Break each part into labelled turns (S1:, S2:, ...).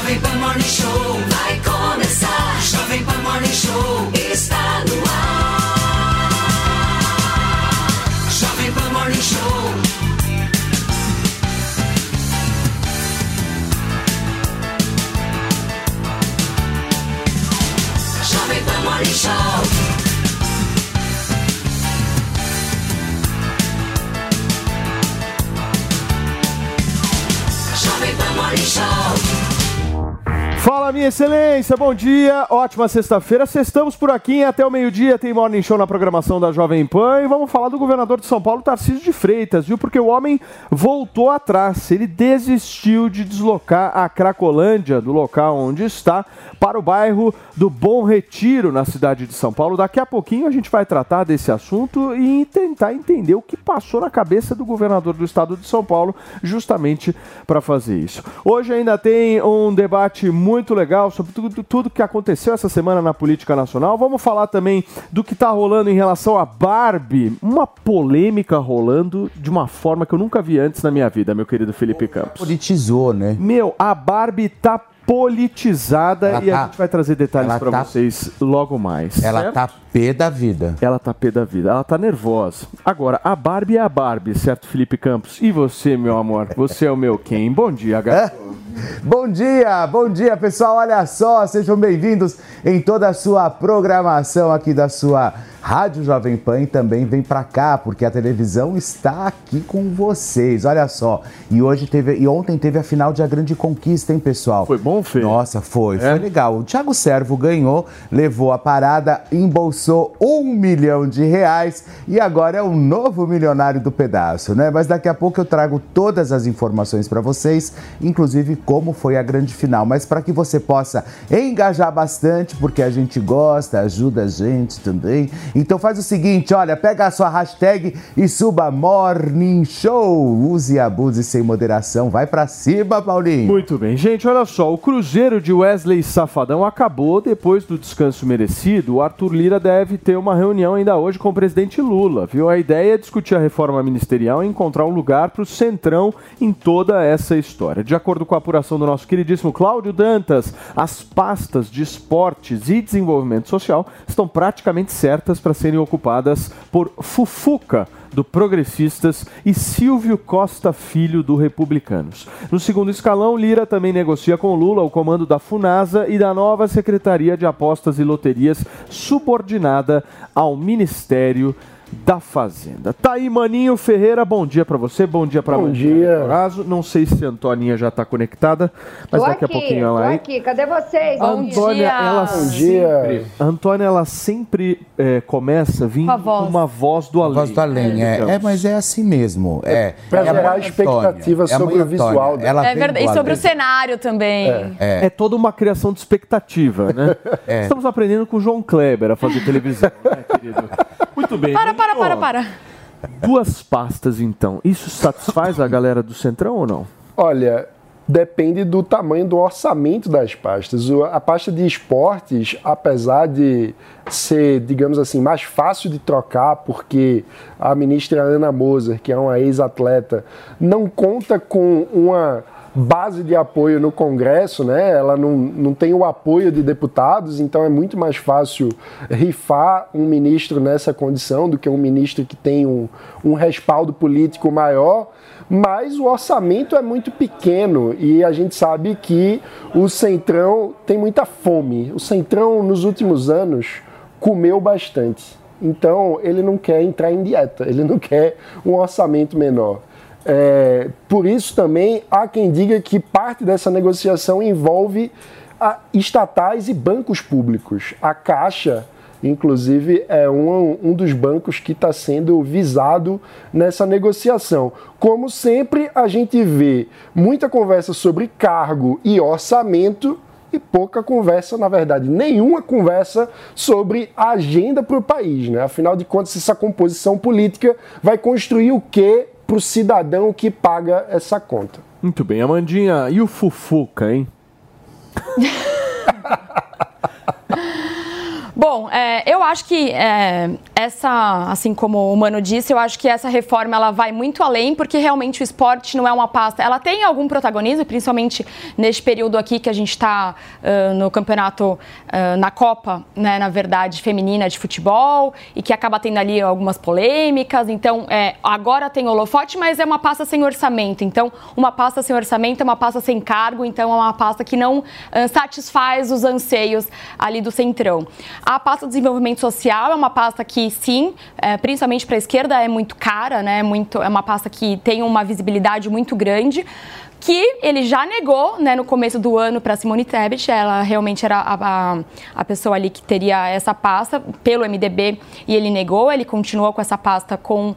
S1: Jovem Pan Morning Show vai começar. Jovem Pan Morning Show
S2: Fala, minha excelência, bom dia, ótima sexta-feira. Estamos por aqui até o meio-dia. Tem Morning Show na programação da Jovem Pan e vamos falar do governador de São Paulo, Tarcísio de Freitas, viu? Porque o homem voltou atrás. Ele desistiu de deslocar a Cracolândia, do local onde está, para o bairro do Bom Retiro, na cidade de São Paulo. Daqui a pouquinho a gente vai tratar desse assunto e tentar entender o que passou na cabeça do governador do estado de São Paulo, justamente para fazer isso. Hoje ainda tem um debate muito legal sobre tudo, tudo que aconteceu essa semana na política nacional. Vamos falar também do que está rolando em relação a Barbie. Uma polêmica rolando de uma forma que eu nunca vi antes na minha vida, meu querido Felipe Campos.
S3: Politizou, né?
S2: Meu, a Barbie tá politizada
S3: Ela
S2: e a
S3: tá-
S2: gente vai trazer detalhes para
S3: tá-
S2: vocês logo mais.
S3: Ela
S2: certo?
S3: tá pé da vida.
S2: Ela tá pé da vida, ela tá nervosa. Agora, a Barbie é a Barbie, certo, Felipe Campos? E você, meu amor? Você é o meu quem? Bom dia, gato.
S3: Bom dia, bom dia pessoal. Olha só, sejam bem-vindos em toda a sua programação aqui da sua Rádio Jovem Pan também vem pra cá porque a televisão está aqui com vocês. Olha só. E hoje teve e ontem teve a final de A Grande Conquista, hein, pessoal?
S2: Foi bom, Fê?
S3: Nossa, foi,
S2: É?
S3: foi legal. O Thiago Servo ganhou, levou a parada, embolsou um milhão de reais e agora é o novo milionário do pedaço, né? Mas daqui a pouco eu trago todas as informações para vocês, inclusive como foi a grande final. Mas para que você possa engajar bastante, porque a gente gosta, ajuda a gente também. Então faz o seguinte, olha, pega a sua hashtag e suba Morning Show. Use e abuse sem moderação. Vai para cima, Paulinho.
S2: Muito bem, gente, olha só, o Cruzeiro de Wesley Safadão acabou depois do descanso merecido. O Arthur Lira deve ter uma reunião ainda hoje com o presidente Lula, viu? A ideia é discutir a reforma ministerial e encontrar um lugar para o centrão em toda essa história. De acordo com a apuração do nosso queridíssimo Cláudio Dantas, as pastas de esportes e desenvolvimento social estão praticamente certas para serem ocupadas por Fufuca do Progressistas e Silvio Costa Filho do Republicanos. No segundo escalão, Lira também negocia com Lula o comando da Funasa e da nova Secretaria de Apostas e Loterias, subordinada ao Ministério da Fazenda. Tá aí, Maninho Ferreira, bom dia pra você, bom dia pra
S4: Bom dia.
S2: Caso, não sei se a Antoninha já tá conectada, mas
S5: tô
S2: daqui
S5: aqui,
S2: a pouquinho ela
S5: tô
S2: aí.
S5: aqui. Cadê vocês?
S2: A Antônia, ela
S4: Bom dia.
S2: sempre, a Antônia, ela sempre é, começa vindo
S6: Com voz.
S2: uma voz do além.
S3: Voz do além, é, é, mas é assim mesmo. É,
S4: Pra
S3: é
S4: gerar expectativa
S3: é
S4: sobre o visual dela.
S3: Ela
S6: É verdade. E sobre o cenário também.
S3: É.
S2: É toda uma criação de expectativa, né?
S3: É.
S2: Estamos aprendendo com o João Kleber a fazer televisão, né, querido? Muito bem.
S6: Para, para,
S2: Maninho,
S6: para, para.
S2: Duas pastas, então. Isso satisfaz a galera do Centrão ou não?
S4: Olha, depende do tamanho do orçamento das pastas. A pasta de esportes, apesar de ser, digamos assim, mais fácil de trocar, porque a ministra Ana Moser, que é uma ex-atleta, não conta com uma base de apoio no Congresso, né? Ela não, não tem o apoio de deputados, então é muito mais fácil rifar um ministro nessa condição do que um ministro que tem um, um respaldo político maior mas o orçamento é muito pequeno e a gente sabe que o Centrão tem muita fome. O Centrão, nos últimos anos, comeu bastante. Então, ele não quer entrar em dieta, ele não quer um orçamento menor. É, por isso, também, há quem diga que parte dessa negociação envolve estatais e bancos públicos. A Caixa inclusive, é um, um dos bancos que está sendo visado nessa negociação. Como sempre, a gente vê muita conversa sobre cargo e orçamento e pouca conversa, na verdade, nenhuma conversa sobre a agenda para o país. Né? Afinal de contas, essa composição política vai construir o que para o cidadão que paga essa conta.
S2: Muito bem, Amandinha, e o Fufuca, hein?
S6: Bom,
S5: é, eu acho que é, essa, assim como o Mano disse, eu acho que essa reforma ela vai muito além, porque realmente o esporte não é uma pasta. Ela tem algum protagonismo, principalmente neste período aqui que a gente está uh, no campeonato, uh, na Copa, né, na verdade, feminina de futebol, e que acaba tendo ali algumas polêmicas. Então, é, agora tem holofote, mas é uma pasta sem orçamento. Então, uma pasta sem orçamento é uma pasta sem cargo, então é uma pasta que não uh, satisfaz os anseios ali do centrão. A pasta de desenvolvimento social é uma pasta que, sim, é, principalmente para a esquerda, é muito cara, né? Muito, é uma pasta que tem uma visibilidade muito grande que ele já negou né, no começo do ano para Simone Tebet. Ela realmente era a, a, a, pessoa ali que teria essa pasta pelo MDB e ele negou. Ele continuou com essa pasta com uh,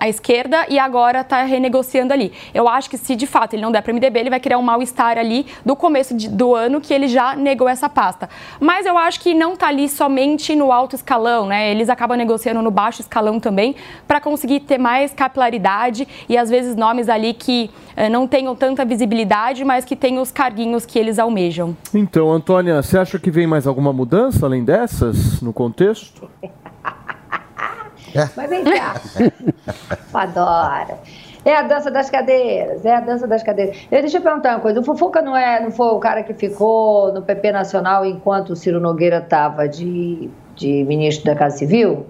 S5: a esquerda e agora está renegociando ali. Eu acho que se de fato ele não der para o MDB, ele vai criar um mal-estar ali do começo de, do ano que ele já negou essa pasta. Mas eu acho que não está ali somente no alto escalão, né? Eles acabam negociando no baixo escalão também para conseguir ter mais capilaridade e às vezes nomes ali que uh, não tenham tanta tanta visibilidade, mas que tem os carguinhos que eles almejam.
S2: Então, Antônia, você acha que vem mais alguma mudança além dessas no contexto?
S6: mas vem cá. Adora. É a dança das cadeiras, é a dança das cadeiras. Deixa eu perguntar uma coisa, o Fufuca não, é, não foi o cara que ficou no PP Nacional enquanto o Ciro Nogueira estava de, de ministro da Casa Civil?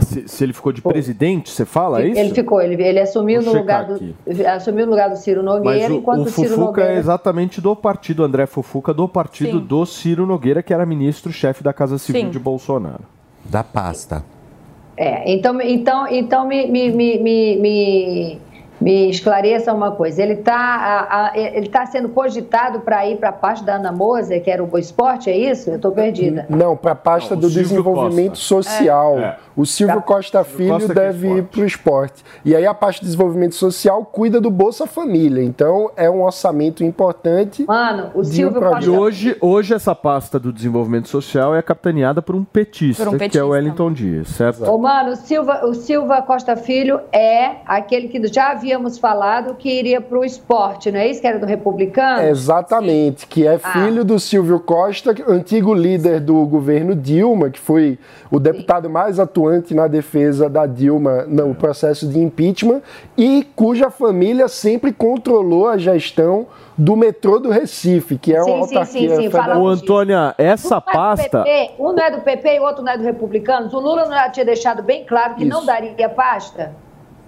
S2: Se, se, ele ficou de presidente, você fala é isso?
S6: Ele ficou, ele, ele assumiu, no lugar do, assumiu no lugar do Ciro Nogueira,
S2: Mas o,
S6: enquanto
S2: o Fufuca
S6: Ciro Nogueira...
S2: é exatamente do partido, André Fufuca, do partido Sim. do Ciro Nogueira, que era ministro-chefe da Casa Civil Sim. de Bolsonaro.
S3: Da pasta.
S6: É, então, então, então me, me, me, me me esclareça uma coisa. Ele está ele tá sendo cogitado para ir para a parte da Ana Moser, que era o Boa Esporte, é isso? Eu estou perdida.
S4: Não, para a pasta Não, do desenvolvimento Costa. social. É. O Silvio tá. Costa Filho Costa deve ir para o esporte. E aí a parte de desenvolvimento social cuida do Bolsa Família. Então é um orçamento importante.
S6: Mano, o Silvio
S2: Costa. E hoje, hoje essa pasta do desenvolvimento social é capitaneada por um petista, por um petista. que é o Wellington Dias, certo?
S6: Ô, mano, o Silva, o Silva Costa Filho é aquele que já havíamos falado que iria para o esporte, não é isso? Que era do republicano?
S4: Exatamente, Sim. que é ah. filho ah. do Silvio Costa, antigo líder do governo Dilma, que foi o deputado Sim. mais atuante na defesa da Dilma no processo de impeachment e cuja família sempre controlou a gestão do metrô do Recife, que é sim, uma autarquia sim, sim, sim.
S2: federal. Ô, Antônia, essa um pasta...
S6: É PP, um não é do PP e o outro não é do Republicanos. O Lula não já tinha deixado bem claro que Isso. não daria pasta?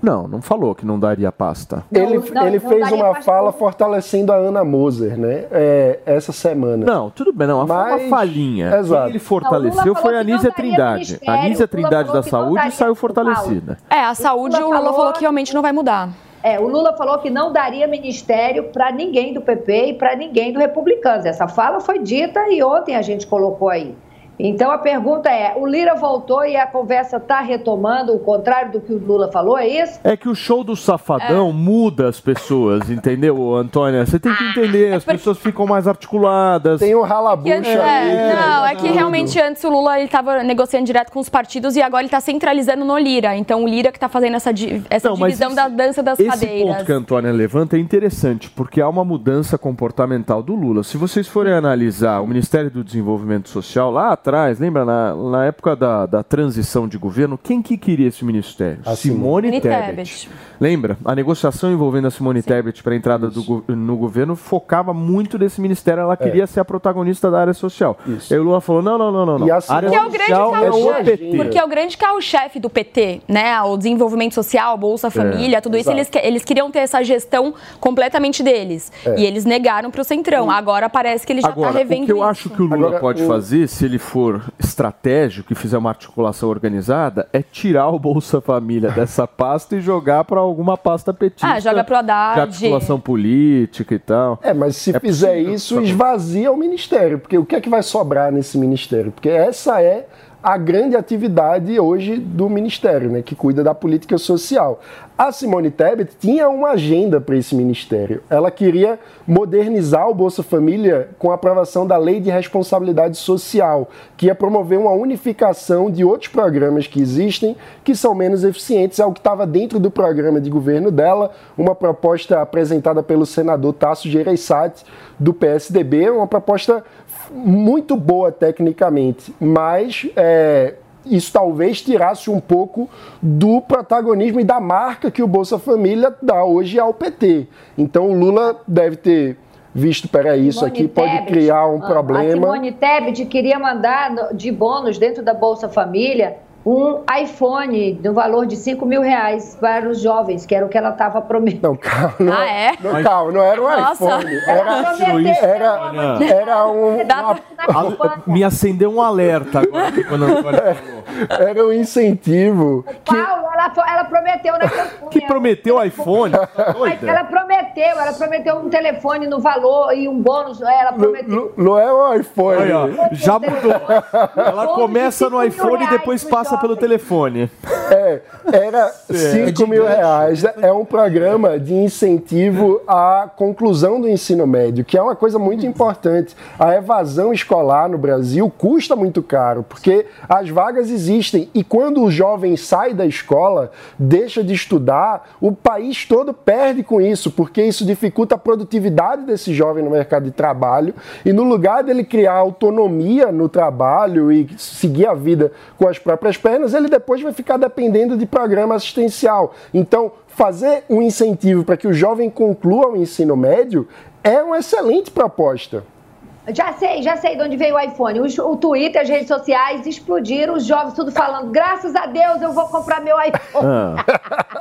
S2: Não, não falou que não daria pasta.
S4: Ele,
S6: não,
S4: ele não fez uma fala fortalecendo a Ana Moser, né? É, essa semana.
S2: Não, tudo bem, não. Mas... Uma falhinha. Exato. Quem ele fortaleceu foi a Anísia Trindade. A Anísia Trindade da Saúde saiu fortalecida.
S5: É, a saúde o Lula, falou... falou que realmente não vai mudar.
S6: É, o Lula falou que não daria ministério para ninguém do PP e para ninguém do Republicanos. Essa fala foi dita e ontem a gente colocou aí. Então a pergunta é: o Lira voltou e a conversa está retomando, o contrário do que o Lula falou, é isso?
S2: É que o show do Safadão é. muda as pessoas, entendeu, Antônia? Você tem que entender, as pessoas ficam mais articuladas.
S4: Tem o ralabucha é,
S5: é, Não, é que realmente antes o Lula estava negociando direto com os partidos e agora ele está centralizando no Lira. Então o Lira que está fazendo essa, essa não, divisão esse, da dança das
S2: esse
S5: cadeiras.
S2: Esse ponto que a Antônia levanta é interessante, porque há uma mudança comportamental do Lula. Se vocês forem analisar o Ministério do Desenvolvimento Social lá atrás, lembra, na, na época da, da transição de governo, quem que queria esse ministério? A Simone, Simone Tebet. Tebet. Lembra? A negociação envolvendo a Simone Sim. Tebet para a entrada do, no governo focava muito nesse ministério. Ela queria é. ser a protagonista da área social. Isso. E aí o Lula falou: não, não, não, não. não.
S5: A área porque social é o é PT. Porque é o grande carro-chefe do PT, né? O desenvolvimento social, Bolsa Família, é. tudo isso, eles, eles queriam ter essa gestão completamente deles. É. E eles negaram para o Centrão. Agora parece que ele já está revendo.
S2: O que eu
S5: isso.
S2: acho que o Lula Agora, pode o... fazer, se ele for estratégico e fizer uma articulação organizada, é tirar o Bolsa Família dessa pasta e jogar para alguma pasta petista.
S5: Ah, joga pro Haddad.
S2: De articulação política e tal.
S4: É, mas se é fizer possível. isso, esvazia o ministério. Porque o que é que vai sobrar nesse ministério? Porque essa é a grande atividade hoje do Ministério, né, que cuida da política social. A Simone Tebet tinha uma agenda para esse ministério. Ela queria modernizar o Bolsa Família com a aprovação da Lei de Responsabilidade Social, que ia promover uma unificação de outros programas que existem, que são menos eficientes. É o que estava dentro do programa de governo dela, uma proposta apresentada pelo senador Tasso Gereissati, do PSDB, uma proposta muito boa tecnicamente, mas é, isso talvez tirasse um pouco do protagonismo e da marca que o Bolsa Família dá hoje ao PT. Então o Lula deve ter visto, peraí, isso aqui pode
S6: Tebet,
S4: criar um
S6: ah,
S4: problema.
S6: A Simone Tebet queria mandar de bônus dentro da Bolsa Família um iPhone no valor de 5 mil reais para os jovens, que era o que ela estava prometendo.
S4: Não, calma. Não,
S5: Ah, é?
S4: Não, calma, não era um
S5: Nossa.
S4: iPhone. Era,
S6: Prometeu,
S4: era, era um, uma.
S2: Me acendeu um alerta agora quando a Antônia falou.
S4: era um incentivo que
S6: Paulo, ela, ela prometeu na campanha.
S2: Que prometeu iPhone? Tá doida?
S6: Ela prometeu, ela prometeu um telefone no valor e um bônus. Ela
S4: não,
S6: prometeu.
S4: não- não é um iPhone.
S2: Aí, ó, já mudou. Ela começa no iPhone e depois
S6: pros
S2: passa pelo telefone.
S4: É, era 5 mil reais. É um programa de incentivo à conclusão do ensino médio, que é uma coisa muito importante. A evasão escolar no Brasil custa muito caro, porque as vagas existem e quando o jovem sai da escola, deixa de estudar, o país todo perde com isso, porque isso dificulta a produtividade desse jovem no mercado de trabalho e no lugar dele criar autonomia no trabalho e seguir a vida com as próprias pernas, ele depois vai ficar dependendo de programa assistencial. Então, fazer um incentivo para que o jovem conclua o ensino médio é uma excelente proposta.
S6: Já sei, já sei de onde veio o iPhone. O, o Twitter, as redes sociais explodiram, os jovens tudo falando, graças a Deus eu vou comprar meu iPhone.
S2: Ah.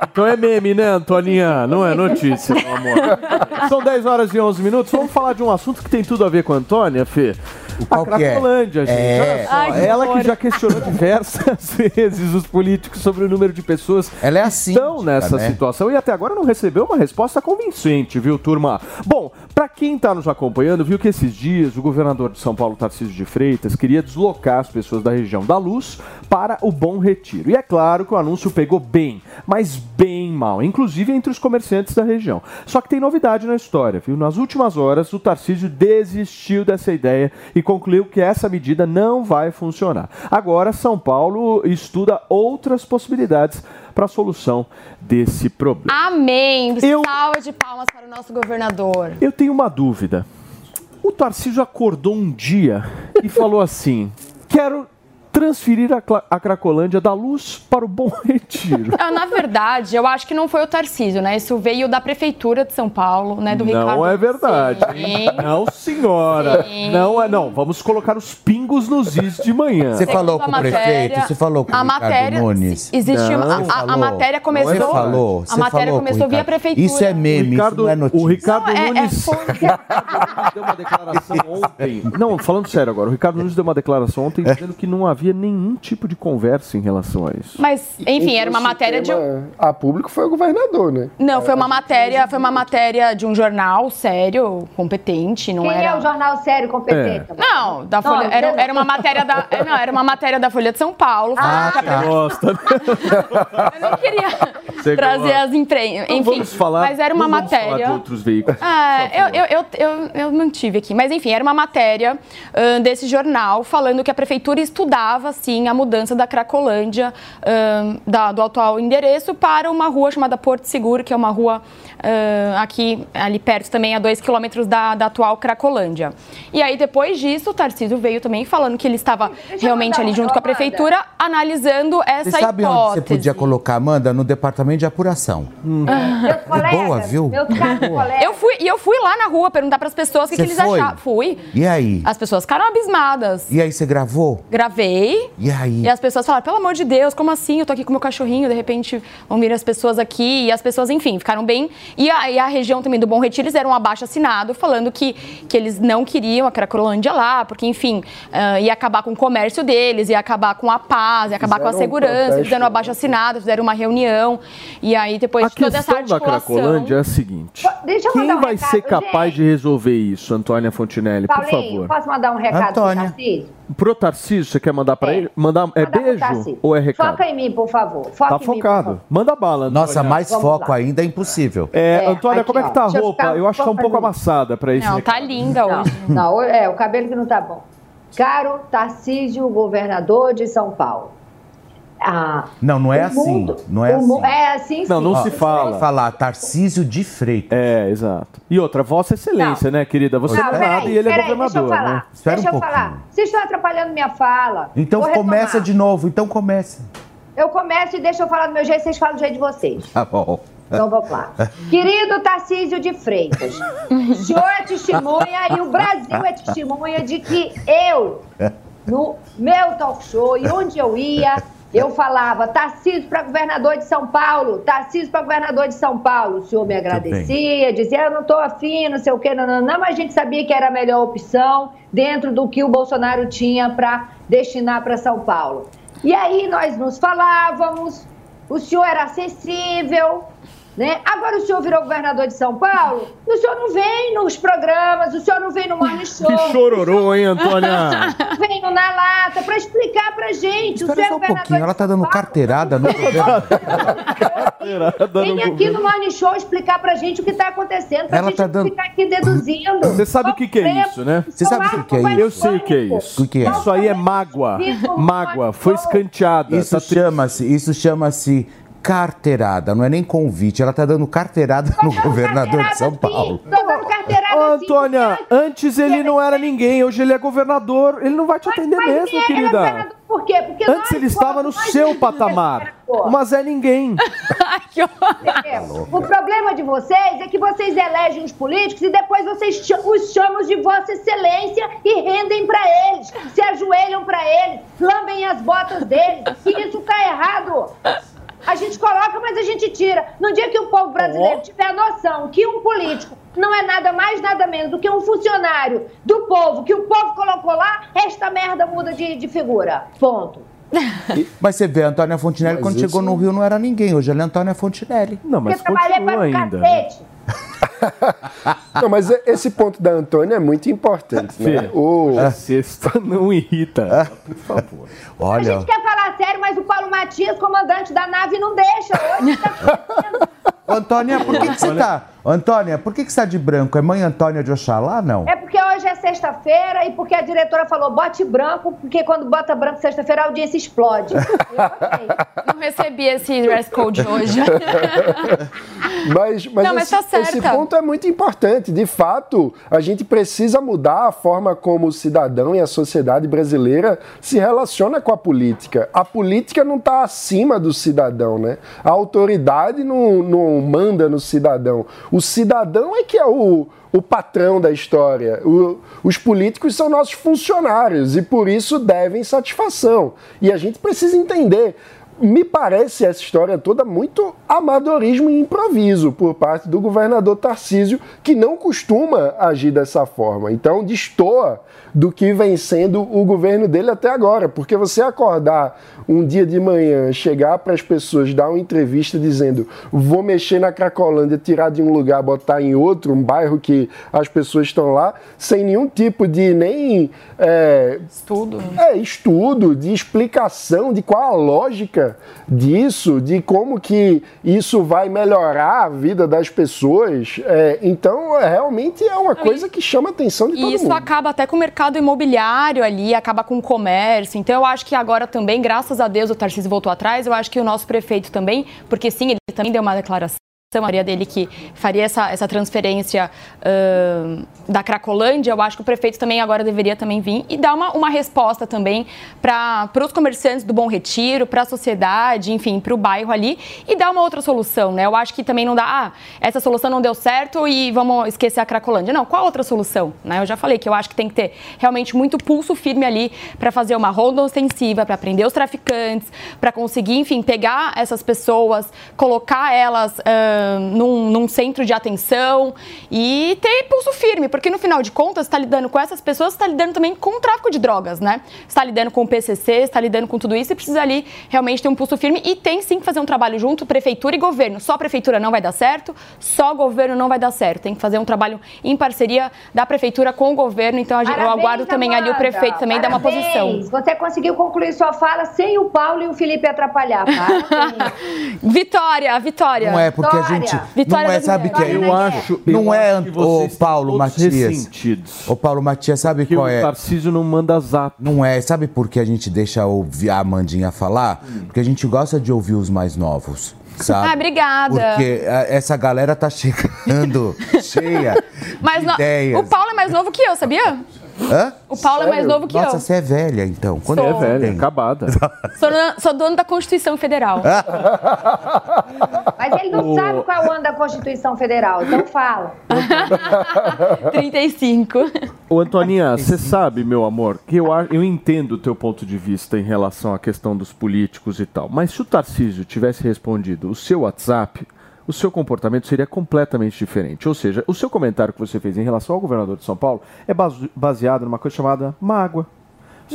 S2: Então é meme, né, Antoninha? Não é notícia, meu amor. São 10 horas e 11 minutos. Vamos falar de um assunto que tem tudo a ver com a Antônia, Fê.
S3: Qual
S2: a
S3: que é?
S2: Cracolândia, gente.
S3: É.
S2: Olha só,
S5: Ai, que
S2: ela que já questionou diversas vezes os políticos sobre o número de pessoas
S3: Ela é
S2: que
S3: assim,
S2: estão nessa
S3: né?
S2: situação e até agora não recebeu uma resposta convincente, viu, turma? Bom, pra quem tá nos acompanhando, viu que esses dias o governador de São Paulo, Tarcísio de Freitas, queria deslocar as pessoas da região da Luz para o Bom Retiro. E é claro que o anúncio pegou bem, mas bem mal, inclusive entre os comerciantes da região. Só que tem novidade na história, viu? Nas últimas horas, o Tarcísio desistiu dessa ideia e concluiu que essa medida não vai funcionar. Agora, São Paulo estuda outras possibilidades para a solução desse problema.
S5: Amém.
S2: Eu-
S5: Salva de palmas para o nosso governador.
S2: Eu tenho uma dúvida. O Tarcísio acordou um dia e falou assim: quero transferir a, a Cracolândia da luz para o Bom Retiro.
S5: Ah, Na verdade, eu acho que não foi o Tarcísio, né? Isso veio da Prefeitura de São Paulo, né? Do Ricardo.
S2: Não é verdade.
S5: Sim.
S2: Não, senhora.
S5: Sim.
S2: Não é, não. Vamos colocar os pingos nos is de manhã.
S3: Você
S5: Segundo
S3: falou
S5: a
S3: com o
S5: matéria-
S3: prefeito? Você falou com o
S5: a
S3: Ricardo
S5: matéria,
S3: Nunes?
S5: Existe
S2: Não.
S5: uma, a- a, a matéria começou.
S3: Você falou?
S5: A
S3: Você
S5: matéria
S3: falou com o
S5: começou via
S3: Ricardo?
S5: prefeitura.
S3: Isso é
S2: O
S3: meme,
S2: Ricardo,
S3: isso não é notícia.
S2: o Ricardo
S5: Não, é- é
S2: Nunes
S5: fonte.
S2: deu uma declaração ontem. Não, falando sério agora, o Ricardo Nunes deu uma declaração ontem dizendo que não havia nenhum tipo de conversa em relação a isso.
S5: Mas, enfim, era uma matéria de um.
S4: A público foi o governador, né?
S5: Não, foi uma matéria, foi uma matéria de um jornal sério, competente, não
S6: Quem
S5: era.
S6: é o jornal sério competente?
S5: Não, da Folha.
S6: Não,
S5: era, era uma matéria da. é, Não, era uma matéria da Folha de São Paulo.
S6: Ah, tá.
S2: Gosta.
S5: Eu não queria
S2: Você
S5: trazer
S2: gosta.
S5: as.
S2: Não
S5: Enfim,
S2: vamos falar,
S5: mas era uma
S2: não vamos falar
S5: matéria.
S2: de outros veículos.
S5: Ah, eu, eu, eu, eu, eu não tive aqui. Mas enfim, era uma matéria ahn, desse jornal falando que a prefeitura estudava, sim, a mudança da Cracolândia, da- do atual endereço, para uma rua chamada Porto Seguro, que é uma rua ahn, aqui, ali perto também, a dois quilômetros da, da atual Cracolândia. E aí, depois disso, o Tarcísio veio também falando que ele estava realmente ali junto com a prefeitura, analisando essa
S3: Você sabe
S5: hipótese.
S3: onde você podia colocar, Amanda? No departamento de apuração.
S6: Meus colegas,
S3: boa, viu?
S6: Colegas.
S5: Eu fui, e eu fui lá na rua perguntar para as pessoas o que, que eles
S3: foi?
S5: achavam. Fui.
S3: E aí?
S5: As pessoas ficaram abismadas.
S3: E aí, você gravou?
S5: Gravei.
S3: E aí?
S5: E as pessoas falaram, pelo amor de Deus, como assim? Eu tô aqui com meu cachorrinho, de repente vão vir as pessoas aqui. E as pessoas, enfim, ficaram bem. E a, e a região também do Bom Retiro, eles deram um abaixo assinado falando que, que eles não queriam a Cracolândia lá, porque, enfim, ah, ia acabar com o comércio deles, ia acabar com a paz, ia acabar com a
S4: Fizeram um
S5: segurança. Eles
S4: protesto.
S5: fizeram um abaixo assinado, fizeram uma reunião. E aí, depois
S2: A
S5: de toda essa
S2: questão da
S5: articulação...
S2: Cracolândia é a seguinte:
S6: Deixa eu
S2: quem
S6: um
S2: vai
S6: recado,
S2: ser capaz
S6: gente.
S2: de resolver isso, Antônia Fontinelli? Por
S6: Paulinho,
S2: favor.
S6: posso mandar um recado pro
S3: Antônia.
S6: Tarcísio?
S2: Pro Tarcísio, você quer mandar pra
S6: É.
S2: ele? Mandar, é beijo
S6: Tarcísio.
S2: ou é recado?
S6: Foca em mim, por favor. Foca
S2: Tá
S6: mim,
S2: focado.
S6: favor.
S2: Manda bala, Antônia.
S3: Nossa, mais
S6: Vamos
S3: foco
S6: lá.
S3: ainda é impossível.
S2: É,
S6: É,
S2: Antônia,
S6: aqui,
S2: como é que
S6: ó.
S2: tá a
S6: Deixa eu
S2: roupa?
S6: ficar
S2: Eu acho que tá um pouco amassada pra esse
S5: Não, tá
S2: recado.
S5: linda
S6: Não,
S5: hoje.
S6: não, é, o cabelo que não tá bom. Caro Tarcísio, governador de São Paulo. Ah,
S3: Não, não é
S6: o
S3: assim.
S6: mundo-
S3: Não é assim.
S6: É assim,
S2: Não,
S6: sim.
S2: não
S3: Ó,
S2: se fala.
S3: Falar Tarcísio de Freitas.
S2: É, exato. E outra, Vossa Excelência, né, querida? Você
S6: Não,
S2: não é
S6: peraí,
S2: nada e ele é governador,
S6: deixa eu falar.
S2: né?
S3: Espera
S6: deixa
S3: um
S6: eu falar. Vocês estão atrapalhando minha fala.
S3: Então
S6: Vou
S3: começa
S6: retomar.
S3: de novo, então comece.
S6: Eu começo e deixa eu falar do meu jeito, vocês falam do jeito de vocês.
S3: Tá bom.
S6: Então vamos lá. Querido Tarcísio de Freitas, o senhor é testemunha e o Brasil é testemunha de que eu, no meu talk show e onde eu ia, eu falava Tarcísio para governador de São Paulo, Tarcísio para governador de São Paulo. O senhor me agradecia, dizia, eu não estou afim, não sei o quê, não, não, não, mas a gente sabia que era a melhor opção dentro do que o Bolsonaro tinha para destinar para São Paulo. E aí nós nos falávamos, o senhor era acessível, né? Agora o senhor virou governador de São Paulo, o senhor não vem nos programas, o senhor não vem no Morning Show,
S2: Que chororô, hein, Antônia?
S6: vem no Na Lata para explicar pra gente. o
S3: Espera
S6: senhor é
S3: só um
S6: governador
S3: pouquinho,
S6: de
S3: ela tá dando
S6: Paulo,
S3: carteirada no governo.
S6: Vem aqui no Morning Show explicar pra gente o que tá acontecendo, pra
S3: Ela
S6: gente
S3: tá dando-
S6: ficar aqui deduzindo.
S2: Você sabe o que que é isso, né?
S3: Você sabe o que é isso?
S2: Eu sei o que é isso.
S3: O que é?
S2: Isso aí é mágoa. Mágoa. Foi escanteada.
S3: Isso
S2: Tá
S3: chama-se, isso chama-se carteirada, não é nem convite. Ela tá dando carteirada no governador de São Paulo.
S6: Tô dando carteirada
S2: Ô,
S6: sim,
S2: Antônia,
S6: porque-
S2: antes ele não era ninguém, hoje ele é governador. Ele não vai te atender
S6: Mas
S2: mesmo,
S6: é
S2: querida.
S6: governador Por quê? Porque
S2: Antes
S6: nós
S2: ele estava no seu patamar. Mas é ninguém.
S6: Entendeu? O problema de vocês é que vocês elegem os políticos e depois vocês ch- os chamam de Vossa Excelência e rendem pra eles, se ajoelham pra eles, lambem as botas deles. E isso tá errado. A gente coloca, mas a gente tira. No dia que o povo brasileiro tiver a noção que um político não é nada mais, nada menos do que um funcionário do povo, que o povo colocou lá, esta merda muda de, de figura. Ponto.
S3: Mas você vê, a Antônia Fontinelli,
S4: Mas
S3: quando chegou no Rio, não era ninguém. Hoje ela é Antônia Fontinelli.
S2: Não, mas
S6: Porque trabalhei para o
S2: ainda. né?
S6: cacete.
S4: Não, mas esse ponto da Antônia é muito importante. Né?
S2: Fê,
S4: O,
S2: a sexta não irrita, por favor.
S6: A
S3: Olha,
S6: gente quer falar sério, mas o Paulo Matias, comandante da nave, não deixa. Hoje tá
S3: Antônia, por que, que você tá. Antônia, por que, que você tá de branco? É mãe Antônia de Oxalá, não?
S6: É porque hoje é sexta-feira e porque a diretora falou bote branco, porque quando bota branco sexta-feira a audiência explode. Eu gostei.
S5: Não recebi esse dress code hoje.
S4: Mas, mas,
S5: Não, mas
S4: esse,
S5: tá certa.
S4: esse ponto é muito importante. De fato, a gente precisa mudar a forma como o cidadão e a sociedade brasileira se relaciona com a política. A política não está acima do cidadão, né? A autoridade não, não manda no cidadão. O cidadão é que é o, o patrão da história. O- os políticos são nossos funcionários e por isso devem satisfação. E a gente precisa entender. Me parece essa história toda muito amadorismo e improviso por parte do governador Tarcísio, que não costuma agir dessa forma. Então, destoa do que vem sendo o governo dele até agora. Porque você acordar um dia de manhã, chegar para as pessoas, dar uma entrevista dizendo vou mexer na Cracolândia, tirar de um lugar, botar em outro, um bairro que as pessoas estão lá, sem nenhum tipo de nem é,
S5: Tudo.
S4: é, estudo, de explicação de qual a lógica disso, de como que isso vai melhorar a vida das pessoas. É, então, é, realmente é uma coisa que chama a atenção de todo
S5: E isso
S4: mundo.
S5: acaba até com o mercado imobiliário ali, acaba com o comércio. Então eu acho que agora também, graças a Deus, o Tarcísio voltou atrás. Eu acho que o nosso prefeito também, porque sim, ele também deu uma declaração. A maioria dele que faria essa, essa transferência ahn, da Cracolândia, eu acho que o prefeito também agora deveria também vir e dar uma, uma resposta também para os comerciantes do Bom Retiro, para a sociedade, enfim, para o bairro ali e dar uma outra solução, né? Eu acho que também não dá, ah, essa solução não deu certo e vamos esquecer a Cracolândia. Não, qual outra solução? Né? Eu já falei que eu acho que tem que ter realmente muito pulso firme ali para fazer uma ronda ostensiva, para prender os traficantes, para conseguir, enfim, pegar essas pessoas, colocar elas uh, num, num, centro de atenção e ter pulso firme, porque no final de contas, está lidando com essas pessoas, está lidando também com o tráfico de drogas, né? Está lidando com o PCC, está lidando com tudo isso e precisa ali realmente ter um pulso firme e tem sim que fazer um trabalho junto, prefeitura e governo. Só prefeitura não vai dar certo, só governo não vai dar certo. Tem que fazer um trabalho em parceria da prefeitura com o governo. Então Parabéns, eu aguardo também Amanda. ali o prefeito também dar uma posição.
S6: Você conseguiu concluir sua fala sem o Paulo e o Felipe atrapalhar.
S5: vitória, vitória.
S3: Não é porque vitória. a gente
S5: vitória
S3: não é, sabe que é?
S2: Eu acho,
S3: não é
S2: o
S3: Paulo Matias. O Paulo Matias sabe
S2: que
S3: qual é?
S2: O Tarcísio não manda zap.
S3: Não é, sabe por que a gente deixa ouvir a Amandinha falar? Hum. Porque a gente gosta de ouvir os mais novos. Sabe?
S5: Ah, obrigada.
S3: Porque essa galera tá chegando cheia Mas de no... ideias.
S5: O Paulo é mais novo que eu, sabia?
S3: Hã?
S5: O Paulo Sério? é mais novo que
S3: Nossa,
S5: eu.
S3: Nossa, você é velha, então.
S2: Quando sou. é velha, acabada.
S5: Sou, sou dono da Constituição Federal.
S6: Mas ele não o... sabe qual é o ano da Constituição Federal, então fala.
S5: 35.
S2: Ô, Antoninha, você sabe, meu amor, que eu, eu entendo o teu ponto de vista em relação à questão dos políticos e tal, mas se o Tarcísio tivesse respondido o seu WhatsApp, o seu comportamento seria completamente diferente. Ou seja, o seu comentário que você fez em relação ao governador de São Paulo é baseado numa coisa chamada mágoa.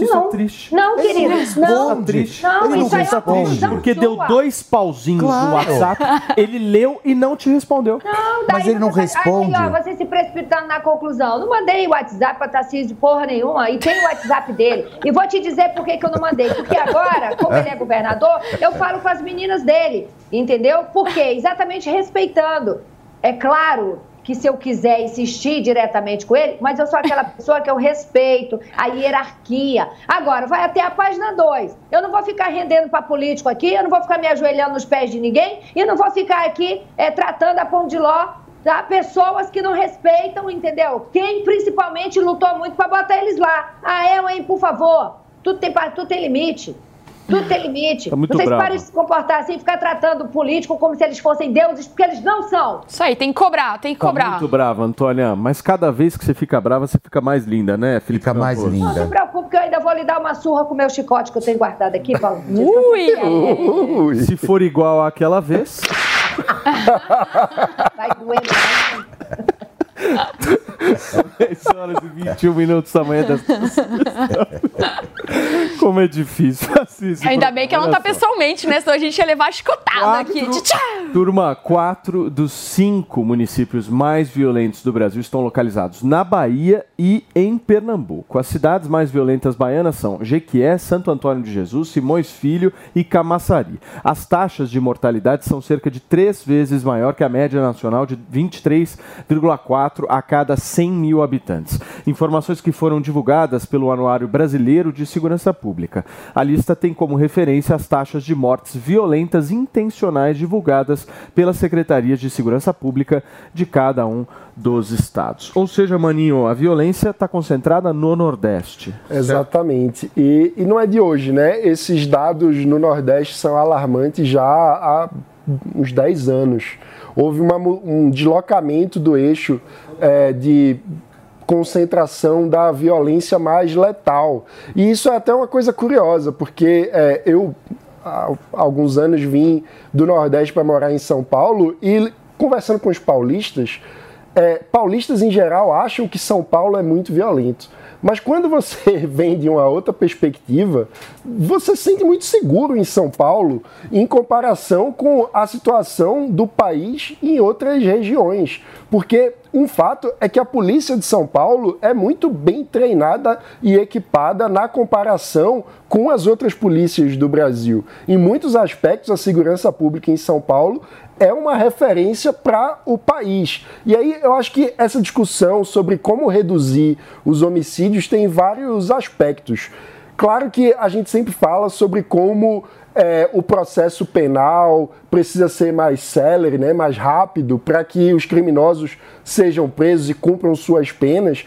S2: Isso
S6: não,
S2: é triste.
S6: Não, querido. Não,
S2: é triste.
S6: Não,
S2: ele
S6: isso
S2: não responde. É porque deu dois pauzinhos claro. no WhatsApp, ele leu e não te respondeu.
S6: Não,
S3: Mas ele não responde.
S6: Aí, ó, você se precipitando na conclusão. Não mandei o WhatsApp pra Tarcísio de porra nenhuma e tem o WhatsApp dele. E vou te dizer por que, que eu não mandei. Porque agora, como ele é governador, eu falo com as meninas dele. Entendeu? Por quê? Exatamente respeitando. É claro que se eu quiser insistir diretamente com ele, mas eu sou aquela pessoa que eu respeito a hierarquia. Agora, vai até a página 2. Eu não vou ficar rendendo para político aqui, eu não vou ficar me ajoelhando nos pés de ninguém e não vou ficar aqui é, tratando a pão de ló tá? pessoas que não respeitam, entendeu? Quem principalmente lutou muito para botar eles lá. Ah, é, hein, por favor. Tudo tem, tudo tem limite. Tudo tem limite.
S2: Tá muito
S6: Vocês
S2: brava.
S6: parem de se comportar assim, ficar tratando o político como se eles fossem deuses, porque eles não são.
S5: Isso aí, tem que cobrar, tem que
S2: tá
S5: cobrar.
S2: muito brava, Antônia. Mas cada vez que você fica brava, você fica mais linda, né, Felipe?
S3: Fica mais linda.
S6: Não se preocupe, que eu ainda vou lhe dar uma surra com o meu chicote que eu tenho guardado aqui, Paulo.
S5: Ui!
S2: Ui. Se for igual àquela vez.
S6: Vai doer mais.
S2: 10 horas e 21 minutos da manhã dessa Como é difícil assistir.
S5: Ainda bem que ela não tá pessoalmente, né? Senão a gente ia levar a chicotada
S2: Quatro,
S5: aqui.
S2: Turma, quatro dos cinco municípios mais violentos do Brasil estão localizados na Bahia e em Pernambuco. As cidades mais violentas baianas são Jequié, Santo Antônio de Jesus, Simões Filho e Camaçari. As taxas de mortalidade são cerca de três vezes maior que a média nacional de 23,4 a cada 100 mil habitantes. Informações que foram divulgadas pelo Anuário Brasileiro de Segurança Pública. A lista tem como referência as taxas de mortes violentas intencionais divulgadas pelas secretarias de segurança pública de cada um dos estados. Ou seja, Maninho, a violência está concentrada no Nordeste.
S4: Exatamente. E, e não é de hoje, né? Esses dados no Nordeste são alarmantes já há uns 10 anos. Houve uma, um deslocamento do eixo é, de concentração da violência mais letal. E isso é até uma coisa curiosa, porque é, eu há alguns anos vim do Nordeste para morar em São Paulo e conversando com os paulistas, é, paulistas em geral acham que São Paulo é muito violento. Mas quando você vem de uma outra perspectiva, você se sente muito seguro em São Paulo em comparação com a situação do país em outras regiões. Porque um fato é que a polícia de São Paulo é muito bem treinada e equipada na comparação com as outras polícias do Brasil. Em muitos aspectos, a segurança pública em São Paulo é uma referência para o país. E aí eu acho que essa discussão sobre como reduzir os homicídios tem vários aspectos. Claro que a gente sempre fala sobre como é, o processo penal precisa ser mais célere, né, mais rápido, para que os criminosos sejam presos e cumpram suas penas.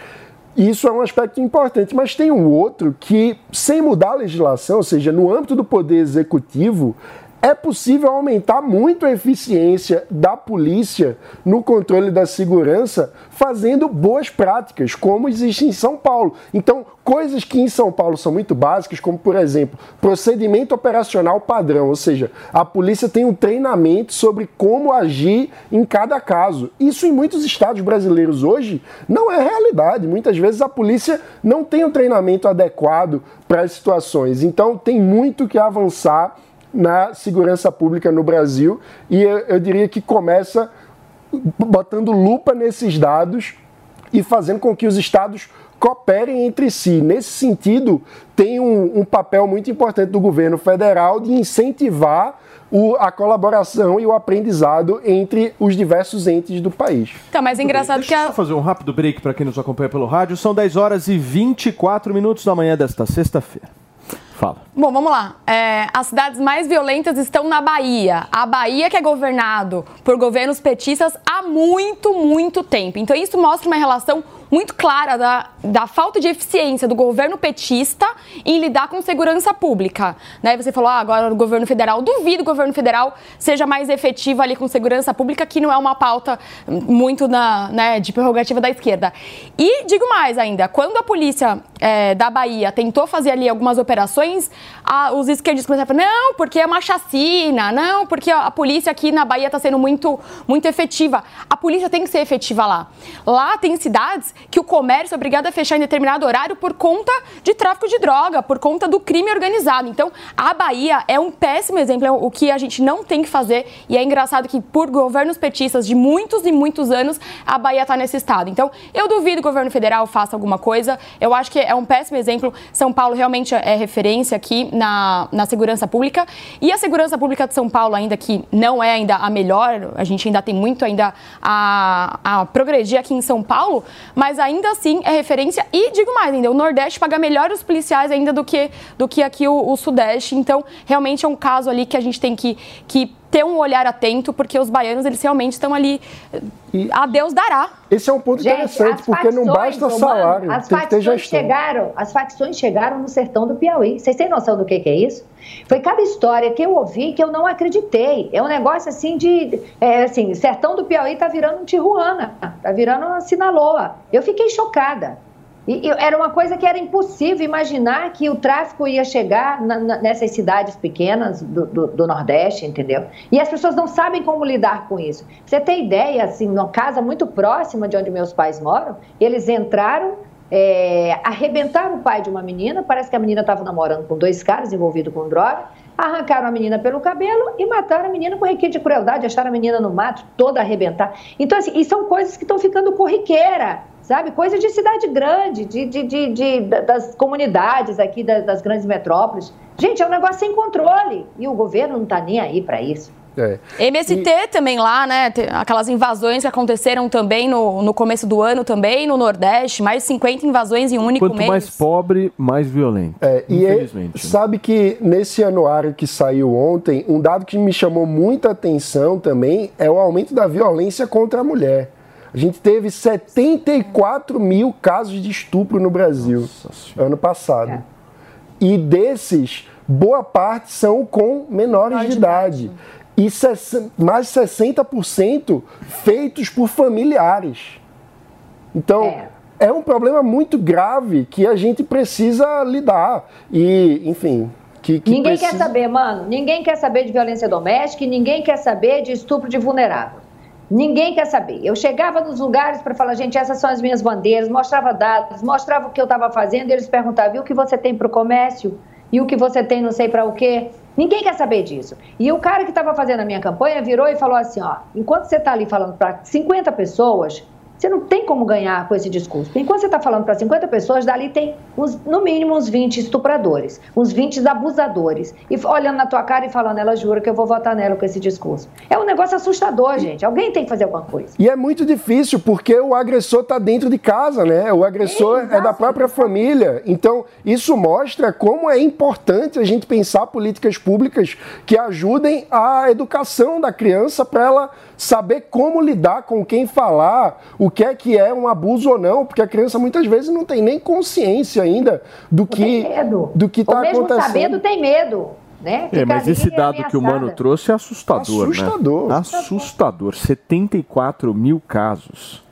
S4: Isso é um aspecto importante, mas tem um outro que, sem mudar a legislação, ou seja, no âmbito do poder executivo, é possível aumentar muito a eficiência da polícia no controle da segurança fazendo boas práticas, como existe em São Paulo. Então, coisas que em São Paulo são muito básicas, como por exemplo, procedimento operacional padrão, ou seja, a polícia tem um treinamento sobre como agir em cada caso. Isso em muitos estados brasileiros hoje não é realidade. Muitas vezes a polícia não tem um treinamento adequado para as situações. Então, tem muito que avançar na segurança pública no Brasil e eu, eu diria que começa botando lupa nesses dados e fazendo com que os estados cooperem entre si. Nesse sentido, tem um, um papel muito importante do governo federal de incentivar o, a colaboração e o aprendizado entre os diversos entes do país.
S5: Então, mas é engraçado
S2: Deixa
S5: que
S2: eu
S5: a...
S2: só fazer um rápido break para quem nos acompanha pelo rádio. São 10 horas e 24 minutos da manhã desta sexta-feira. Fala.
S5: Bom, vamos lá. É, as cidades mais violentas estão na Bahia. A Bahia que é governado por governos petistas há muito, muito tempo. Então isso mostra uma relação muito clara da, da falta de eficiência do governo petista em lidar com segurança pública. Né? Você falou, ah, agora o governo federal, duvido o governo federal seja mais efetivo ali com segurança pública, que não é uma pauta muito na, né, de prerrogativa da esquerda. E digo mais ainda, quando a polícia é, da Bahia tentou fazer ali algumas operações, a, os esquerdistas começaram a falar, não, porque é uma chacina, não, porque a, polícia aqui na Bahia está sendo muito, muito efetiva. A polícia tem que ser efetiva lá. Lá tem cidades que o comércio é obrigado a fechar em determinado horário por conta de tráfico de droga, por conta do crime organizado. Então, a Bahia é um péssimo exemplo, é o que a gente não tem que fazer. E é engraçado que, por governos petistas de muitos e muitos anos, a Bahia está nesse estado. Então, eu duvido que o governo federal faça alguma coisa. Eu acho que é um péssimo exemplo. São Paulo realmente é referência aqui na, na segurança pública. E a segurança pública de São Paulo, ainda que não é ainda a melhor, a gente ainda tem muito ainda a, a progredir aqui em São Paulo, mas ainda assim é referência. E digo mais ainda, o Nordeste paga melhor os policiais ainda do que, do que aqui o, o Sudeste. Então, realmente é um caso ali que a gente tem que, que ter um olhar atento, porque os baianos, eles realmente estão ali, a Deus dará.
S4: Esse é um ponto
S6: Gente,
S4: interessante, porque não
S6: facções,
S4: basta
S6: ô,
S4: salário,
S6: mano, as
S4: tem que ter
S6: facções chegaram, as facções chegaram no sertão do Piauí. Vocês têm noção do que, que é isso? Foi cada história que eu ouvi que eu não acreditei. É um negócio assim de. É, assim, sertão do Piauí tá virando um Tijuana, tá virando uma Sinaloa. Eu fiquei chocada. E, e era uma coisa que era impossível imaginar que o tráfico ia chegar na- na- nessas cidades pequenas do, do- do Nordeste, entendeu? E as pessoas não sabem como lidar com isso. Você tem ideia, assim, numa casa muito próxima de onde meus pais moram, eles entraram, é, arrebentaram o pai de uma menina, parece que a menina estava namorando com dois caras envolvidos com droga, arrancaram a menina pelo cabelo e mataram a menina com requinte de crueldade, acharam a menina no mato, toda arrebentada. Então, assim, e são coisas que estão ficando corriqueira, sabe? Coisa de cidade grande, de, de, de- de- da- das comunidades aqui, da- das grandes metrópoles. Gente, é um negócio sem controle. E o governo não está nem aí para isso.
S4: É.
S5: MST também lá, né? Aquelas invasões que aconteceram também no, no começo do ano também, no Nordeste, mais de 50 invasões em um único
S2: Quanto
S5: mês.
S2: mais pobre, mais violento.
S4: É, e é-
S2: Infelizmente. né?
S4: sabe que nesse anuário que saiu ontem, um dado que me chamou muita atenção também é o aumento da violência contra a mulher. A gente teve 74 mil casos de estupro no Brasil ano passado.
S6: É.
S4: E desses, boa parte são com menores de idade. E mais de 60% feitos por familiares. Então,
S6: É.
S4: é. um problema muito grave que a gente precisa lidar. E, enfim, que, que
S6: Ninguém
S4: precisa...
S6: quer saber, mano. Ninguém quer saber de violência doméstica e ninguém quer saber de estupro de vulnerável. Ninguém quer saber. Eu chegava nos lugares para falar, gente, essas são as minhas bandeiras, mostrava dados, mostrava o que eu estava fazendo, e eles perguntavam, e o que você tem para o comércio? E o que você tem não sei para o quê? Ninguém quer saber disso. E o cara que estava fazendo a minha campanha virou e falou assim, ó, enquanto você está ali falando para 50 pessoas, você não tem como ganhar com esse discurso. Enquanto você está falando para 50 pessoas, dali tem uns, no mínimo uns 20 estupradores, uns 20 abusadores. E olhando na tua cara e falando, ela jura que eu vou votar nela com esse discurso. É um negócio assustador, gente. Alguém tem que fazer alguma coisa.
S4: E é muito difícil porque o agressor está dentro de casa, né? O agressor é,
S6: Exato.
S4: da própria família. Então, isso mostra como é importante a gente pensar políticas públicas que ajudem a educação da criança para ela saber como lidar com quem falar, o que é que é um abuso ou não, porque a criança muitas vezes não tem nem consciência ainda do que do que está
S6: mesmo
S4: acontecendo.
S6: sabendo, tem medo. né?
S2: É, mas esse dado que o Mano
S6: ameaçada.
S2: trouxe é assustador,
S4: Assustador.
S2: né? Assustador. 74 mil casos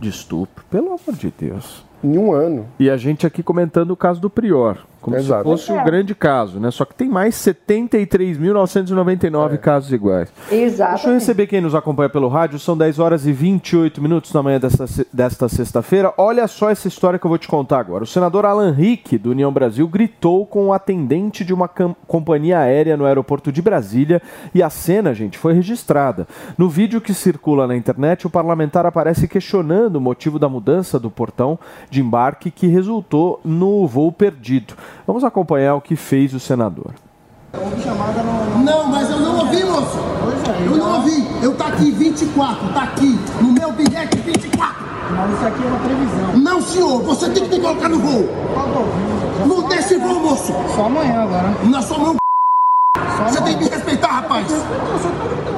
S2: de estupro. Pelo amor de Deus.
S4: Em um ano.
S2: E a gente aqui comentando o caso do Prior, como
S4: Exato.
S2: se fosse um
S6: É.
S2: grande caso, né? Só que tem mais 73.999 casos iguais.
S6: Exato.
S2: Deixa eu receber quem nos acompanha pelo rádio. São 10 horas e 28 minutos na manhã desta, desta sexta-feira. Olha só essa história que eu vou te contar agora. O senador Alan Rick, do União Brasil, gritou com o atendente de uma companhia aérea no aeroporto de Brasília e a cena, gente, foi registrada. No vídeo que circula na internet, o parlamentar aparece questionando o motivo da mudança do portão de embarque que resultou no voo perdido. Vamos acompanhar o que fez o senador.
S7: Não, mas eu não ouvi, moço. Eu não ouvi. Eu tá aqui 24, tá aqui. No meu bilhete 24.
S8: Mas isso aqui é uma previsão.
S7: Não, senhor, você tem que me colocar no voo. Não desce voo, moço.
S8: Só amanhã agora.
S7: Na sua mão. Você tem que me respeitar, rapaz.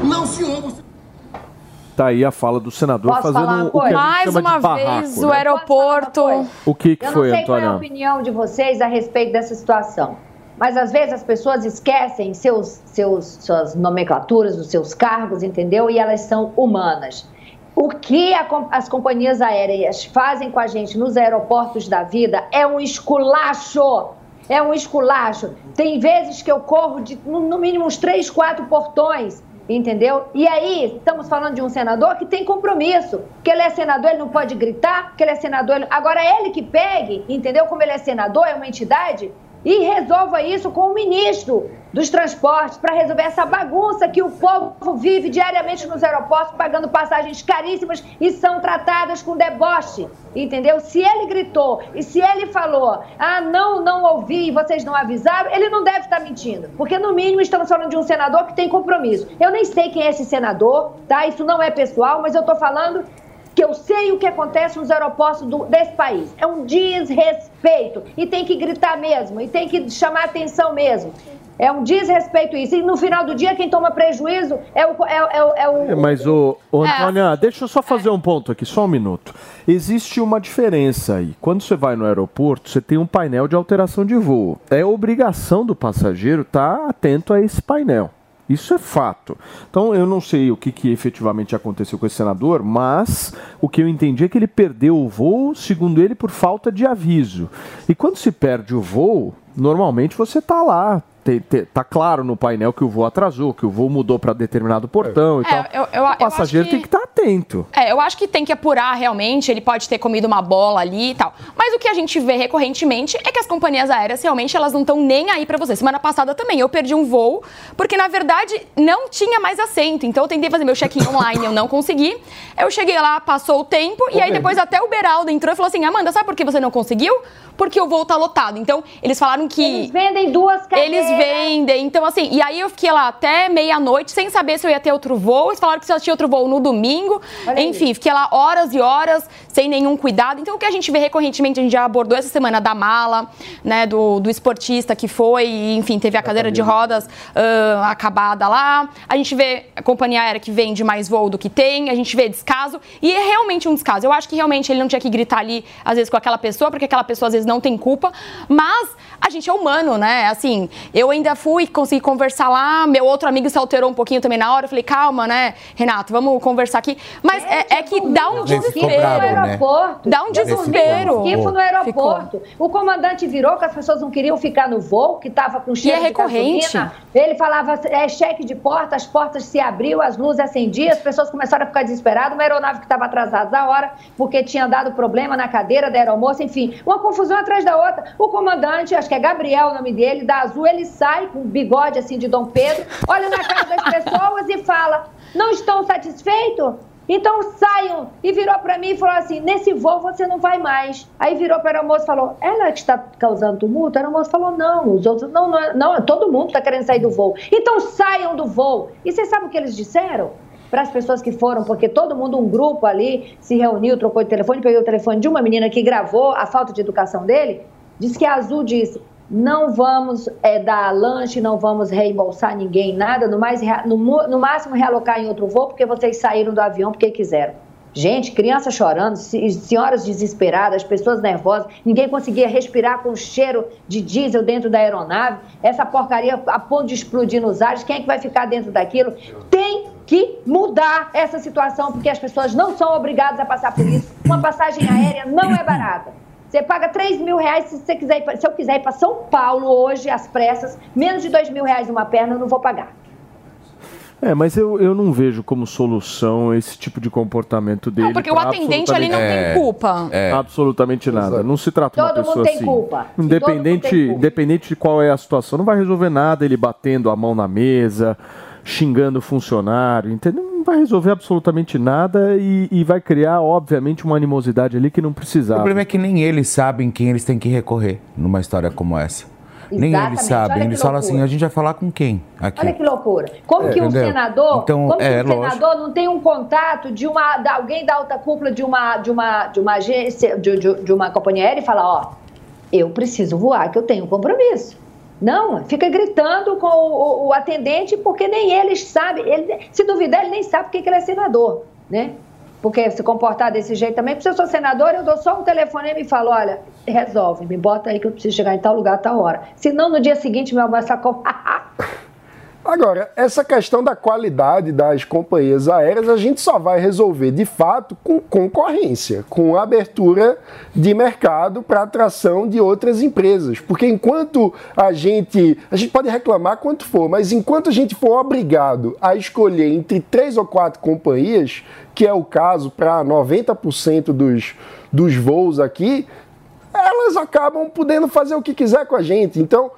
S7: Não, senhor, você.
S2: Tá aí a fala do senador
S6: Posso falar
S2: fazendo
S6: uma
S2: o que
S5: Mais
S2: chama
S5: uma
S2: de barraco.
S5: vez,
S2: né?
S5: o aeroporto.
S2: O que, que
S6: Eu
S2: foi,
S6: não sei qual é a
S2: Antônio?
S6: opinião de vocês a respeito dessa situação. Mas às vezes as pessoas esquecem seus, seus, suas nomenclaturas, os seus cargos, entendeu? E elas são humanas. O que a as companhias aéreas fazem com a gente nos aeroportos da vida é um esculacho. É um esculacho. Tem vezes que eu corro de no, no mínimo uns três, quatro portões. Entendeu? E aí, estamos falando de um senador que tem compromisso. Que ele é senador, ele não pode gritar, que ele é senador. Ele... Agora, ele que pegue, entendeu? Como ele é senador, é uma entidade, e resolva isso com o ministro dos transportes para resolver essa bagunça que o povo vive diariamente nos aeroportos, pagando passagens caríssimas e são tratadas com deboche, entendeu? Se ele gritou e se ele falou, ah, não, não ouvi, vocês não avisaram, ele não deve estar mentindo, porque no mínimo estamos falando de um senador que tem compromisso. Eu nem sei quem é esse senador, tá? Isso não é pessoal, mas eu estou falando que eu sei o que acontece nos aeroportos do- desse país. É um desrespeito. E tem que gritar mesmo, e tem que chamar atenção mesmo. É um desrespeito isso. E no final do dia, quem toma prejuízo é o. É, é o- é o
S2: É, Mas, o, o
S5: É.
S2: Antônio, ah, deixa eu só fazer um ponto aqui, só um minuto. Existe uma diferença aí. Quando você vai no aeroporto, você tem um painel de alteração de voo. É obrigação do passageiro estar atento a esse painel. Isso é fato. Então, eu não sei o que, que efetivamente aconteceu com esse senador, mas o que eu entendi é que ele perdeu o voo, segundo ele, por falta de aviso. E quando se perde o voo, normalmente você está lá. Te- te- tá claro no painel que o voo atrasou, que o voo mudou para determinado portão e
S5: É,
S2: tal.
S5: eu- eu- eu
S2: o
S5: acho
S2: passageiro
S5: que-
S2: tem que estar atento.
S5: É, eu acho que tem que apurar realmente, ele pode ter comido uma bola ali e tal. Mas o que a gente vê recorrentemente é que as companhias aéreas realmente elas não estão nem aí pra você. Semana passada também eu perdi um voo, porque na verdade não tinha mais assento. Então eu tentei fazer meu check-in online, eu não consegui. Eu cheguei lá, passou o tempo, e aí depois até o Beraldo entrou e falou assim: Amanda, sabe por que você não conseguiu? Porque o voo tá lotado. Então eles falaram que.
S6: Eles vendem duas cadeiras.
S5: Vendem. Então, assim, e aí eu fiquei lá até meia-noite sem saber se eu ia ter outro voo. Eles falaram que só tinha outro voo no domingo.
S6: Olha
S5: Enfim, fiquei lá horas e horas sem nenhum cuidado. Então, o que a gente vê recorrentemente, a gente já abordou essa semana da mala, né, do, do esportista que foi, e, enfim, teve a cadeira de rodas ah, acabada lá. A gente vê a companhia aérea que vende mais voo do que tem. A gente vê descaso. E é realmente um descaso. Eu acho que realmente ele não tinha que gritar ali, às vezes, com aquela pessoa, porque aquela pessoa, às vezes, não tem culpa. Mas a gente é humano, né? Assim, eu ainda fui, consegui conversar lá. Meu outro amigo se alterou um pouquinho também na hora. Eu falei, calma, né, Renato, vamos conversar aqui. Mas é, é que dá um
S3: ficou
S5: desespero.
S3: bravo,
S6: no
S3: né?
S6: aeroporto.
S5: Dá um desespero.
S6: no esquife no aeroporto. O comandante virou que as pessoas não queriam ficar no voo, que estava com cheiro
S5: é
S6: de
S5: recorrente.
S6: gasolina. Ele falava é, cheque de porta, as portas se abriam, as luzes acendiam, as pessoas começaram a ficar desesperadas. Uma aeronave que estava atrasada da hora, porque tinha dado problema na cadeira da aeromoça, enfim, uma confusão atrás da outra. O comandante, acho que é Gabriel o nome dele, da Azul, ele sai com um bigode assim de Dom Pedro, olha na cara das pessoas e fala: não estão satisfeitos? Então saiam. E virou para mim e falou assim: nesse voo você não vai mais. Aí virou para a aeromoça e falou: ela que está causando tumulto? A aeromoça falou: não, os outros, não, não, não todo mundo está querendo sair do voo. Então saiam do voo. E vocês sabem o que eles disseram? Para as pessoas que foram, porque todo mundo, um grupo ali, se reuniu, trocou de telefone, peguei o telefone de uma menina que gravou a falta de educação dele. Diz que a Azul disse: não vamos é, dar lanche, não vamos reembolsar ninguém, nada, no, mais, no, no máximo realocar em outro voo, porque vocês saíram do avião porque quiseram. Gente, criança chorando, senhoras desesperadas, pessoas nervosas, ninguém conseguia respirar com o cheiro de diesel dentro da aeronave, essa porcaria a ponto de explodir nos ares, quem é que vai ficar dentro daquilo? Tem que mudar essa situação, porque as pessoas não são obrigadas a passar por isso. Uma passagem aérea não é barata. Você paga 3 mil reais se, você quiser ir, se eu quiser ir para São Paulo hoje, às pressas, menos de 2 mil reais numa perna, eu não vou pagar.
S2: É, mas eu, eu não vejo como solução esse tipo de comportamento dele. Não,
S5: porque o atendente ali não é, tem culpa.
S2: É. Absolutamente nada. Não se trata de uma pessoa assim.
S6: Culpa.
S2: Independente, culpa. independente de qual é a situação, não vai resolver nada ele batendo a mão na mesa, xingando o funcionário, entendeu? Não vai resolver absolutamente nada e, e vai criar, obviamente, uma animosidade ali que não precisava.
S3: O problema é que nem eles sabem quem eles têm que recorrer numa história como essa. Nem eles sabem. Eles falam assim, a gente vai falar com quem aqui?
S6: Olha que loucura. Como é, que um entendeu? senador, então, como é, que um senador não tem um contato de uma de alguém da alta cúpula de uma de uma de uma agência de, de, de uma companhia aérea e fala, ó, eu preciso voar, que eu tenho um compromisso. Não, fica gritando com o, o, o atendente porque nem eles sabem. Ele, se duvidar, ele nem sabe porque que ele é senador, né? porque se comportar desse jeito também, porque se eu sou senador, eu dou só um telefone e me falo, olha, resolve, me bota aí que eu preciso chegar em tal lugar, tal hora. Senão, no dia seguinte, meu amor, essa
S4: Agora, essa questão da qualidade das companhias aéreas a gente só vai resolver de fato com concorrência, com abertura de mercado para atração de outras empresas. Porque enquanto a gente. A gente pode reclamar quanto for, mas enquanto a gente for obrigado a escolher entre três ou quatro companhias, que é o caso para 90% dos, dos voos aqui, elas acabam podendo fazer o que quiser com a gente. Então,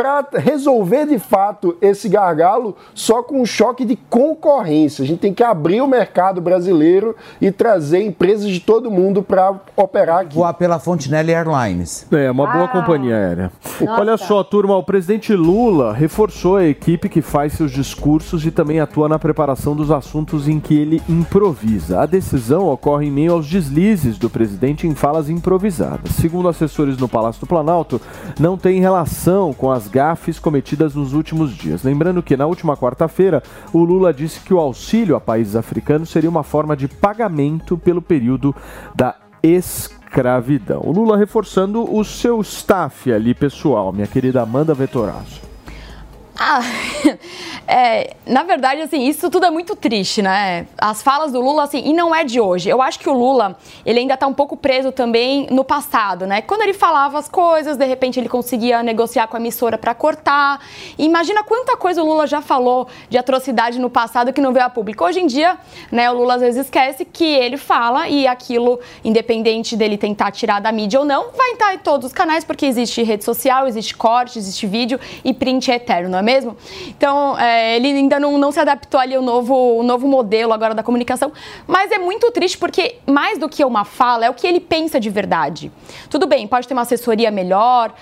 S4: para resolver de fato esse gargalo só com um choque de concorrência. A gente tem que abrir o mercado brasileiro e trazer empresas de todo mundo para operar aqui.
S3: Voar pela Fontenelle Airlines.
S2: É, uma boa ah, companhia aérea. Nossa. Olha só, turma, o presidente Lula reforçou a equipe que faz seus discursos e também atua na preparação dos assuntos em que ele improvisa. A decisão ocorre em meio aos deslizes do presidente em falas improvisadas. Segundo assessores no Palácio do Planalto, não tem relação com as gafes cometidas nos últimos dias. Lembrando que na última quarta-feira, o Lula disse que o auxílio a países africanos seria uma forma de pagamento pelo período da escravidão. O Lula reforçando o seu staff ali pessoal, minha querida Amanda Vetorazo.
S5: Ah, é, na verdade, assim, isso tudo é muito triste, né? As falas do Lula, assim, e não é de hoje. Eu acho que o Lula, ele ainda tá um pouco preso também no passado, né? Quando ele falava as coisas, de repente ele conseguia negociar com a emissora para cortar. Imagina quanta coisa o Lula já falou de atrocidade no passado que não veio a público. Hoje em dia, né, o Lula às vezes esquece que ele fala e aquilo, independente dele tentar tirar da mídia ou não, vai estar em todos os canais, porque existe rede social, existe corte, existe vídeo e print é eterno, não é mesmo? Mesmo. Então, é, ele ainda não, não se adaptou ali ao novo, novo modelo agora da comunicação. Mas é muito triste porque, mais do que uma fala, é o que ele pensa de verdade. Tudo bem, pode ter uma assessoria melhor,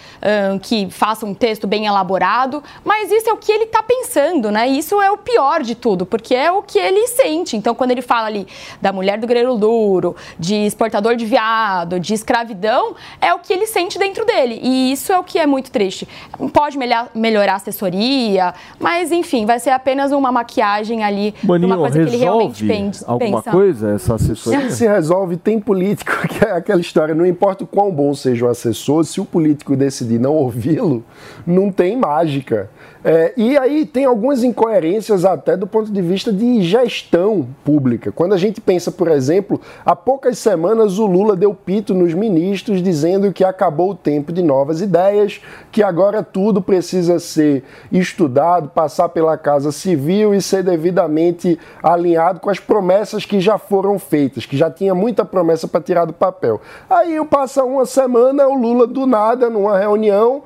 S5: um, que faça um texto bem elaborado, mas isso é o que ele está pensando, né? Isso é o pior de tudo, porque é o que ele sente. Então, quando ele fala ali da mulher do grelo duro, de exportador de viado, de escravidão, é o que ele sente dentro dele. E isso é o que é muito triste. Pode melhorar a assessoria, mas enfim, vai ser apenas uma maquiagem ali,
S2: Maninho,
S5: uma coisa que ele realmente pensa.
S2: alguma coisa essa assessoria?
S4: Se resolve, tem político, que é aquela história, não importa o quão bom seja o assessor, se o político decidir não ouvi-lo, não tem mágica. É, e aí tem algumas incoerências até do ponto de vista de gestão pública. Quando a gente pensa, por exemplo, há poucas semanas o Lula deu pito nos ministros dizendo que acabou o tempo de novas ideias, que agora tudo precisa ser estudado, passar pela Casa Civil e ser devidamente alinhado com as promessas que já foram feitas, que já tinha muita promessa para tirar do papel. Aí passa uma semana, o Lula do nada, numa reunião,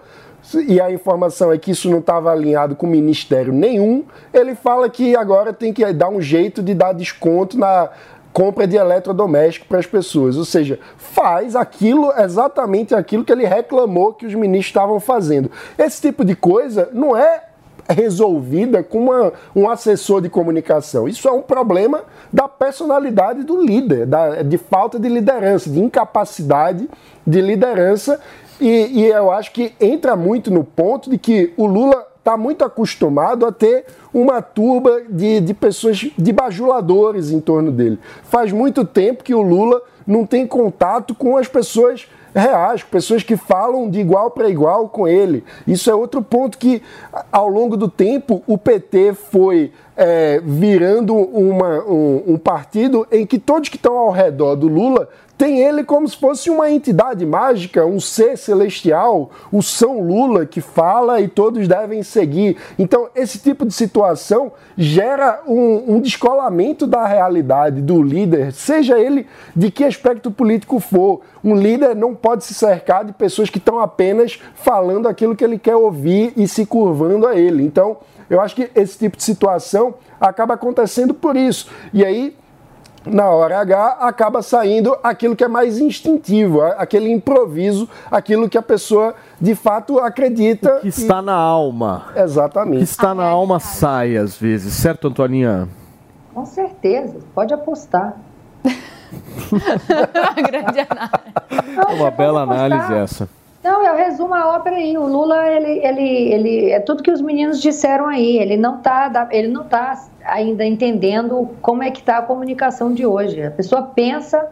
S4: e a informação é que isso não estava alinhado com ministério nenhum, ele fala que agora tem que dar um jeito de dar desconto na compra de eletrodoméstico para as pessoas. Ou seja, faz aquilo, exatamente aquilo que ele reclamou que os ministros estavam fazendo. Esse tipo de coisa não é resolvida com uma, um assessor de comunicação. Isso é um problema da personalidade do líder, da, de falta de liderança, de incapacidade de liderança. E, e eu acho que entra muito no ponto de que o Lula está muito acostumado a ter uma turba de, de pessoas, de bajuladores em torno dele. Faz muito tempo que o Lula não tem contato com as pessoas reais, pessoas que falam de igual para igual com ele. Isso é outro ponto que, ao longo do tempo, o PT foi é, virando uma, um, um partido em que todos que estão ao redor do Lula tem ele como se fosse uma entidade mágica, um ser celestial, o São Lula que fala e todos devem seguir. Então, esse tipo de situação gera um, um descolamento da realidade do líder, seja ele de que aspecto político for. Um líder não pode se cercar de pessoas que estão apenas falando aquilo que ele quer ouvir e se curvando a ele. Então, eu acho que esse tipo de situação acaba acontecendo por isso. E aí na hora H acaba saindo aquilo que é mais instintivo, aquele improviso, aquilo que a pessoa de fato acredita.
S2: O que está na alma.
S4: Exatamente.
S2: O que está na alma sai às vezes, certo, Antoninha?
S6: Com certeza, pode apostar.
S5: grande análise.
S2: É uma bela análise essa.
S6: Não, eu resumo a ópera aí. O Lula, ele, ele, ele é tudo que os meninos disseram aí. Ele não está, ele não tá ainda entendendo como é que está a comunicação de hoje. A pessoa pensa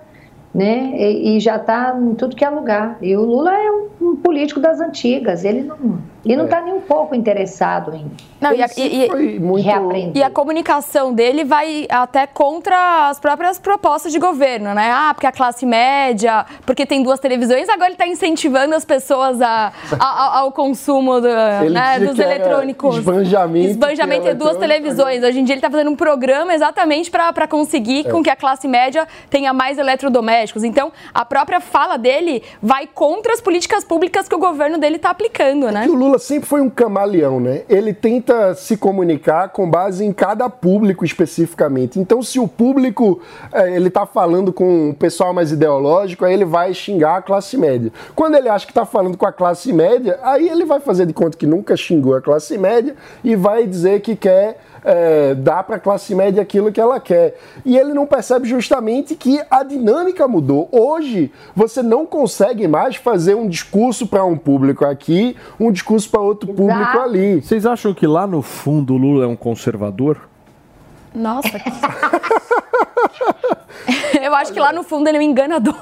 S6: né? E, e já está em tudo que é lugar. E o Lula é um, um político das antigas, ele não ele não está é. nem um pouco interessado em
S5: não, e, a, e, muito... reaprender. E a comunicação dele vai até contra as próprias propostas de governo, né? Ah, porque a classe média, porque tem duas televisões, agora ele está incentivando as pessoas a, a, ao consumo do, né, dos eletrônicos.
S4: Esbanjamento.
S5: Esbanjamento de duas televisões. Hoje em dia ele está fazendo um programa exatamente para conseguir é. com que a classe média tenha mais eletrodomésticos. Então, a própria fala dele vai contra as políticas públicas que o governo dele está aplicando,
S4: é
S5: né?
S4: o Lula sempre foi um camaleão, né? Ele tenta se comunicar com base em cada público especificamente. Então, se o público é, ele está falando com o pessoal mais ideológico, aí ele vai xingar a classe média. Quando ele acha que está falando com a classe média, aí ele vai fazer de conta que nunca xingou a classe média e vai dizer que quer é, dar para a classe média aquilo que ela quer. E ele não percebe justamente que a dinâmica mudou. Hoje, você não consegue mais fazer um discurso para um público aqui, um discurso para outro público ali.
S2: Vocês acham que lá no fundo o Lula é um conservador?
S5: Nossa, que... Eu acho que lá no fundo ele é um enganador.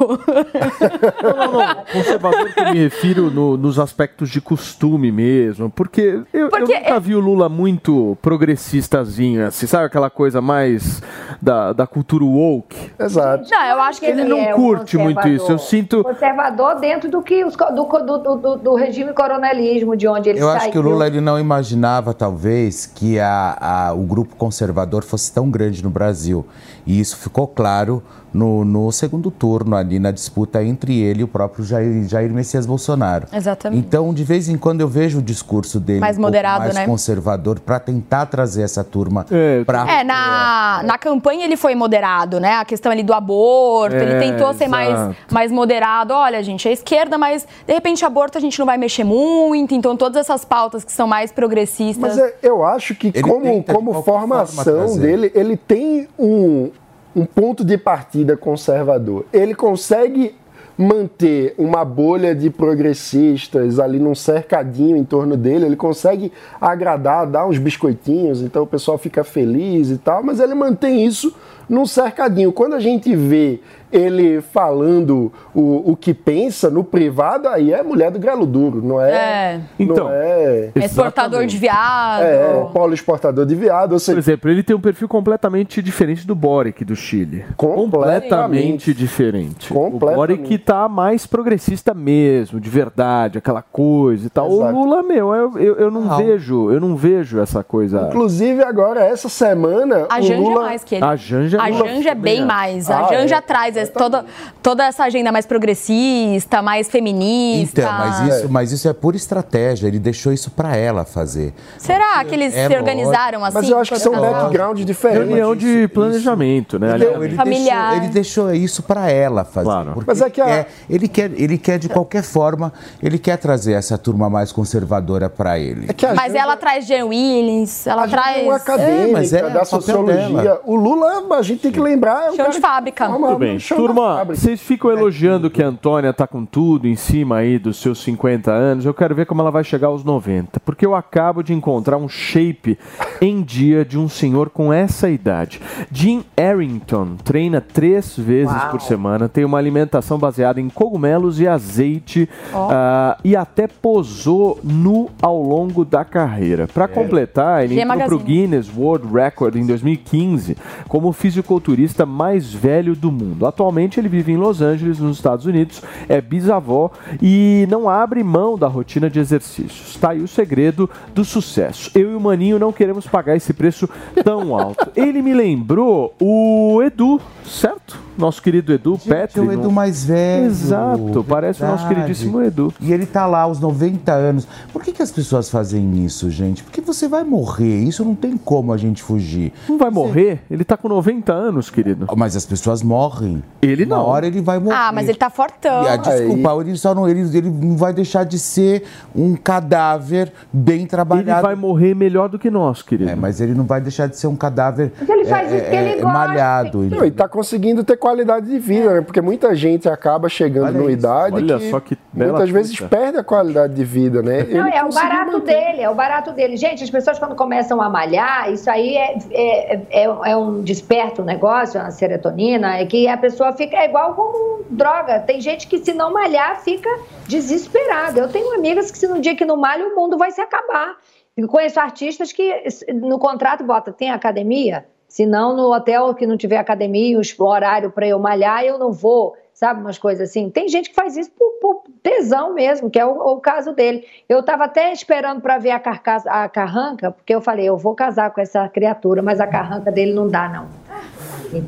S2: Não, não, não. Conservador que eu me refiro no, nos aspectos de costume mesmo. Porque eu, porque eu nunca é... vi o Lula muito progressistazinho, assim, sabe aquela coisa mais da, da cultura woke?
S4: Exato.
S5: Não, eu acho que
S2: ele, ele não é curte um muito isso. Eu sinto.
S6: Conservador dentro do, que, do, do, do, do regime coronelismo, de onde ele
S3: Eu
S6: saiu.
S3: acho que o Lula ele não imaginava, talvez, que a, a, o grupo conservador fosse tão grande no Brasil. E isso ficou claro no, no, segundo turno, ali na disputa entre ele e o próprio Jair, Jair Messias Bolsonaro.
S5: Exatamente.
S3: Então, de vez em quando eu vejo o discurso dele
S5: mais um moderado,
S3: mais
S5: né?
S3: conservador para tentar trazer essa turma
S2: é,
S3: para
S5: É, na, na campanha ele foi moderado, né? A questão ali do aborto, é, ele tentou ser mais, mais moderado. Olha, gente, é esquerda, mas de repente aborto a gente não vai mexer muito, então todas essas pautas que são mais progressistas.
S4: Mas é, eu acho que ele como, como formação dele, ele tem um um ponto de partida conservador. Ele consegue manter uma bolha de progressistas ali num cercadinho em torno dele, ele consegue agradar, dar uns biscoitinhos, então o pessoal fica feliz e tal, mas ele mantém isso num cercadinho. Quando a gente vê ele falando o, o que pensa no privado, aí é mulher do grelo duro, não é?
S5: É.
S2: Então,
S5: é, é exportador de viado.
S4: É, polo exportador de viado.
S2: Seja... Por exemplo, ele tem um perfil completamente diferente do Boric do Chile.
S4: Completamente,
S2: completamente diferente.
S4: Completamente.
S2: O Boric tá mais progressista mesmo, de verdade, aquela coisa e tal. Exato. O Lula, meu, eu, eu, eu não, não, vejo, eu não vejo essa coisa.
S4: Inclusive, agora, essa semana.
S5: A Janja Lula... é mais que ele.
S2: A Janja,
S5: a Janja é bem mais. A ah, Janja é. traz toda, toda essa agenda mais progressista, mais feminista.
S3: Então, mas isso, mas isso é pura estratégia. Ele deixou isso para ela fazer.
S5: Será Porque que eles é se organizaram assim?
S4: Mas eu acho que são backgrounds diferentes.
S2: Reunião de planejamento, né?
S3: Então, ele, Familiar. Deixou, ele deixou isso para ela fazer. Claro.
S4: Mas é que a...
S3: ele, quer, ele quer, de qualquer forma, ele quer trazer essa turma mais conservadora para ele.
S5: É mas ela traz Jean Willis, ela a traz.
S4: É uma acadêmica é, mas é da sociologia. O Lula, a gente tem que lembrar. É um
S5: Chão de fábrica.
S2: Muito bem. Turma, vocês ficam elogiando que a Antônia tá com tudo em cima aí dos seus 50 anos. Eu quero ver como ela vai chegar aos 90. Porque eu acabo de encontrar um shape em dia de um senhor com essa idade. Jim Arrington treina três vezes por semana, tem uma alimentação baseada em cogumelos e azeite ah, e até posou nu ao longo da carreira. Para completar, ele entrou pro. Guinness World Record em 2015 como o fisiculturista mais velho do mundo. Atualmente ele vive em Los Angeles, nos Estados Unidos, é bisavó e não abre mão da rotina de exercícios. Está aí o segredo do sucesso. Eu e o Maninho não queremos pagar esse preço tão alto. Ele me lembrou o Edu, certo? Nosso querido Edu Petri.
S3: É o Edu
S2: não-
S3: mais velho.
S2: Exato, parece o nosso
S3: verdade.
S2: queridíssimo Edu.
S3: E ele tá lá aos 90 anos. Por que, que as pessoas fazem isso, gente? Porque você vai morrer. Isso não tem como a gente fugir.
S2: Não vai morrer? Ele tá com 90 anos, querido.
S3: Mas as pessoas morrem.
S2: Ele não.
S3: hora ele vai morrer.
S5: Ah, mas ele tá fortão.
S3: E, ah, desculpa, ele só não, ele, ele não vai deixar de ser um cadáver bem
S2: Ele
S3: trabalhado.
S2: vai morrer melhor do que nós, querido.
S3: É, mas ele não vai deixar de ser um cadáver
S6: ele faz
S3: é,
S6: isso porque
S3: é,
S6: ele
S3: é,
S6: gosta.
S3: malhado.
S4: Não, e tá conseguindo ter qualidade de vida, né? Porque muita gente acaba chegando
S3: Olha
S4: numa
S3: isso.
S4: idade
S2: Olha
S4: que,
S2: só que
S4: muitas vezes perde a qualidade de vida, né?
S6: Não,
S4: Ele
S6: é o barato
S4: manter.
S6: dele, é o barato dele. Gente, as pessoas quando começam a malhar, isso aí é, é, é, é um desperto, um negócio, uma serotonina, é que a pessoa fica é igual como droga. Tem gente que se não malhar fica desesperada. Eu tenho amigas que se no dia que não malha o mundo vai se acabar. Eu conheço artistas que no contrato bota, tem academia? Se não, no hotel que não tiver academia, o horário para eu malhar, eu não vou. Sabe, umas coisas assim. Tem gente que faz isso por, por tesão mesmo, que é o, o caso dele. Eu estava até esperando para ver a, carcaça, a carranca, porque eu falei, eu vou casar com essa criatura, mas a carranca dele não dá, não.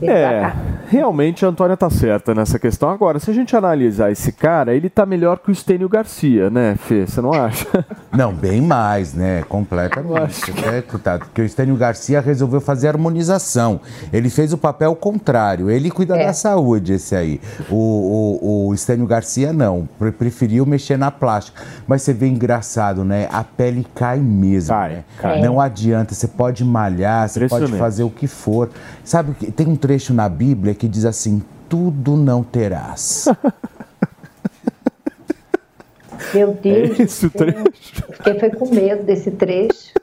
S2: É, realmente a Antônia tá certa nessa questão. Agora, se a gente analisar esse cara, ele tá melhor que o Estênio Garcia, né, Fê? Você não acha?
S3: Não, bem mais, né? Completamente. É, coitado, porque o Estênio Garcia resolveu fazer harmonização. Ele fez o papel contrário. Ele cuida
S6: É.
S3: da saúde, esse aí. O, o, o Estênio Garcia não. Pre- Preferiu mexer na plástica. Mas você vê engraçado, né? A pele cai mesmo.
S2: Cai,
S3: né?
S2: cai.
S3: Não adianta. Você pode malhar, você pode fazer o que for. Sabe, que tem um trecho na Bíblia que diz assim: tudo não terás.
S6: Meu Deus,
S2: É esse o trecho?
S6: eu fiquei foi com medo desse trecho.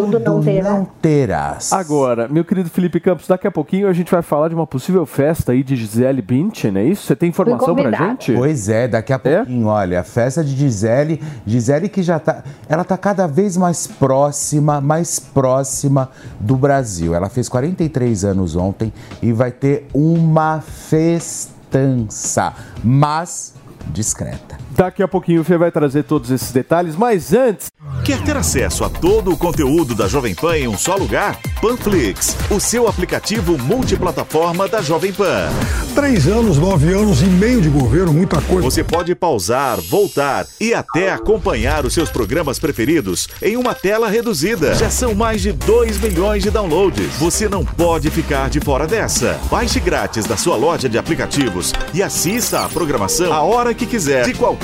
S3: Tudo,
S6: não terá.
S3: não terás.
S2: Agora, meu querido Felipe Campos, daqui a pouquinho a gente vai falar de uma possível festa aí de Gisele Bündchen, é isso? Você tem informação pra gente?
S3: Pois é, daqui a
S2: É?
S3: pouquinho, olha, a festa de Gisele, Gisele que já tá, ela tá cada vez mais próxima, mais próxima do Brasil. Ela fez 43 anos ontem e vai ter uma festança, mas discreta.
S2: Daqui a pouquinho o Fê vai trazer todos esses detalhes, mas antes,
S9: Quer ter acesso a todo o conteúdo da Jovem Pan em um só lugar? Panflix, o seu aplicativo multiplataforma da Jovem Pan.
S10: Três anos, nove anos e meio de governo, muita coisa.
S9: Você pode pausar, voltar e até acompanhar os seus programas preferidos em uma tela reduzida. Já são mais de 2 milhões de downloads. Você não pode ficar de fora dessa. Baixe grátis da sua loja de aplicativos e assista a programação a hora que quiser, de qualquer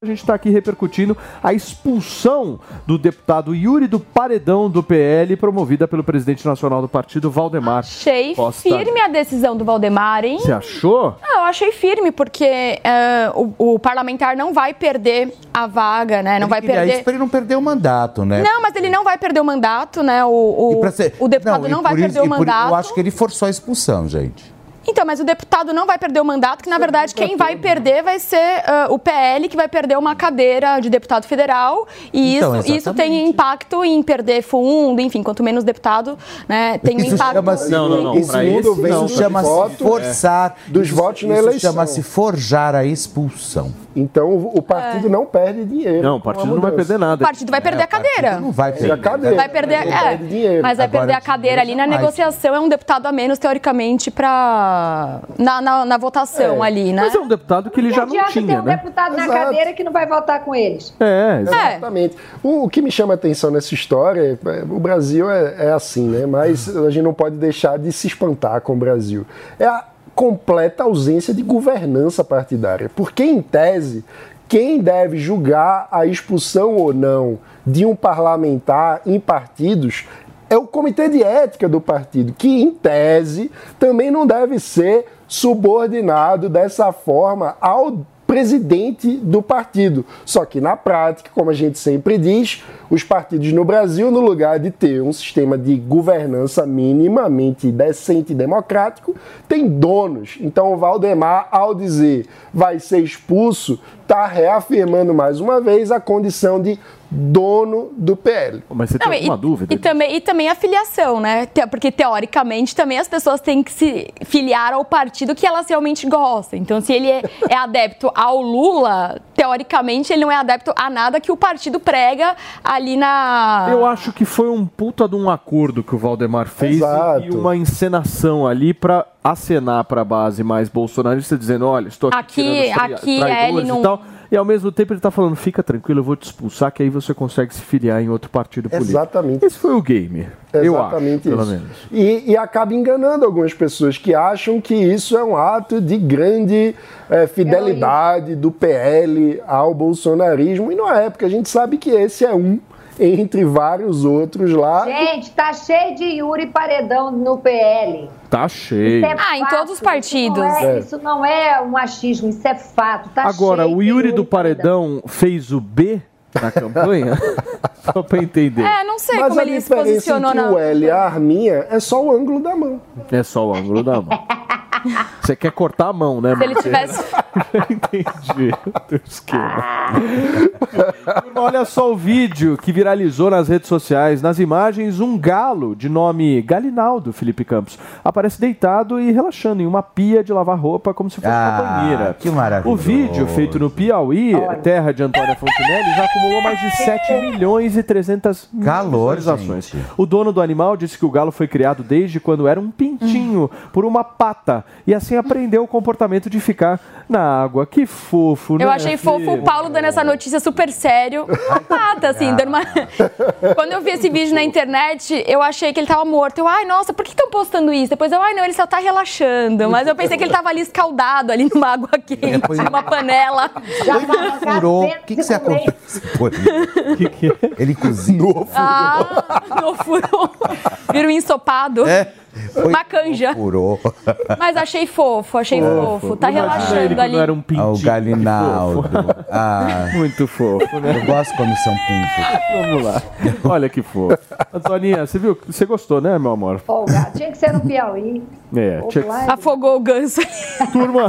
S2: A gente está aqui repercutindo a expulsão do deputado Yuri do Paredão do PL, promovida pelo presidente nacional do partido, Valdemar.
S5: Achei
S2: Costa.
S5: firme a decisão do Valdemar, hein?
S2: Você achou?
S5: Ah, eu achei firme, porque é, o, o parlamentar não vai perder a vaga, né? Não vai
S3: Ele queria
S5: perder.
S3: isso pra ele não perder o mandato, né?
S5: Não, mas ele não vai perder o mandato, né? O, o,
S3: ser-
S5: o deputado
S3: e
S5: não, vai
S3: isso-
S5: perder o
S3: por-
S5: mandato.
S3: Eu acho que ele forçou a expulsão, gente.
S5: Então, mas o deputado não vai perder o mandato, que na verdade quem vai perder vai ser ah, o PL, que vai perder uma cadeira de deputado federal. E
S3: Então,
S5: isso, isso tem impacto em perder fundo, enfim, quanto menos deputado, né, tem um
S3: Isso
S5: impacto.
S3: chama-se-
S2: Não, não, não.
S4: Esse mundo vem
S3: Isso chama-se
S4: voto,
S3: forçar.
S4: dos
S3: isso-
S4: votos na
S3: isso
S4: eleição.
S3: chama-se forjar a expulsão.
S4: Então o partido não perde dinheiro.
S2: Não, o partido não vai perder
S5: O
S2: nada.
S5: partido vai perder a cadeira.
S3: Não vai
S4: Perder a cadeira.
S5: Vai perder,
S4: Não
S5: é,
S4: perde dinheiro.
S5: mas vai
S3: Agora,
S5: perder a cadeira ali na
S3: jamais.
S5: negociação. É um deputado a menos, teoricamente, para na, na, na votação
S4: É.
S5: ali, né?
S2: Mas é um deputado que ele já
S6: Não
S2: não
S6: adianta ter
S2: tinha,
S6: um
S2: né?
S6: deputado na
S4: Exato.
S6: cadeira que não vai votar com eles.
S2: É.
S5: É.
S4: Exatamente. O, o que me chama a atenção nessa história, é, o Brasil é, é assim, né? Mas a gente não pode deixar de se espantar com o Brasil. É a completa ausência de governança partidária. Porque, em tese, quem deve julgar a expulsão ou não de um parlamentar em partidos é o comitê de ética do partido, que, em tese, também não deve ser subordinado dessa forma ao presidente do partido. Só que na prática, como a gente sempre diz, os partidos no Brasil, no lugar de ter um sistema de governança minimamente decente e democrático, tem donos. Então o Valdemar, ao dizer vai ser expulso, está reafirmando mais uma vez a condição de dono do PL.
S2: Mas você
S5: Não,
S2: tem alguma
S5: e,
S2: dúvida?
S5: E também, e também a filiação, né? Porque, teoricamente, também as pessoas têm que se filiar ao partido que elas realmente gostam. Então, se ele é, é adepto ao Lula, teoricamente, ele não é adepto a nada que o partido prega ali na.
S2: Eu acho que foi um puta de um acordo que o Valdemar fez
S4: Exato.
S2: e uma encenação ali pra acenar pra base mais bolsonarista, dizendo, olha, estou aqui,
S5: Aqui- aqui
S2: traidores
S5: ele não-
S2: e tal. E ao mesmo tempo ele tá falando, fica tranquilo, eu vou te expulsar, que aí você consegue se filiar em outro partido político.
S4: Exatamente.
S2: Esse foi o game, eu acho,
S4: Exatamente
S2: pelo
S4: isso.
S2: menos.
S4: E, e acaba enganando algumas pessoas que acham que isso é um ato de grande eh, fidelidade do PL ao bolsonarismo. E não é, porque a gente sabe que esse é um entre vários outros lá.
S6: Gente, tá cheio de Yuri Paredão no PL.
S2: Tá cheio.
S6: É
S5: Ah, em
S6: fato,
S5: todos os
S6: isso não
S5: partidos.
S6: é-
S4: É.
S6: Isso não é um machismo, isso é fato. Tá
S2: Agora,
S6: cheio
S2: o
S6: de
S2: Yuri do Paredão fez o B na campanha? Só pra entender.
S5: É, não sei
S4: Mas
S5: como ele se posicionou
S4: entre
S5: na.
S4: o L e a arminha é só o ângulo da mão.
S2: É só o ângulo da mão. Você quer cortar a mão, né?
S5: Se ele
S2: Marcelo?
S5: Tivesse.
S2: Entendi o teu esquema. Turma, Olha só o vídeo que viralizou nas redes sociais. Nas imagens, um galo de nome Galinaldo, Felipe Campos, aparece deitado e relaxando em uma pia de lavar roupa como se fosse uma
S3: Ah,
S2: banheira.
S3: que maravilhoso.
S2: O vídeo, feito no Piauí, terra de Antônia Fontinelli, já acumulou mais de 7 milhões e 300 mil visualizações.
S3: gente.
S2: O dono do animal disse que o galo foi criado desde quando era um pintinho por uma pata e assim aprendeu o comportamento de ficar na água. Que fofo, né?
S5: Eu achei fofo o Paulo dando essa notícia super sério. Nada, assim, dando uma... Quando eu vi esse vídeo na internet, eu achei que ele tava morto. Eu, ai, nossa, por que estão postando isso? Depois eu, ai, não, ele só tá relaxando. Mas eu pensei que ele tava ali escaldado, ali numa água quente,
S3: Depois-
S5: numa panela.
S6: Já tava
S3: Furou. O que, que você acontece?
S2: Que que é?
S3: Ele cozinhou.
S5: Ah, não furou. Vira um ensopado.
S3: É. Foi-
S5: Uma canja.
S3: Furou.
S5: Mas achei fofo, achei fofo. Tá
S2: Imagina ele
S5: relaxando ali.
S2: era um pintinho.
S3: Ah, o Galinaldo. Ah,
S2: Muito fofo, né?
S3: eu gosto quando são pintos.
S2: Vamos lá. Olha que fofo. Antoninha, você viu? Você gostou, né, meu amor?
S6: Folgado. Tinha que ser no Piauí.
S2: É, tinha que...
S5: Afogou o ganso.
S2: Turma,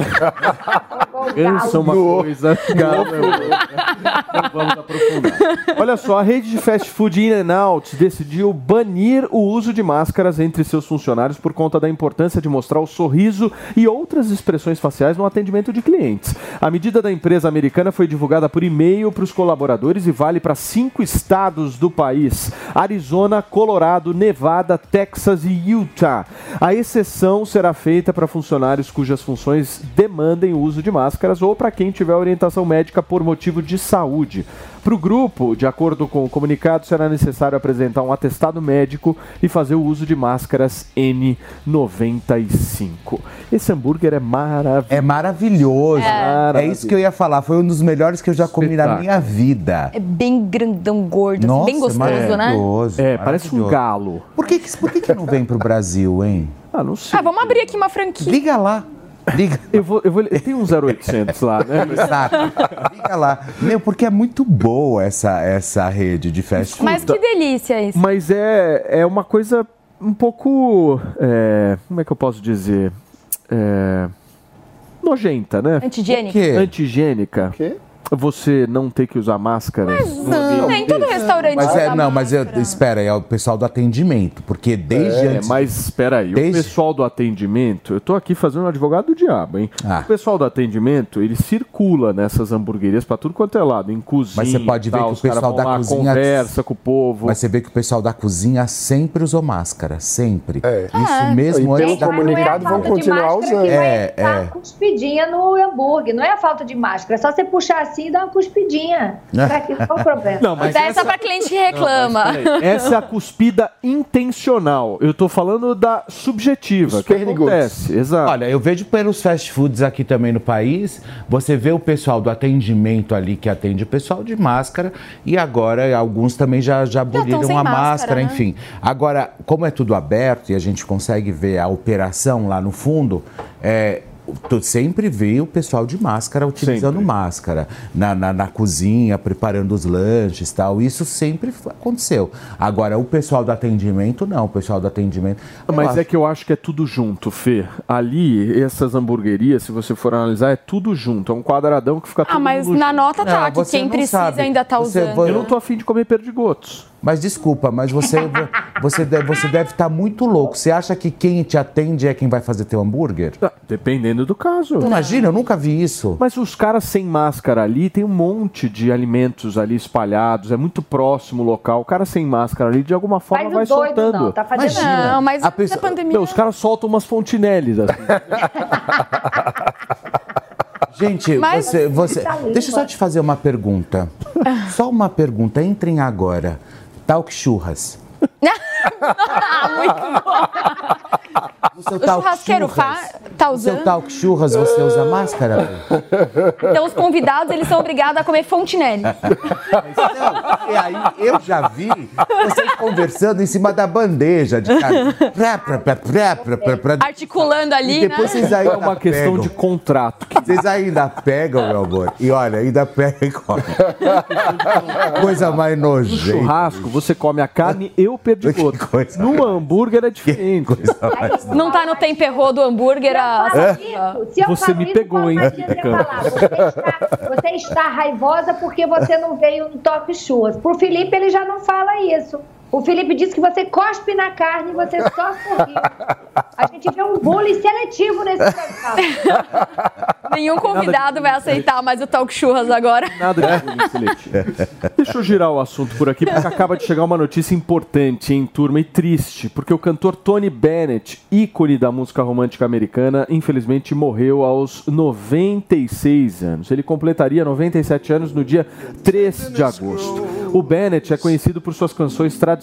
S2: Ganso é uma coisa, é. Não vamos aprofundar. Olha só, a rede de fast food In-N-Out decidiu banir o uso de máscaras entre seus funcionários por conta da importância de mostrar o sorriso e outras expressões faciais no atendimento de clientes. A medida da empresa americana foi divulgada por e-mail para os colaboradores e vale para cinco estados do país: Arizona, Colorado, Nevada, Texas e Utah. A exceção será feita para funcionários cujas funções demandem o uso de máscaras ou para quem tiver orientação médica por motivo de saúde. Para o grupo, de acordo com o comunicado, será necessário apresentar um atestado médico e fazer o uso de máscaras N95. Esse hambúrguer é maravilhoso.
S3: É maravilhoso. É. isso que eu ia falar. Foi um dos melhores que eu já comi na
S2: Espetáculo.
S3: minha vida.
S5: É bem grandão, gordo, assim,
S3: Nossa,
S5: bem gostoso, né?
S3: maravilhoso,
S2: É, parece um galo.
S3: Por que, que- por que, que não vem pro Brasil, hein?
S2: Ah, não sei.
S5: Ah, vamos abrir aqui uma franquia.
S3: Liga lá. Liga.
S2: Eu vou, eu vou, tem um 0800 lá, né?
S3: Exato. Liga lá. Meu, porque é muito boa essa, essa rede de fast food.
S5: Mas que delícia isso.
S2: Mas é, é uma coisa um pouco. é, como é que eu posso dizer? É, nojenta, né?
S5: Antigênica.
S2: Antigênica.
S4: Quê?
S2: Você não ter que usar máscara?
S5: Não, nem todo restaurante
S3: Mas é,
S5: usa
S3: não, mas
S5: máscara.
S3: espera, é o pessoal do atendimento, porque desde
S2: É,
S3: antes...
S2: mas espera aí,
S3: Desde-
S2: o pessoal do atendimento, eu tô aqui fazendo um advogado do diabo, hein?
S3: Ah.
S2: O pessoal do atendimento, ele circula nessas hamburguerias pra tudo quanto é lado, em cozinha.
S3: Mas você pode ver
S2: tal,
S3: que o pessoal da
S2: lá,
S3: cozinha-
S2: conversa com o povo.
S3: Mas você vê que o pessoal da cozinha sempre usou máscara, sempre.
S4: É.
S3: Isso mesmo
S4: E
S3: antes da
S4: comunicado
S6: é
S4: vão continuar usando.
S3: É, é.
S6: uma cuspidinha no hambúrguer. Não é a falta de máscara, é só você puxar assim e dar uma cuspidinha. Pra que qual o problema?
S2: Não, mas
S5: Essa é só pra cliente que reclama.
S2: Peraí, Essa é a cuspida intencional. Eu tô falando da subjetiva, que acontece. Exato.
S3: Olha, eu vejo pelos fast foods aqui também no país, você vê o pessoal do atendimento ali que atende o pessoal de máscara e agora alguns também já, já aboliram
S5: sem
S3: a
S5: máscara,
S3: máscara,
S5: né?
S3: enfim. Agora, como é tudo aberto e a gente consegue ver a operação lá no fundo, é, tu sempre vê o pessoal de máscara utilizando
S2: Sempre.
S3: máscara na, na, na cozinha, preparando os lanches e tal. Isso sempre aconteceu. Agora, o pessoal do atendimento, não. O pessoal do atendimento.
S2: Mas
S3: acho-
S2: é que eu acho que é tudo junto, Fê. Ali, essas hamburguerias, se você for analisar, é tudo junto. É um quadradão que fica todo
S5: Ah, mas na
S2: junto.
S5: nota tá,
S3: Não,
S5: que quem
S3: não
S5: precisa
S3: sabe.
S5: ainda tá
S3: Você
S5: usando.
S3: vai-
S2: Eu não tô afim de comer perdigotos.
S3: Mas desculpa, mas você, você, deve, você deve estar muito louco. Você acha que quem te atende é quem vai fazer teu hambúrguer?
S2: Ah, Dependendo do caso.
S3: Imagina, eu nunca vi isso.
S2: Mas os caras sem máscara ali, tem um monte de alimentos ali espalhados, é muito próximo o local. O cara sem máscara ali, de alguma forma,
S6: Faz
S2: vai
S6: doido,
S2: soltando.
S6: não. Tá fazendo
S3: Imagina.
S5: Não, mas
S3: A pessoa-
S5: pandemia...
S2: Não, os caras soltam umas fontinelles assim.
S3: Gente,
S5: Mas-
S3: você, você.
S6: Tá.
S3: Deixa eu só te fazer uma pergunta. Só uma pergunta. Entrem agora. Talk churras.
S5: Ah, muito bom.
S3: No seu
S5: O churrasqueiro fa... tá
S3: No seu
S5: usando.
S3: talk churras você usa máscara?
S5: Então os convidados, eles são obrigados a comer fontinelli.
S3: Não, e aí eu já vi vocês conversando em cima da bandeja de carne. Prá, prá, prá, prá, prá, prá, prá.
S5: Articulando ali,
S3: E depois
S5: né?
S3: vocês ainda
S2: É uma questão
S3: pegam.
S2: de contrato.
S3: Vocês ainda pegam, meu amor. E olha, ainda pegam. Coisa mais
S2: No
S3: nojenta.
S2: churrasco, você come a carne e o perdigoto.
S3: Que coisa
S2: No hambúrguer é diferente.
S3: Coisa mais
S5: Não tá no temperro do hambúrguer a...
S6: Fala isso. Se eu
S2: Você me
S6: isso,
S2: pegou, hein?
S6: Você está, você está raivosa porque você não veio no Top Churras. Pro Felipe, ele já não fala isso. O Felipe disse que você cospe na carne e você só sorriu. A gente vê um bullying seletivo nesse programa.
S5: Nenhum convidado vai aceitar mais o talk churras agora.
S2: Nada de bullying seletivo. Deixa eu girar o assunto por aqui, porque acaba de chegar uma notícia importante, hein, turma, e triste, porque o cantor Tony Bennett, ícone da música romântica americana, infelizmente morreu aos 96 anos. Ele completaria 97 anos no dia 3 de agosto. O Bennett é conhecido por suas canções tradicionais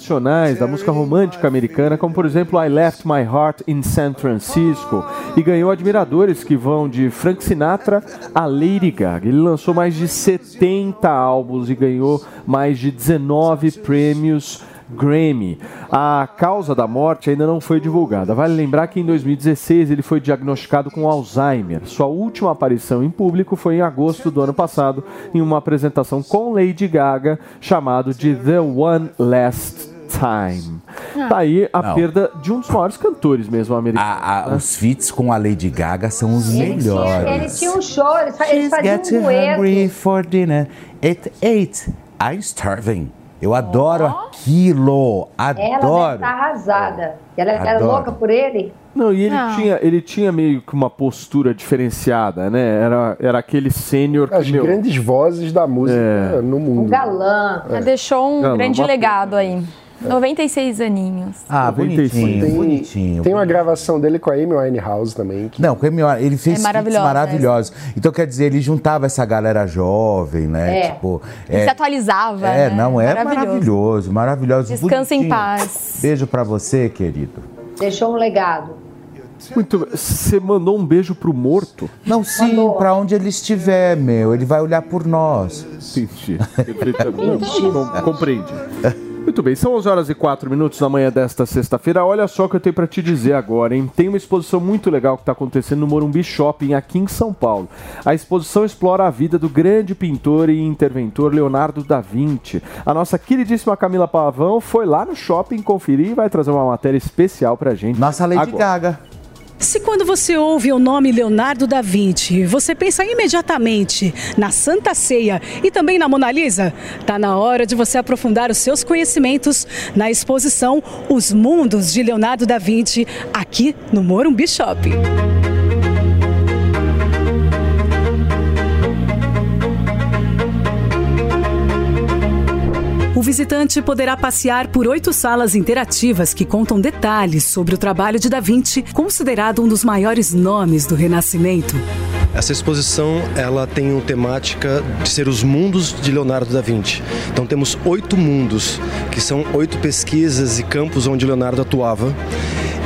S2: da música romântica americana, como por exemplo I Left My Heart in San Francisco, e ganhou admiradores que vão de Frank Sinatra a Lady Gaga. Ele lançou mais de 70 álbuns e ganhou mais de 19 prêmios Grammy. A causa da morte ainda não foi divulgada. Vale lembrar que em 2016 ele foi diagnosticado com Alzheimer. Sua última aparição em público foi em agosto do ano passado, em uma apresentação com Lady Gaga, chamado de The One Last Time. Tá aí a
S3: Não.
S2: perda de um dos maiores cantores mesmo americanos.
S3: A- a- os feats com a Lady Gaga são os
S6: Ele tinha,
S3: melhores.
S6: ele tinha um show, eles, fa- eles faziam um dueto.
S3: for dinner at eight. I'm starving. Eu adoro aquilo.
S6: Ela deve
S3: Adoro.
S6: estar arrasada. Ela era
S3: Adoro.
S6: louca por ele?
S2: Não, e ele
S5: Não.
S2: tinha, ele tinha meio que uma postura diferenciada, né? Era, era aquele sênior
S4: As
S2: que, meu,
S4: grandes vozes da música
S2: É.
S4: no
S6: Um
S4: mundo.
S6: galã.
S5: Deixou um grande
S2: uma-
S5: legado aí. 96 aninhos.
S3: Ah,
S2: 95.
S3: bonitinho,
S4: Tem,
S3: bonitinho.
S4: tem uma gravação dele com a Amy Winehouse também. que-
S3: Não, com ele ele fez
S5: É maravilhosa,
S3: maravilhosos. Então, quer dizer, ele juntava essa galera jovem, né?
S6: É.
S3: Tipo,
S5: Ele
S3: é,
S5: se atualizava.
S3: é,
S5: né?
S3: não, é maravilhoso, maravilhoso.
S5: Descansa em
S3: bonitinho.
S5: paz.
S3: Beijo pra você, querido.
S6: Deixou um legado.
S2: Muito bem. Você mandou um beijo pro morto?
S3: Não, sim,
S6: Mandou.
S3: pra onde ele estiver, meu. Ele vai olhar por nós.
S2: Entendi. Perfeitamente. Com- Compreendi. Muito bem, são 11 horas e 4 minutos da manhã desta sexta-feira. Olha só o que eu tenho para te dizer agora, hein? Tem uma exposição muito legal que está acontecendo no Morumbi Shopping, aqui em São Paulo. A exposição explora a vida do grande pintor e interventor Leonardo da Vinci. A nossa queridíssima Camila Pavão foi lá no shopping conferir e vai trazer uma matéria especial pra gente.
S3: Nossa Lady
S2: agora.
S3: Gaga.
S11: Se quando você ouve o nome Leonardo da Vinci, você pensa imediatamente na Santa Ceia e também na Mona Lisa, tá na hora de você aprofundar os seus conhecimentos na exposição Os Mundos de Leonardo da Vinci aqui no Morumbi Shopping. Visitante poderá passear por oito salas interativas que contam detalhes sobre o trabalho de Da Vinci, considerado um dos maiores nomes do Renascimento.
S12: Essa exposição ela tem uma temática de ser os mundos de Leonardo da Vinci. Então temos oito mundos, que são oito pesquisas e campos onde Leonardo atuava.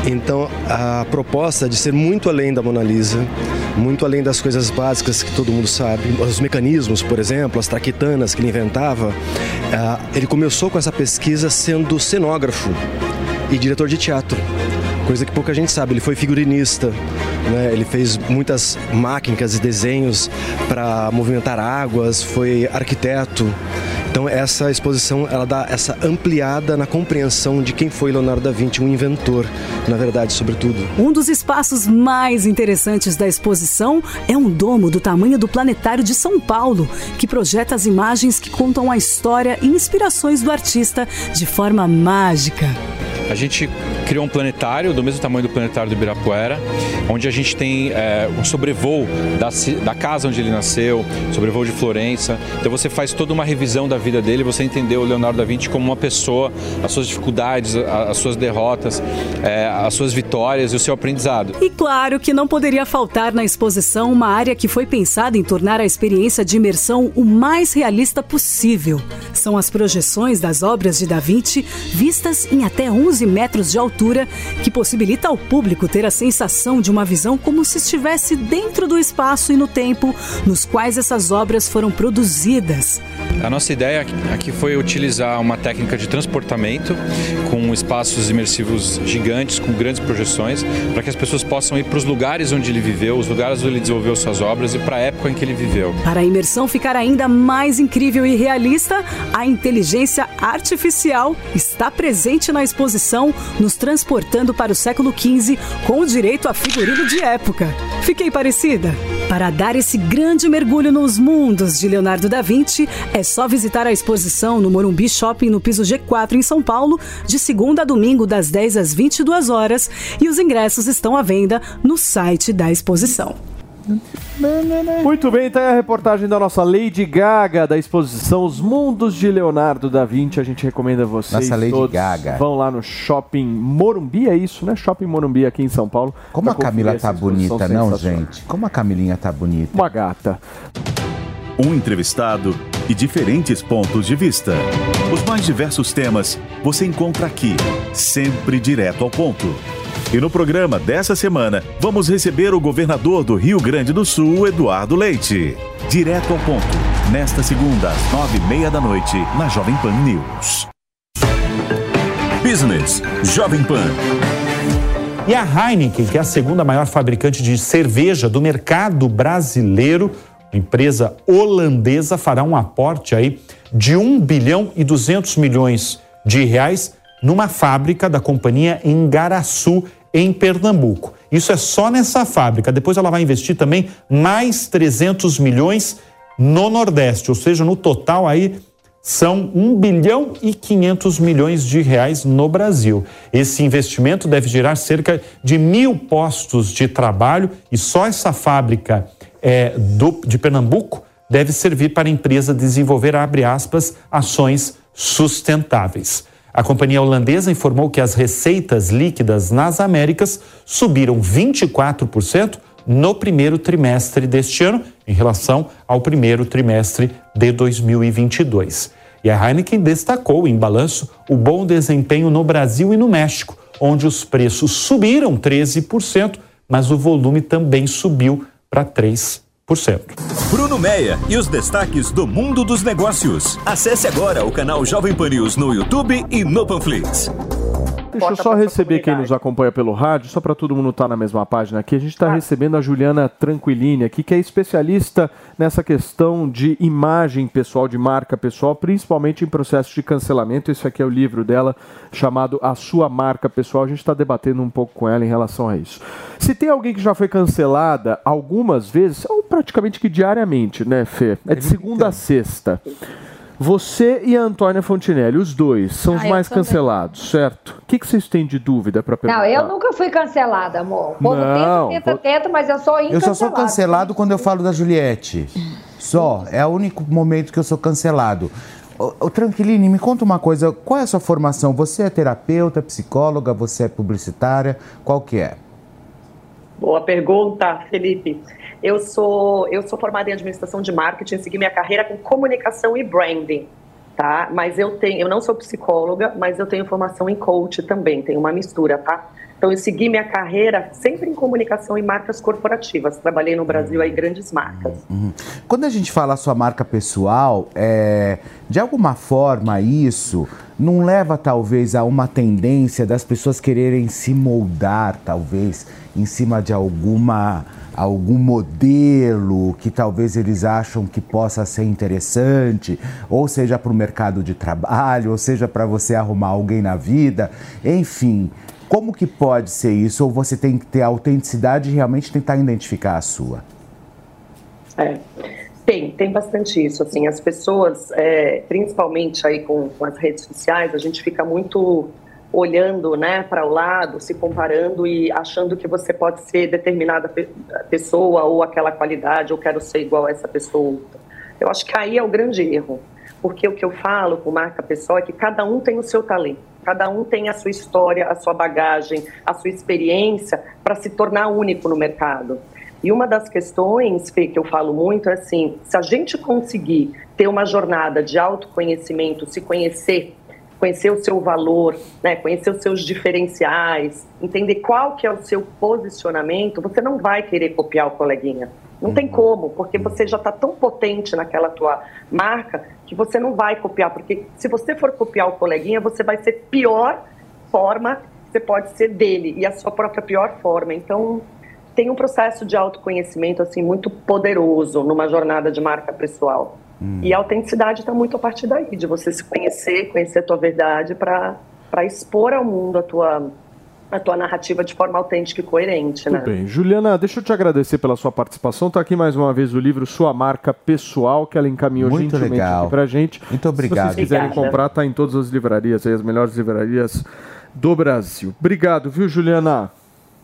S12: Então a proposta de ser muito além da Mona Lisa, muito além das coisas básicas que todo mundo sabe, os mecanismos, por exemplo, as traquitanas que ele inventava. Ele começou com essa pesquisa sendo cenógrafo e diretor de teatro, coisa que pouca gente sabe. Ele foi figurinista, né? ele fez muitas máquinas e desenhos para movimentar águas, foi arquiteto. Então essa exposição ela dá essa ampliada na compreensão de quem foi Leonardo da Vinci, um inventor, na verdade, sobretudo.
S11: Um dos espaços mais interessantes da exposição é um domo do tamanho do Planetário de São Paulo, que projeta as imagens que contam a história e inspirações do artista de forma mágica.
S13: A gente criou um planetário do mesmo tamanho do planetário do Ibirapuera, onde a gente tem é, um sobrevoo da, da casa onde ele nasceu, sobrevoo de Florença. Então você faz toda uma revisão da vida dele, você entendeu o Leonardo da Vinci como uma pessoa, as suas dificuldades, as suas derrotas, é, as suas vitórias e o seu aprendizado.
S11: E claro que não poderia faltar na exposição uma área que foi pensada em tornar a experiência de imersão o mais realista possível. São as projeções das obras de Da Vinci vistas em até 11 metros de altura, que possibilita ao público ter a sensação de uma visão como se estivesse dentro do espaço e no tempo nos quais essas obras foram produzidas.
S13: A nossa ideia aqui foi utilizar uma técnica de transportamento com espaços imersivos gigantes, com grandes projeções, para que as pessoas possam ir para os lugares onde ele viveu, os lugares onde ele desenvolveu suas obras e para a época em que ele viveu.
S11: Para a imersão ficar ainda mais incrível e realista, a inteligência artificial está presente na exposição, nos transportando para o século XV com o direito a figurino de época. Fiquei parecida? Para dar esse grande mergulho nos mundos de Leonardo da Vinci, é só visitar a exposição no Morumbi Shopping no piso G4 em São Paulo, de segunda a domingo das 10 às 22 horas, e os ingressos estão à venda no site da exposição.
S2: Muito bem, tá aí a reportagem da nossa Lady Gaga da exposição Os Mundos de Leonardo da Vinci. A gente recomenda vocês
S3: Nossa Lady
S2: todos
S3: Gaga.
S2: vão lá no Shopping Morumbi, é isso, né? Shopping Morumbi aqui em São Paulo.
S3: Como a Camila tá bonita, não, gente? Como a Camilinha tá bonita.
S2: Uma gata.
S9: Um entrevistado e diferentes pontos de vista. Os mais diversos temas você encontra aqui, sempre direto ao ponto. E no programa dessa semana, vamos receber o governador do Rio Grande do Sul, Eduardo Leite. Direto ao ponto, nesta segunda, às nove e meia da noite, na Jovem Pan News. Business Jovem Pan.
S14: E a Heineken, que é a segunda maior fabricante de cerveja do mercado brasileiro, empresa holandesa, fará um aporte aí de 1 bilhão e 200 milhões de reais numa fábrica da companhia em Garaçu, em Pernambuco. Isso é só nessa fábrica. Depois ela vai investir também mais 300 milhões no Nordeste, ou seja, no total aí são 1 bilhão e 500 milhões de reais no Brasil. Esse investimento deve gerar cerca de mil postos de trabalho e só essa fábrica é, do, de Pernambuco deve servir para a empresa desenvolver, abre aspas, ações sustentáveis. A companhia holandesa informou que as receitas líquidas nas Américas subiram 24% no primeiro trimestre deste ano, em relação ao primeiro trimestre de 2022. E a Heineken destacou em balanço o bom desempenho no Brasil e no México, onde os preços subiram 13%, mas o volume também subiu para 3%.
S15: Bruno Meia e os destaques do mundo dos negócios. Acesse agora o canal Jovem Pan News no YouTube e no Panflix.
S2: Deixa eu só receber quem nos acompanha pelo rádio, só para todo mundo estar na mesma página aqui. A gente está recebendo a Juliana Tranquilini aqui, que é especialista nessa questão de imagem pessoal, de marca pessoal, principalmente em processo de cancelamento. Esse aqui é o livro dela, chamado A Sua Marca Pessoal. A gente está debatendo um pouco com ela em relação a isso. Se tem alguém que já foi cancelada algumas vezes, ou praticamente que diariamente, né, Fê? É de segunda a sexta. Você e a Antônia Fontinelli, os dois, são os
S6: Ah,
S2: mais cancelados, certo? O que, que vocês têm de dúvida para perguntar?
S6: Não, eu nunca fui cancelada, amor. O povo
S3: Não,
S6: tenta, tenta, tenta, mas eu sou
S3: Eu só sou cancelado quando eu falo da Juliette. Só. É o único momento que eu sou cancelado. Ô, ô, Tranquiline, me conta uma coisa. Qual é a sua formação? Você é terapeuta, psicóloga, você é publicitária? Qual que é?
S16: Boa pergunta, Felipe. Eu sou, eu sou formada em administração de marketing, segui minha carreira com comunicação e branding, tá? Mas eu tenho, eu não sou psicóloga, mas eu tenho formação em coach também, tem uma mistura, tá? Então eu segui minha carreira sempre em comunicação e marcas corporativas. Trabalhei no Brasil aí grandes marcas.
S3: Uhum. Quando a gente fala sua marca pessoal, é, de alguma forma isso não leva talvez a uma tendência das pessoas quererem se moldar, talvez, em cima de alguma algum modelo que talvez eles acham que possa ser interessante, ou seja para o mercado de trabalho, ou seja para você arrumar alguém na vida, enfim. Como que pode ser isso? Ou você tem que ter a autenticidade e realmente tentar identificar a sua?
S16: É. Tem, tem bastante isso. Assim, as pessoas, é, principalmente aí com, com as redes sociais, a gente fica muito olhando, né, para o lado, se comparando e achando que você pode ser determinada pe- pessoa ou aquela qualidade, ou quero ser igual a essa pessoa. Eu acho que aí é o grande erro, porque o que eu falo com marca pessoal é que cada um tem o seu talento, cada um tem a sua história, a sua bagagem, a sua experiência para se tornar único no mercado. E uma das questões, Fê, que eu falo muito é assim: se a gente conseguir ter uma jornada de autoconhecimento, se conhecer, conhecer o seu valor, né, conhecer os seus diferenciais, entender qual que é o seu posicionamento, você não vai querer copiar o coleguinha. Não tem como, porque você já está tão potente naquela tua marca que você não vai copiar, porque se você for copiar o coleguinha, você vai ser pior forma que você pode ser dele e a sua própria pior forma. Então, tem um processo de autoconhecimento assim muito poderoso numa jornada de marca pessoal. E a autenticidade está muito a partir daí, de você se conhecer, conhecer a tua verdade para expor ao mundo a tua, a tua narrativa de forma autêntica e coerente, né?
S2: Tudo bem. Juliana, deixa eu te agradecer pela sua participação. Está aqui mais uma vez o livro Sua Marca Pessoal, que ela encaminhou
S3: Muito
S2: gentilmente
S3: legal.
S2: aqui pra gente.
S3: Muito obrigado.
S2: Se vocês quiserem
S3: Obrigada.
S2: comprar, tá em todas as livrarias, aí, as melhores livrarias do Brasil. Obrigado, viu, Juliana?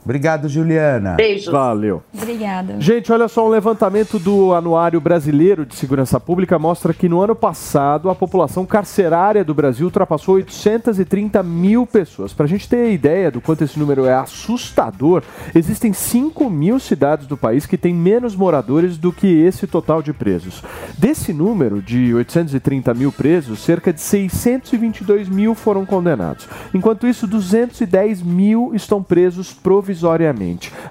S3: Obrigado, Juliana.
S16: Beijo.
S2: Valeu.
S5: Obrigada.
S2: Gente, olha só, um levantamento do Anuário Brasileiro de Segurança Pública mostra que no ano passado a população carcerária do Brasil ultrapassou 830 mil pessoas. Para a gente ter ideia do quanto esse número é assustador, existem 5 mil cidades do país que têm menos moradores do que esse total de presos. Desse número de 830 mil presos, cerca de 622 mil foram condenados. Enquanto isso, 210 mil estão presos provisoriamente,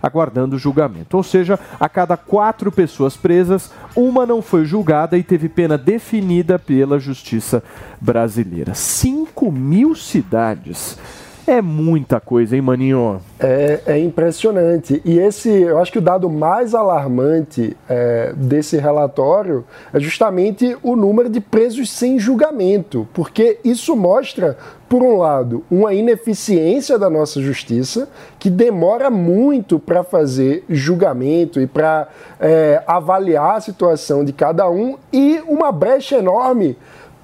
S2: aguardando julgamento. Ou seja, a cada quatro pessoas presas, uma não foi julgada e teve pena definida pela justiça brasileira. 5 mil cidades. É muita coisa, hein, Maninho?
S4: É, é impressionante. E esse, eu acho que o dado mais alarmante é, desse relatório é justamente o número de presos sem julgamento, porque isso mostra, por um lado, uma ineficiência da nossa justiça, que demora muito para fazer julgamento e para é, avaliar a situação de cada um, e uma brecha enorme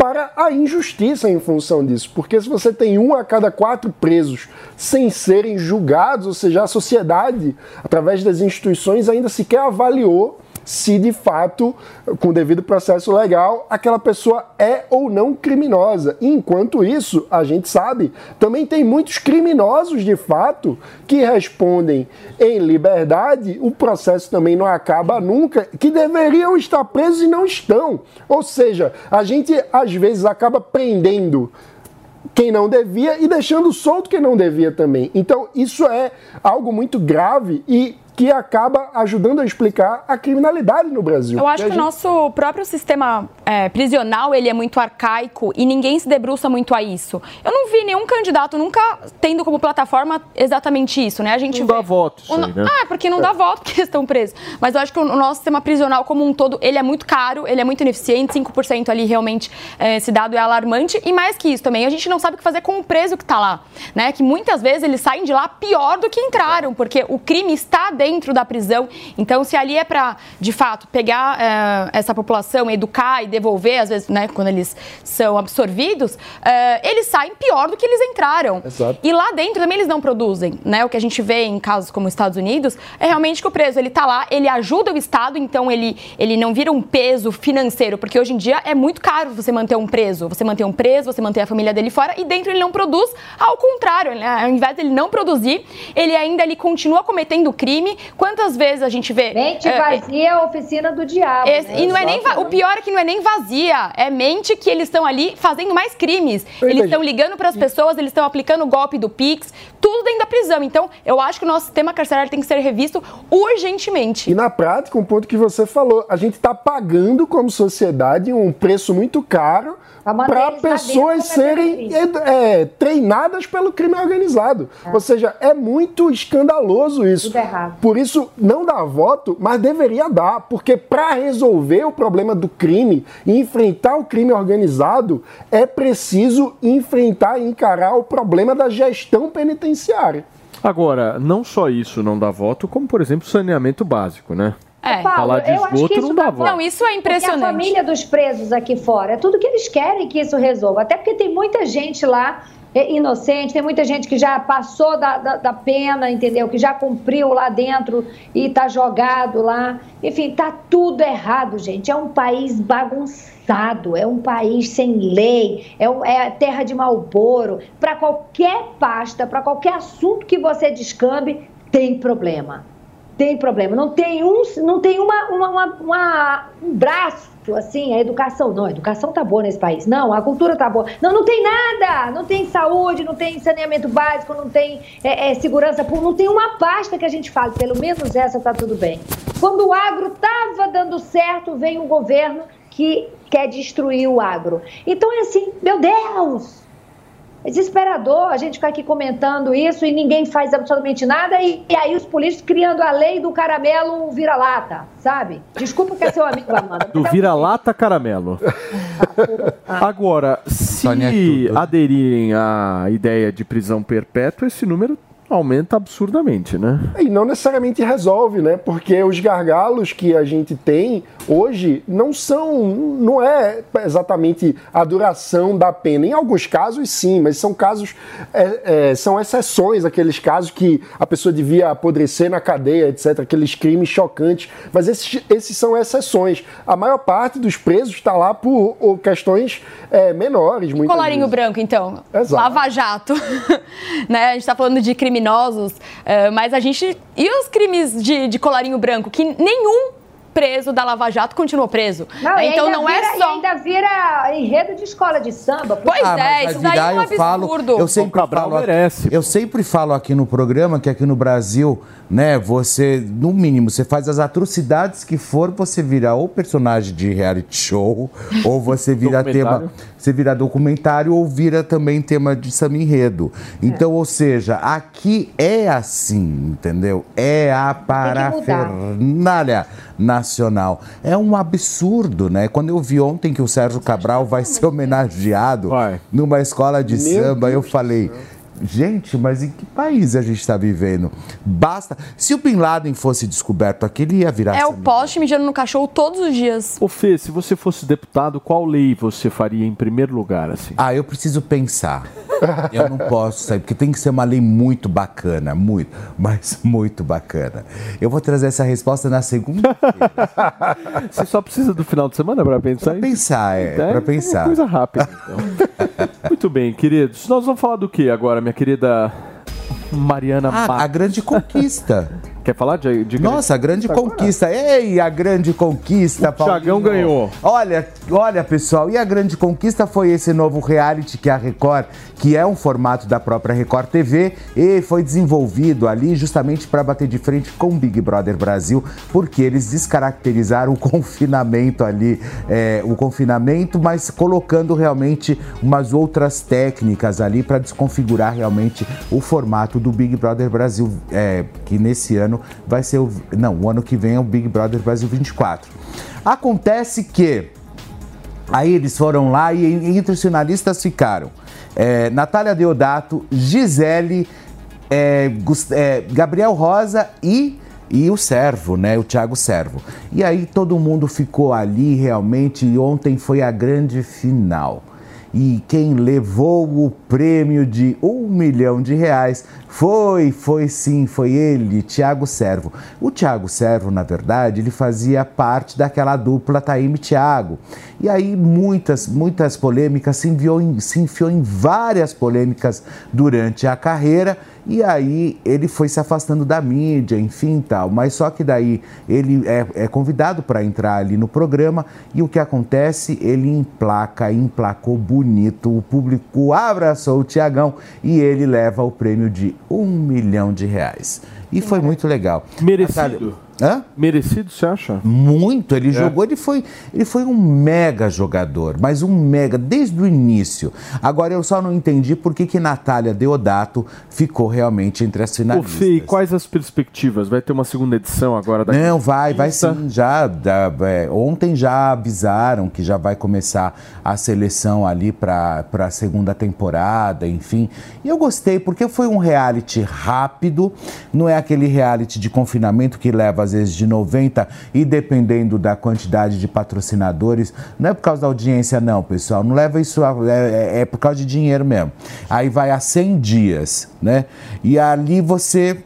S4: para a injustiça em função disso. Porque se você tem um a cada quatro presos sem serem julgados, ou seja, a sociedade, através das instituições, ainda sequer avaliou se de fato, com o devido processo legal, aquela pessoa é ou não criminosa. E, enquanto isso, a gente sabe, também tem muitos criminosos de fato que respondem em liberdade, o processo também não acaba nunca, que deveriam estar presos e não estão. Ou seja, a gente às vezes acaba prendendo quem não devia e deixando solto quem não devia também. Então, isso é algo muito grave e que acaba ajudando a explicar a criminalidade no Brasil.
S5: Eu acho que o
S4: gente-
S5: nosso próprio sistema é, prisional ele é muito arcaico e ninguém se debruça muito a isso. Eu não vi nenhum candidato nunca tendo como plataforma exatamente isso, né? A gente
S2: Não
S5: vê...
S2: dá voto isso
S5: O
S2: aí, né?
S5: Ah, porque não dá voto porque estão presos. Mas eu acho que o nosso sistema prisional como um todo, ele é muito caro, ele é muito ineficiente, 5% ali realmente é, esse dado é alarmante. E mais que isso também, a gente não sabe o que fazer com o preso que está lá, né? Que muitas vezes eles saem de lá pior do que entraram, porque o crime está dentro da prisão. Então, se ali é para, de fato, pegar é, essa população, educar e devolver, às vezes, né, quando eles são absorvidos, é, eles saem pior do que eles entraram.
S4: Exato.
S5: E lá dentro também eles não produzem, né? O que a gente vê em casos como os Estados Unidos é realmente que o preso ele tá lá, ele ajuda o Estado, então ele, ele não vira um peso financeiro, porque hoje em dia é muito caro você manter um preso, você manter um preso, você manter a família dele fora e dentro ele não produz, ao contrário, né? ao invés dele não produzir, ele ainda ele continua cometendo crime. Quantas vezes a gente vê
S6: Mente
S5: é,
S6: vazia é a oficina do diabo.
S5: esse-
S6: né?
S5: e não é nem o pior é que não é nem vazia, é mente que eles estão ali fazendo mais crimes.
S4: Eu
S5: Eles estão ligando para as pessoas, eles estão aplicando o golpe do Pix, tudo dentro da prisão. Então, eu acho que o nosso sistema carcerário tem que ser revisto urgentemente.
S4: E na prática, um ponto que você falou, a gente está pagando como sociedade um preço muito caro para
S6: lá
S4: pessoas serem edu- é, treinadas pelo crime organizado. Ou seja, é muito escandaloso isso.
S6: Tudo errado.
S4: Por isso, não dá voto, mas deveria dar, porque para resolver o problema do crime e enfrentar o crime organizado, é preciso enfrentar e encarar o problema da gestão penitenciária.
S2: Agora, não só isso não dá voto, como, por exemplo, saneamento básico, né?
S5: É.
S6: Paulo,
S2: Falar de
S6: eu acho
S2: esgoto
S6: que isso
S2: não dá.
S5: Não, isso é
S6: Porque a
S5: impressionante.
S6: família dos presos aqui fora, é tudo que eles querem que isso resolva. Até porque tem muita gente lá é, inocente, tem muita gente que já passou da, da, da pena, entendeu? Que já cumpriu lá dentro e tá jogado lá. Enfim, tá tudo errado, gente. É um país bagunçado, é um país sem lei, é, um- é terra de Malboro. Para qualquer pasta, para qualquer assunto que você descambe, tem problema tem problema. Não tem um, não tem uma, uma, uma- uma- um braço assim, a educação. Não, a educação tá boa nesse país. Não, a cultura tá boa. Não, não tem nada. Não tem saúde, não tem saneamento básico, não tem é, é, segurança pública, não tem uma pasta que a gente fale. Pelo menos essa tá tudo bem. Quando o agro tava dando certo, vem um governo que quer destruir o agro. Então é assim, meu Deus! É desesperador a gente ficar aqui comentando isso e ninguém faz absolutamente nada e, e aí os políticos criando a lei do caramelo vira-lata, sabe? Desculpa que é seu amigo, Amanda.
S2: Do
S6: é-
S2: vira-lata caramelo. Agora,
S3: é
S2: se
S3: tudo.
S2: aderirem à ideia de prisão perpétua, esse número aumenta absurdamente, né?
S4: E não necessariamente resolve, né? Porque os gargalos que a gente tem hoje não são, não é exatamente a duração da pena. Em alguns casos, sim, mas são casos, é, é, são exceções, aqueles casos que a pessoa devia apodrecer na cadeia, etc., aqueles crimes chocantes. Mas esses, esses são exceções. A maior parte dos presos está lá por ou, questões é, menores,
S5: Colarinho
S4: vezes.
S5: branco, então.
S4: Exato.
S5: Lava Jato. né? A gente está falando de criminosos, eh, mas a gente. E os crimes de, de colarinho branco? Que nenhum preso da Lava Jato continuou preso.
S6: Não,
S5: Então não
S6: vira,
S5: é
S6: e
S5: só.
S6: ainda vira enredo de escola de samba.
S5: Pois
S3: Ah, mas
S5: é, isso daí é um
S3: eu
S5: absurdo.
S3: falo, eu sempre
S2: Cabral
S3: falo, aqui-
S2: merece.
S3: eu sempre falo aqui no programa que aqui no Brasil, né, você, no mínimo, você faz as atrocidades que for, você vira ou personagem de reality show, ou você vira tema,
S2: Documentário.
S3: você vira documentário, ou vira também tema de samba enredo. Então, ou seja, aqui é assim, entendeu? É a parafernália nacional. É um absurdo, né? Quando eu vi ontem que o Sérgio Cabral vai ser homenageado
S2: Vai.
S3: numa escola de
S4: Meu
S3: samba, eu
S4: Deus do
S3: falei. Gente, mas em que país a gente está vivendo? Basta. Se o Bin Laden fosse descoberto aqui, ele ia virar.
S5: É o poste mijando no cachorro todos os dias.
S2: Ô Fê, se você fosse deputado, qual lei você faria em primeiro lugar, assim?
S3: Ah, eu preciso pensar. Eu não posso sair, porque tem que ser uma lei muito bacana, muito, mas muito bacana. Eu vou trazer essa resposta na segunda.
S2: Você só precisa do final de semana para pensar
S3: Pra
S2: isso?
S3: pensar, é,
S2: É,
S3: pra pensar.
S2: Uma coisa rápida, então. Muito bem, queridos. Nós vamos falar do que agora, minha querida Mariana
S3: Ah,
S2: Matos?
S3: a grande conquista.
S2: Quer falar de, de
S3: Nossa, a grande conquista. Ei, a grande conquista,
S2: O Thiagão
S3: Paulinho.
S2: ganhou.
S3: Olha, olha, pessoal, e a grande conquista foi esse novo reality que a Record, que é um formato da própria Record TV, e foi desenvolvido ali justamente para bater de frente com o Big Brother Brasil, porque eles descaracterizaram o confinamento ali, é, o confinamento, mas colocando realmente umas outras técnicas ali para desconfigurar realmente o formato do Big Brother Brasil, é, que nesse ano vai ser o. Não, o ano que vem é o Big Brother Brasil 24. Acontece que aí eles foram lá e en- entre os finalistas ficaram é, Natália Deodato, Gisele, é, é, Gabriel Rosa e. E o Servo, né? O Thiago Servo. E aí todo mundo ficou ali realmente. E ontem foi a grande final. E quem levou o prêmio de um milhão de reais foi, foi sim, foi ele, Tiago Servo. O Tiago Servo, na verdade, ele fazia parte daquela dupla Taíme e Thiago. E aí muitas, muitas polêmicas, se enfiou, em, se enfiou em várias polêmicas durante a carreira. E aí ele foi se afastando da mídia, enfim tal. Mas só que daí ele é, é convidado para entrar ali no programa e o que acontece? Ele emplaca, emplacou bonito. O público abraçou o Tiagão e ele leva o prêmio de um milhão de reais. E foi muito legal.
S2: Merecido.
S3: Hã?
S2: Merecido, você acha?
S3: Muito, ele
S2: É.
S3: jogou, ele foi, ele foi um mega jogador, mas um mega desde o início. Agora eu só não entendi por que que Natália Deodato ficou realmente entre as
S2: Ô,
S3: finalistas.
S2: Fê, e quais as perspectivas? Vai ter uma segunda edição agora da
S3: Não, vai, vai sim. Já, da- é, ontem já avisaram que já vai começar a seleção ali para a segunda temporada, enfim. E eu gostei porque foi um reality rápido, não é aquele reality de confinamento que leva às vezes de 90 e dependendo da quantidade de patrocinadores, não é por causa da audiência não, pessoal, não leva isso, a- é, é- é por causa de dinheiro mesmo. Aí vai a 100 dias, né? E ali você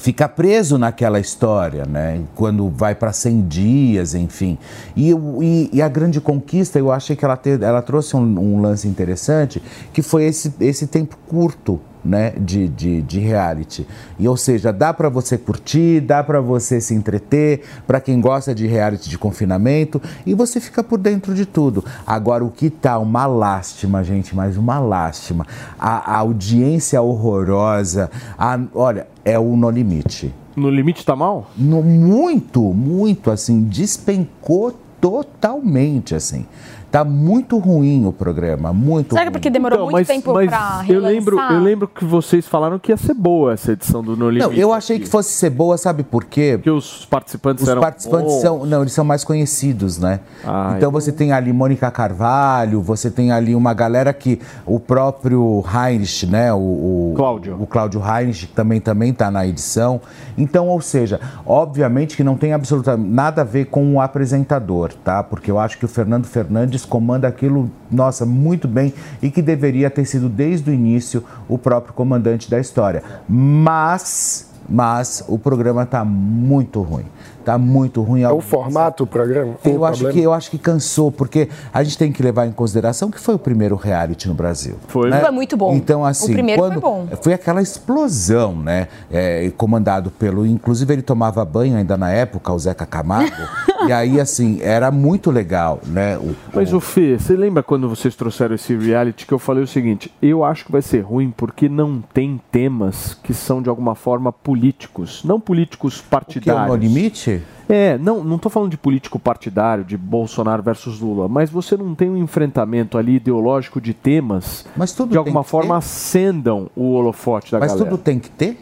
S3: fica preso naquela história, né? Quando vai para 100 dias, enfim. E, e- e a grande conquista, eu achei que ela, te- ela trouxe um, um lance interessante, que foi esse, esse tempo curto. Né, de, de, de reality. E, ou seja, dá para você curtir, dá para você se entreter, para quem gosta de reality de confinamento, e você fica por dentro de tudo. Agora, o que tá uma lástima, gente, mas uma lástima. A, a audiência horrorosa. a- olha, é o No Limite.
S2: No Limite tá mal?
S3: No, muito, muito, assim, despencou totalmente, assim. Tá muito ruim o programa, muito
S5: Será é
S3: ruim.
S5: porque demorou
S2: Então,
S5: muito tempo pra
S2: eu lembro, eu lembro que vocês falaram que ia ser boa essa edição do No Limite.
S3: Não, eu achei que fosse ser boa, sabe por quê?
S2: Porque os participantes
S3: Os
S2: eram
S3: participantes
S2: bons.
S3: são, não, eles são mais conhecidos, né?
S2: Ah,
S3: então você tem ali Mônica Carvalho, você tem ali uma galera que o próprio Heinrich, né? O, o Cláudio. O Cláudio Heinrich também também tá na edição. Então, ou seja, obviamente que não tem absolutamente nada a ver com o apresentador, tá? Porque eu acho que o Fernando Fernandes comanda aquilo, nossa, muito bem e que deveria ter sido desde o início o próprio comandante da história. Mas mas o programa tá muito ruim. Tá muito ruim.
S4: É o formato do programa?
S3: Eu
S4: o
S3: acho,
S4: problema?
S3: que, eu acho que cansou, porque a gente tem que levar em consideração que foi o primeiro reality no Brasil.
S2: Foi.
S3: né?
S5: Foi muito bom.
S3: Então, assim,
S5: O primeiro
S3: quando
S5: foi bom.
S3: foi aquela explosão, né? É, comandado pelo. Inclusive, ele tomava banho ainda na época, o Zeca Camargo. e aí, assim, era muito legal, né? O,
S2: Mas o Fê, você lembra quando vocês trouxeram esse reality que eu falei o seguinte: eu acho que vai ser ruim porque não tem temas que são de alguma forma políticos, não políticos
S3: que é o
S2: partidários.
S3: No Limite?
S2: É, não, não tô falando de político partidário, de Bolsonaro versus Lula, mas você não tem um enfrentamento ali ideológico de temas
S3: Mas tudo
S2: de alguma forma
S3: ter.
S2: acendam o holofote da
S3: Mas
S2: galera.
S3: tudo tem que ter?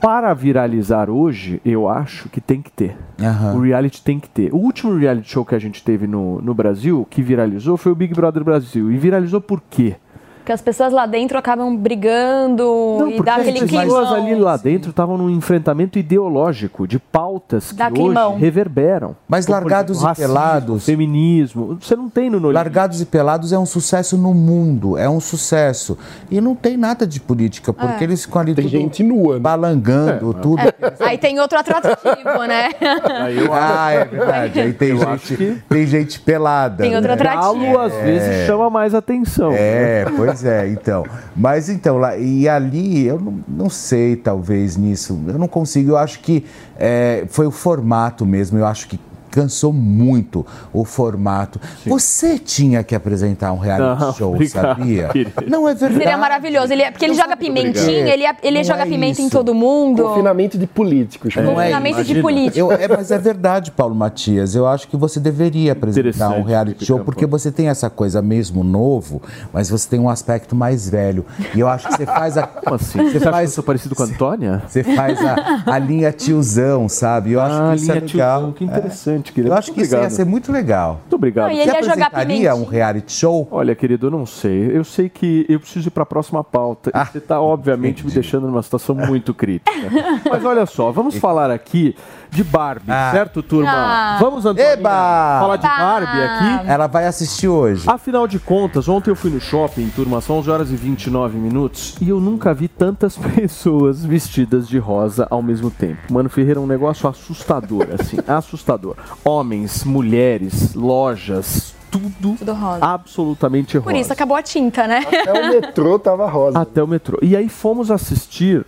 S2: Para viralizar hoje, eu acho que tem que ter. O reality tem que ter. O último reality show que a gente teve no, no Brasil, que viralizou, foi o Big Brother Brasil. E viralizou por quê?
S5: Porque as pessoas lá dentro acabam brigando e dá aquele
S2: as pessoas
S5: climão.
S2: ali lá dentro estavam num enfrentamento ideológico de pautas que
S5: Dá
S2: hoje
S5: climão.
S2: reverberam.
S3: Mas
S2: Como,
S3: largados
S2: exemplo,
S3: e
S2: racismo,
S3: pelados.
S2: Feminismo. Você não tem no No Limite.
S3: Largados e Pelados é um sucesso no mundo, é um sucesso. E não tem nada de política, porque
S5: É.
S3: eles ficam ali
S4: Tem
S3: tudo
S4: gente nua. né?
S3: balangando, tudo.
S5: Aí tem outro atrativo, né?
S3: Ah, é verdade. Aí tem, gente, tem gente pelada.
S5: Tem outro
S3: né?
S5: atrativo.
S2: Galo às vezes chama mais atenção.
S3: É, pois Pois é, então. Mas então, lá, e ali, eu não, não sei, talvez, nisso. Eu não consigo, eu acho que é, foi o formato mesmo, eu acho que cansou muito o formato. Você tinha que apresentar um reality
S2: Não,
S3: show,
S2: obrigado,
S3: sabia?
S2: querido.
S3: Não é verdade.
S5: Seria maravilhoso. Ele, é- porque ele joga pimentinha, ele, é- ele
S3: Não
S5: joga
S3: é
S5: pimenta em
S3: isso.
S5: todo mundo.
S4: Confinamento de políticos.
S3: Não é
S5: Confinamento
S3: isso.
S5: de políticos.
S3: Eu- é, mas é verdade, Paulo Matias. Eu acho que você deveria apresentar um reality show, porque você tem essa coisa mesmo novo, mas você tem um aspecto mais velho. E eu acho que você faz a.
S2: Como assim? Você, acha que eu sou parecido com a Antônia?
S3: Você faz a, a linha tiozão, sabe? Eu acho
S2: Ah,
S3: que isso é legal.
S2: tiozão, que interessante, querido.
S3: Eu acho
S2: Muito
S3: que isso ia
S2: obrigado.
S3: ser muito legal.
S2: Muito obrigado.
S5: Não, e ele
S3: Você
S5: ia jogar
S3: apresentaria um reality show?
S2: Olha, querido, eu não sei. Eu sei que eu preciso ir para a próxima pauta.
S3: Ah,
S2: E você está, obviamente, me deixando numa situação muito crítica. Mas olha só, vamos falar aqui de Barbie, certo, turma?
S3: Ah.
S2: Vamos, Antônia,
S3: Eba!
S2: falar de Barbie aqui?
S3: Ela vai assistir hoje.
S2: Afinal de contas, ontem eu fui no shopping, turma, são 11 horas e 29 minutos, e eu nunca vi tantas pessoas vestidas de rosa ao mesmo tempo. Mano Ferreira é um negócio assustador, assim, assustador. Homens, mulheres, lojas, tudo,
S5: Tudo rosa.
S2: absolutamente rosa.
S5: Por isso acabou a tinta, né?
S4: Até o metrô tava rosa.
S2: Até o metrô. E aí fomos assistir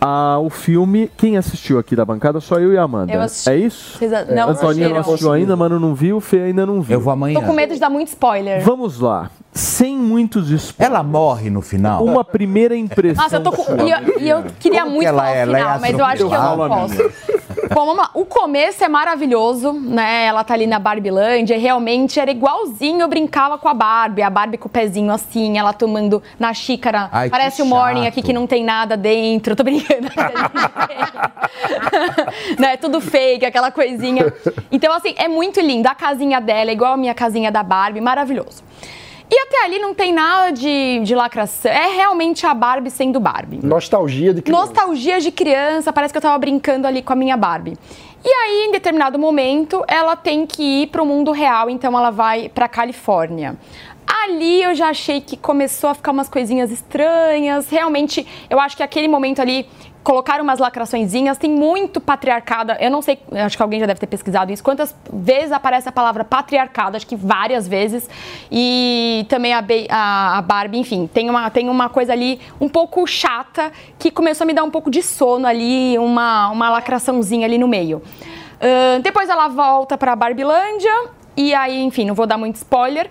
S2: ao filme. Quem assistiu aqui da bancada? Só eu e a Amanda.
S5: Eu assisti.
S2: É isso?
S5: A- não
S2: Antoninha não assistiu ainda, Mano não viu, Fê ainda não viu.
S3: Eu vou amanhã.
S5: Tô com medo de dar muito spoiler.
S2: Vamos lá. Sem muitos spoilers.
S3: Ela morre no final.
S2: Uma primeira impressão.
S5: Nossa, eu tô com. E eu, e eu queria
S3: Como
S5: muito
S3: que ela
S5: falar
S3: é?
S5: o
S3: Ela é
S5: final, mas eu acho que eu não posso. O começo é maravilhoso, né? Ela tá ali na Barbilândia e realmente era igualzinho eu brincava com a Barbie. A Barbie com o pezinho assim, ela tomando na xícara.
S3: Ai,
S5: Parece o Morning
S3: chato.
S5: aqui que não tem nada dentro. Tô brincando. né? Tudo fake, aquela coisinha. Então, assim, é muito lindo. A casinha dela é igual a minha casinha da Barbie, maravilhoso. E até ali não tem nada de, de lacração. É realmente a Barbie sendo Barbie.
S4: Nostalgia de criança.
S5: Nostalgia de criança, parece que eu tava brincando ali com a minha Barbie. E aí, em determinado momento, ela tem que ir pro mundo real, então ela vai pra Califórnia. Ali eu já achei que começou a ficar umas coisinhas estranhas. Realmente, eu acho que aquele momento ali colocaram umas lacraçõezinhas, tem muito patriarcado. Eu não sei, acho que alguém já deve ter pesquisado isso. Quantas vezes aparece a palavra patriarcado? Acho que várias vezes. E também a, a- Barbie, enfim, tem uma, tem uma coisa ali um pouco chata que começou a me dar um pouco de sono ali, uma, uma lacraçãozinha ali no meio. Ahn, depois ela volta pra Barbilândia. E aí, enfim, não vou dar muito spoiler.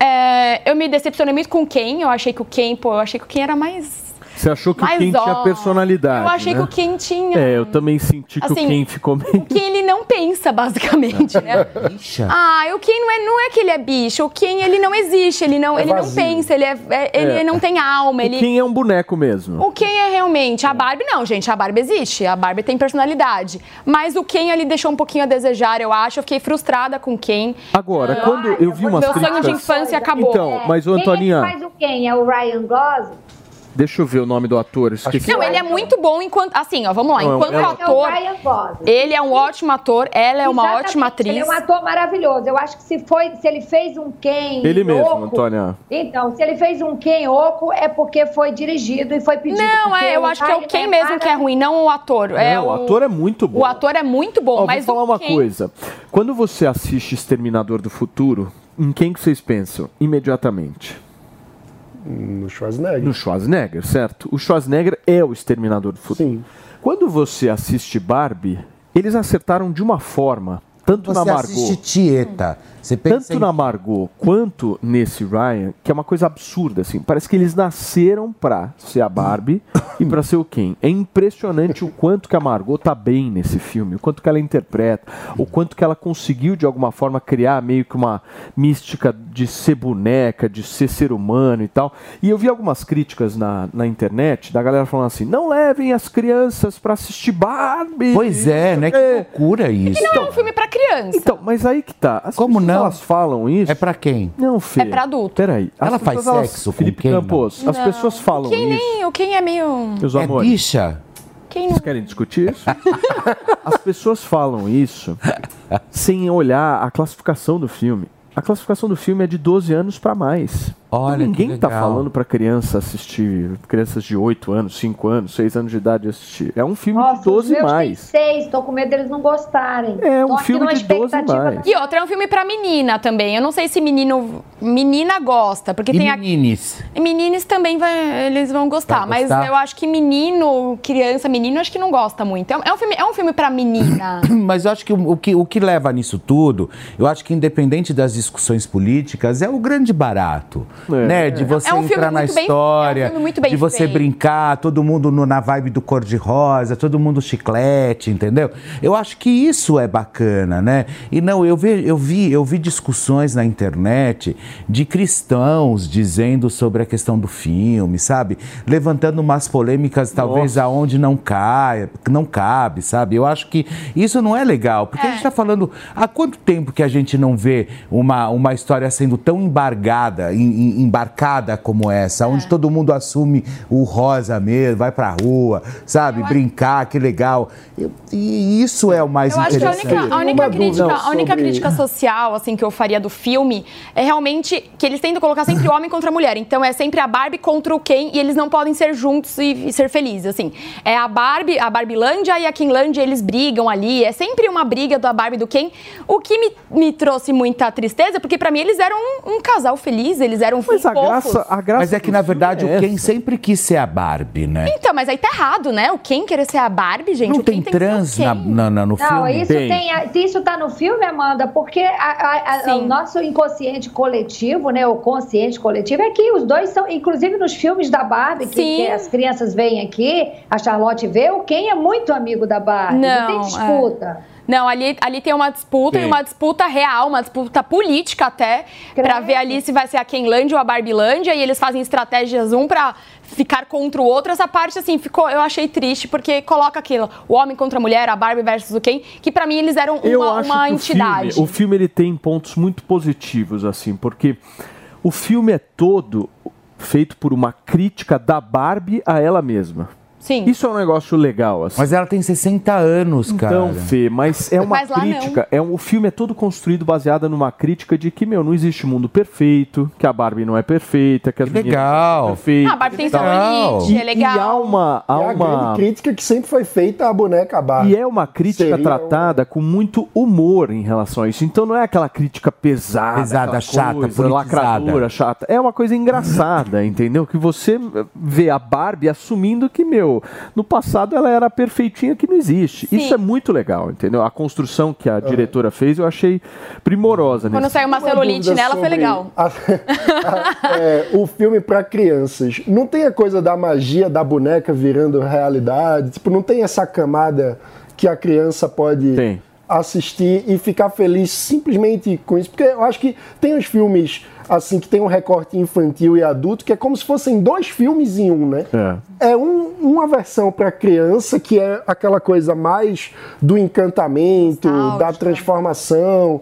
S5: É, eu me decepcionei muito com o Ken. Eu achei que o Ken, pô, eu achei que o Ken era mais.
S2: Você achou que o
S5: mais
S2: Ken tinha
S5: ó,
S2: personalidade?
S5: Eu achei
S2: né?
S5: que o Ken tinha.
S2: É, eu também senti que
S5: Assim,
S2: o Ken ficou meio.
S5: O Ken, ele não pensa, basicamente, né?
S3: Bicha.
S5: Ah, o Ken não é, não é que ele é bicho. O Ken, ele não existe. Ele não,
S2: É
S5: ele não pensa. Ele, é, é- ele
S2: É.
S5: não tem alma.
S2: O
S5: Ele...
S2: Ken é um boneco mesmo.
S5: O Ken é realmente. A Barbie não, gente. A Barbie existe. A Barbie tem personalidade. Mas o Ken ali deixou um pouquinho a desejar, eu acho. Eu fiquei frustrada com o Ken.
S2: Agora, quando eu vi umas
S5: Meu sonho de
S2: críticas...
S5: infância acabou.
S2: Então, mas o
S6: Quem é que
S2: Antoninha,
S6: faz o quem? É o Ryan Gosling?
S2: Deixa eu ver o nome do ator, esqueci.
S5: Não, ele é muito bom enquanto. Assim, ó, vamos lá.
S2: Não,
S5: Enquanto
S6: É o
S5: ator.
S6: Gosling.
S5: Ele é um ótimo ator, ela é uma
S6: Exatamente,
S5: ótima atriz.
S6: Ele é um ator maravilhoso. Eu acho que se, foi, se ele fez um Ken
S2: Ele mesmo,
S6: oco,
S2: Antônia.
S6: Então, se ele fez um Ken oco, é porque foi dirigido e foi pedido.
S5: Não, é, eu acho que é o
S6: Ryan
S5: Ken mesmo que é ruim, não o ator. É
S2: Não, o ator é muito bom.
S5: O ator é muito bom,
S2: Ó,
S5: mas
S2: vou falar uma
S5: Ken-
S2: coisa. Quando você assiste Exterminador do Futuro, em quem que vocês pensam? Imediatamente.
S4: No Schwarzenegger.
S2: No Schwarzenegger, certo? O Schwarzenegger é o Exterminador do Futuro. Quando você assiste Barbie, eles acertaram de uma forma, tanto
S3: Você
S2: na Margot...
S3: assiste Tieta. Você pensa
S2: Tanto na Margot quanto nesse Ryan, que é uma coisa absurda, assim. Parece que eles nasceram pra ser a Barbie e pra ser o Ken. É impressionante o quanto que a Margot tá bem nesse filme, o quanto que ela interpreta, o quanto que ela conseguiu, de alguma forma, criar meio que uma mística de ser boneca, de ser ser humano e tal. E eu vi algumas críticas na, na internet da galera falando assim: não levem as crianças pra assistir Barbie.
S3: Pois é, né? Que loucura isso.
S5: Que não é um filme pra criança.
S2: Então, mas aí que tá. As
S3: Como
S2: pessoas,
S3: não?
S2: elas falam isso.
S3: É pra quem?
S2: Não, Fê.
S5: É pra adulto.
S2: Peraí. As
S3: Ela faz
S2: elas-
S3: sexo com
S2: Felipe
S3: quem, não?
S2: Campos, as
S5: Não.
S2: pessoas falam
S5: Quem
S2: isso.
S5: nem, o Ken é meio.
S2: Meus
S3: É
S2: amores,
S3: bicha?
S5: Quem não...
S2: vocês querem discutir isso? as pessoas falam isso sem olhar a classificação do filme. A classificação do filme é de 12 anos pra mais.
S3: Olha,
S2: Ninguém tá
S3: legal.
S2: falando pra criança assistir, crianças de 8 anos, 5 anos, 6 anos de idade assistir. É um filme
S6: Nossa,
S2: de 12
S6: os meus
S2: mais.
S6: seis, tô com medo deles não gostarem.
S2: É um
S6: Tô
S2: filme de 12
S6: expectativa
S2: mais.
S5: E outra, é um filme pra menina também. Eu não sei se menino. Menina gosta, porque
S3: E
S5: tem a.
S3: meninis?
S5: E Meninos também vai- eles vão gostar,
S3: Vai
S5: mas
S3: gostar?
S5: eu acho que menino, criança, menino, acho que não gosta muito. É um- é um filme, é um filme para menina.
S3: Mas eu acho que o, o que o que leva nisso tudo, eu acho que independente das discussões políticas, é o grande barato, né? De você
S5: É um
S3: entrar na
S5: muito bem-
S3: história,
S5: é um
S3: de você brincar, todo mundo no- na vibe do cor-de-rosa, todo mundo chiclete, entendeu? Eu acho que isso é bacana, né? E não, eu vi, eu vi, eu vi discussões na internet de cristãos dizendo sobre a questão do filme, sabe? Levantando umas polêmicas talvez aonde não cai, não cabe, sabe? Eu acho que isso não é legal, porque a gente está falando há quanto tempo que a gente não vê uma, uma história sendo tão embargada, em- em- embarcada como essa, onde todo mundo assume o rosa mesmo, vai pra rua, sabe? Brincar, que legal. Eu- e isso é o mais
S5: Eu acho que a
S3: interessante.
S5: única, a única crítica, a única crítica social assim que eu faria do filme é realmente que eles tentam colocar sempre o homem contra a mulher. Então é sempre a Barbie contra o Ken e eles não podem ser juntos e, e ser felizes assim. É a Barbie, a Barbilândia e a Kenlândia, eles brigam ali. É sempre uma briga da Barbie e do Ken. O que me, me trouxe muita tristeza, porque pra mim eles eram um, um casal feliz, eles eram
S2: Mas a graça, a graça
S3: Mas é que, na verdade, o Ken sempre quis ser a Barbie, né?
S5: Então, mas aí tá errado, né? O Ken querer ser a Barbie, gente.
S3: Não tem
S5: tem que ser o
S3: trans
S5: Ken.
S3: na, na- na- no
S6: Não,
S3: filme?
S6: isso tem, a- isso tá no filme, Amanda, porque a- a- a- o nosso inconsciente coletivo, né, o consciente coletivo é que os dois são, inclusive nos filmes da Barbie, que, que as crianças veem aqui, a Charlotte vê, o Ken é muito amigo da Barbie, não,
S5: Não,
S6: tem disputa.
S5: Não, ali, ali tem uma disputa,
S6: Sim.
S5: e uma disputa real, uma disputa política até, pra ver ali se vai ser a Kenlândia ou a Barbilândia, e eles fazem estratégias um pra ficar contra o outro. Essa parte, assim, ficou, eu achei triste, porque coloca aquilo, o homem contra a mulher, a Barbie versus o Ken, que pra mim eles eram
S2: Eu
S5: uma,
S2: acho
S5: uma
S2: que o
S5: entidade.
S2: Filme, o filme ele tem pontos muito positivos, assim, porque o filme é todo feito por uma crítica da Barbie a ela mesma.
S5: Sim.
S2: Isso é um negócio legal, assim.
S3: Mas ela tem 60 anos, cara.
S2: Então, Fê, mas é uma
S5: Mas
S2: crítica. É um, o filme é todo construído baseado numa crítica de que, meu, não existe mundo perfeito, que a Barbie não é perfeita, que as meninas
S3: legal.
S2: não são perfeitas.
S5: Ah, a Barbie tem limite, é legal.
S2: E há uma. Há
S4: É a
S2: uma...
S4: grande crítica que sempre foi feita à boneca Barbie.
S2: E é uma crítica
S4: Seria
S2: tratada com muito humor em relação a isso. Então não é aquela crítica pesada,
S3: Pesada, chata,
S2: coisa, lacradora, chata. É uma coisa engraçada, entendeu? Que você vê a Barbie assumindo que, meu, no passado ela era perfeitinha que não existe.
S5: Sim.
S2: Isso é muito legal, entendeu? A construção que a diretora fez eu achei primorosa.
S5: Quando
S2: nesse
S5: saiu uma celulite nela, foi legal.
S4: a- a- é, o filme para crianças. Não tem a coisa da magia da boneca virando realidade? Tipo, não tem essa camada que a criança pode assistir e ficar feliz simplesmente com isso? Porque eu acho que tem os filmes assim que tem um recorte infantil e adulto que é como se fossem dois filmes em um, né?
S2: É.
S4: É um- uma versão para criança que é aquela coisa mais do encantamento, da transformação.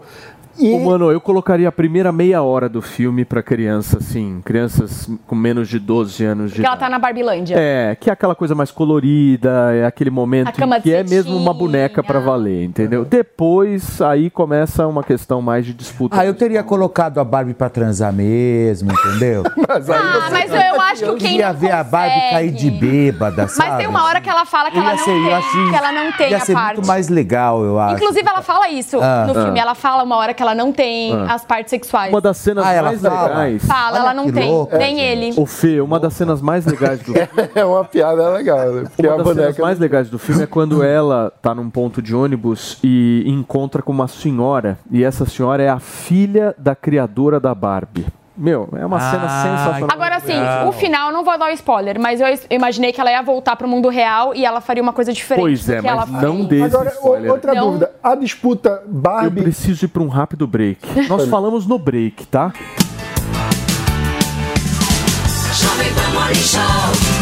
S4: E
S2: Ô, mano, eu colocaria a primeira meia hora do filme pra criança, assim, crianças com menos de 12 anos de
S5: Porque ela
S2: idade.
S5: tá na Barbilândia.
S2: É, que é aquela coisa mais colorida, é aquele momento que é mesmo uma boneca pra valer, entendeu? Depois, aí começa uma questão mais de disputa.
S3: Ah, eu teria colocado a Barbie pra transar mesmo, entendeu?
S4: mas
S5: Ah, mas eu acho que o Ken
S3: ia
S5: não
S3: ver a Barbie
S5: consegue.
S3: cair de bêbada, sabe?
S5: Mas tem uma hora que ela fala que
S3: Eu
S5: ela não
S3: ser- eu
S5: tem,
S3: acho-
S5: que ela não tem
S3: ia
S5: a
S3: ser
S5: parte.
S3: muito mais legal, eu acho.
S5: Inclusive, ela fala isso
S3: Ah.
S5: no
S3: Ah.
S5: filme. Ela fala uma hora que ela não tem
S2: Ah.
S5: as partes sexuais.
S2: Uma das cenas
S3: Ah, ela
S2: mais
S3: fala?
S2: legais.
S5: Fala, ela não tem. Nem ele.
S2: O Fê, uma das cenas mais legais do
S4: É uma piada legal, né? Porque
S2: Uma
S4: a
S2: das cenas
S4: boneca.
S2: mais legais do filme é quando ela tá num ponto de ônibus e encontra com uma senhora, e essa senhora é a filha da criadora da Barbie. Meu, é uma cena sensacional.
S5: Agora sim, o final, não vou dar o spoiler, mas eu imaginei que ela ia voltar pro mundo real e ela faria uma coisa diferente.
S2: Pois é, mas não
S5: fez.
S2: dê esse
S4: Agora,
S2: spoiler.
S4: outra
S5: Não.
S4: dúvida. A disputa
S2: Eu
S4: Barbie.
S2: preciso ir para um rápido break. Nós falamos no break, tá?
S1: Jovem Pan Morning Show.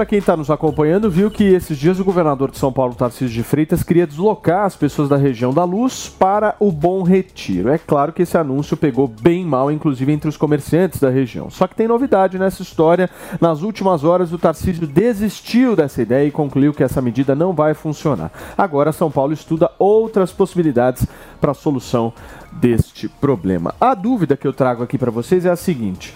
S2: Para quem está nos acompanhando, viu que esses dias o governador de São Paulo, Tarcísio de Freitas, queria deslocar as pessoas da região da Luz para o Bom Retiro. É claro que esse anúncio pegou bem mal, inclusive entre os comerciantes da região. Só que tem novidade nessa história. Nas últimas horas, o Tarcísio desistiu dessa ideia e concluiu que essa medida não vai funcionar. Agora, São Paulo estuda outras possibilidades para a solução deste problema. A dúvida que eu trago aqui para vocês é a seguinte.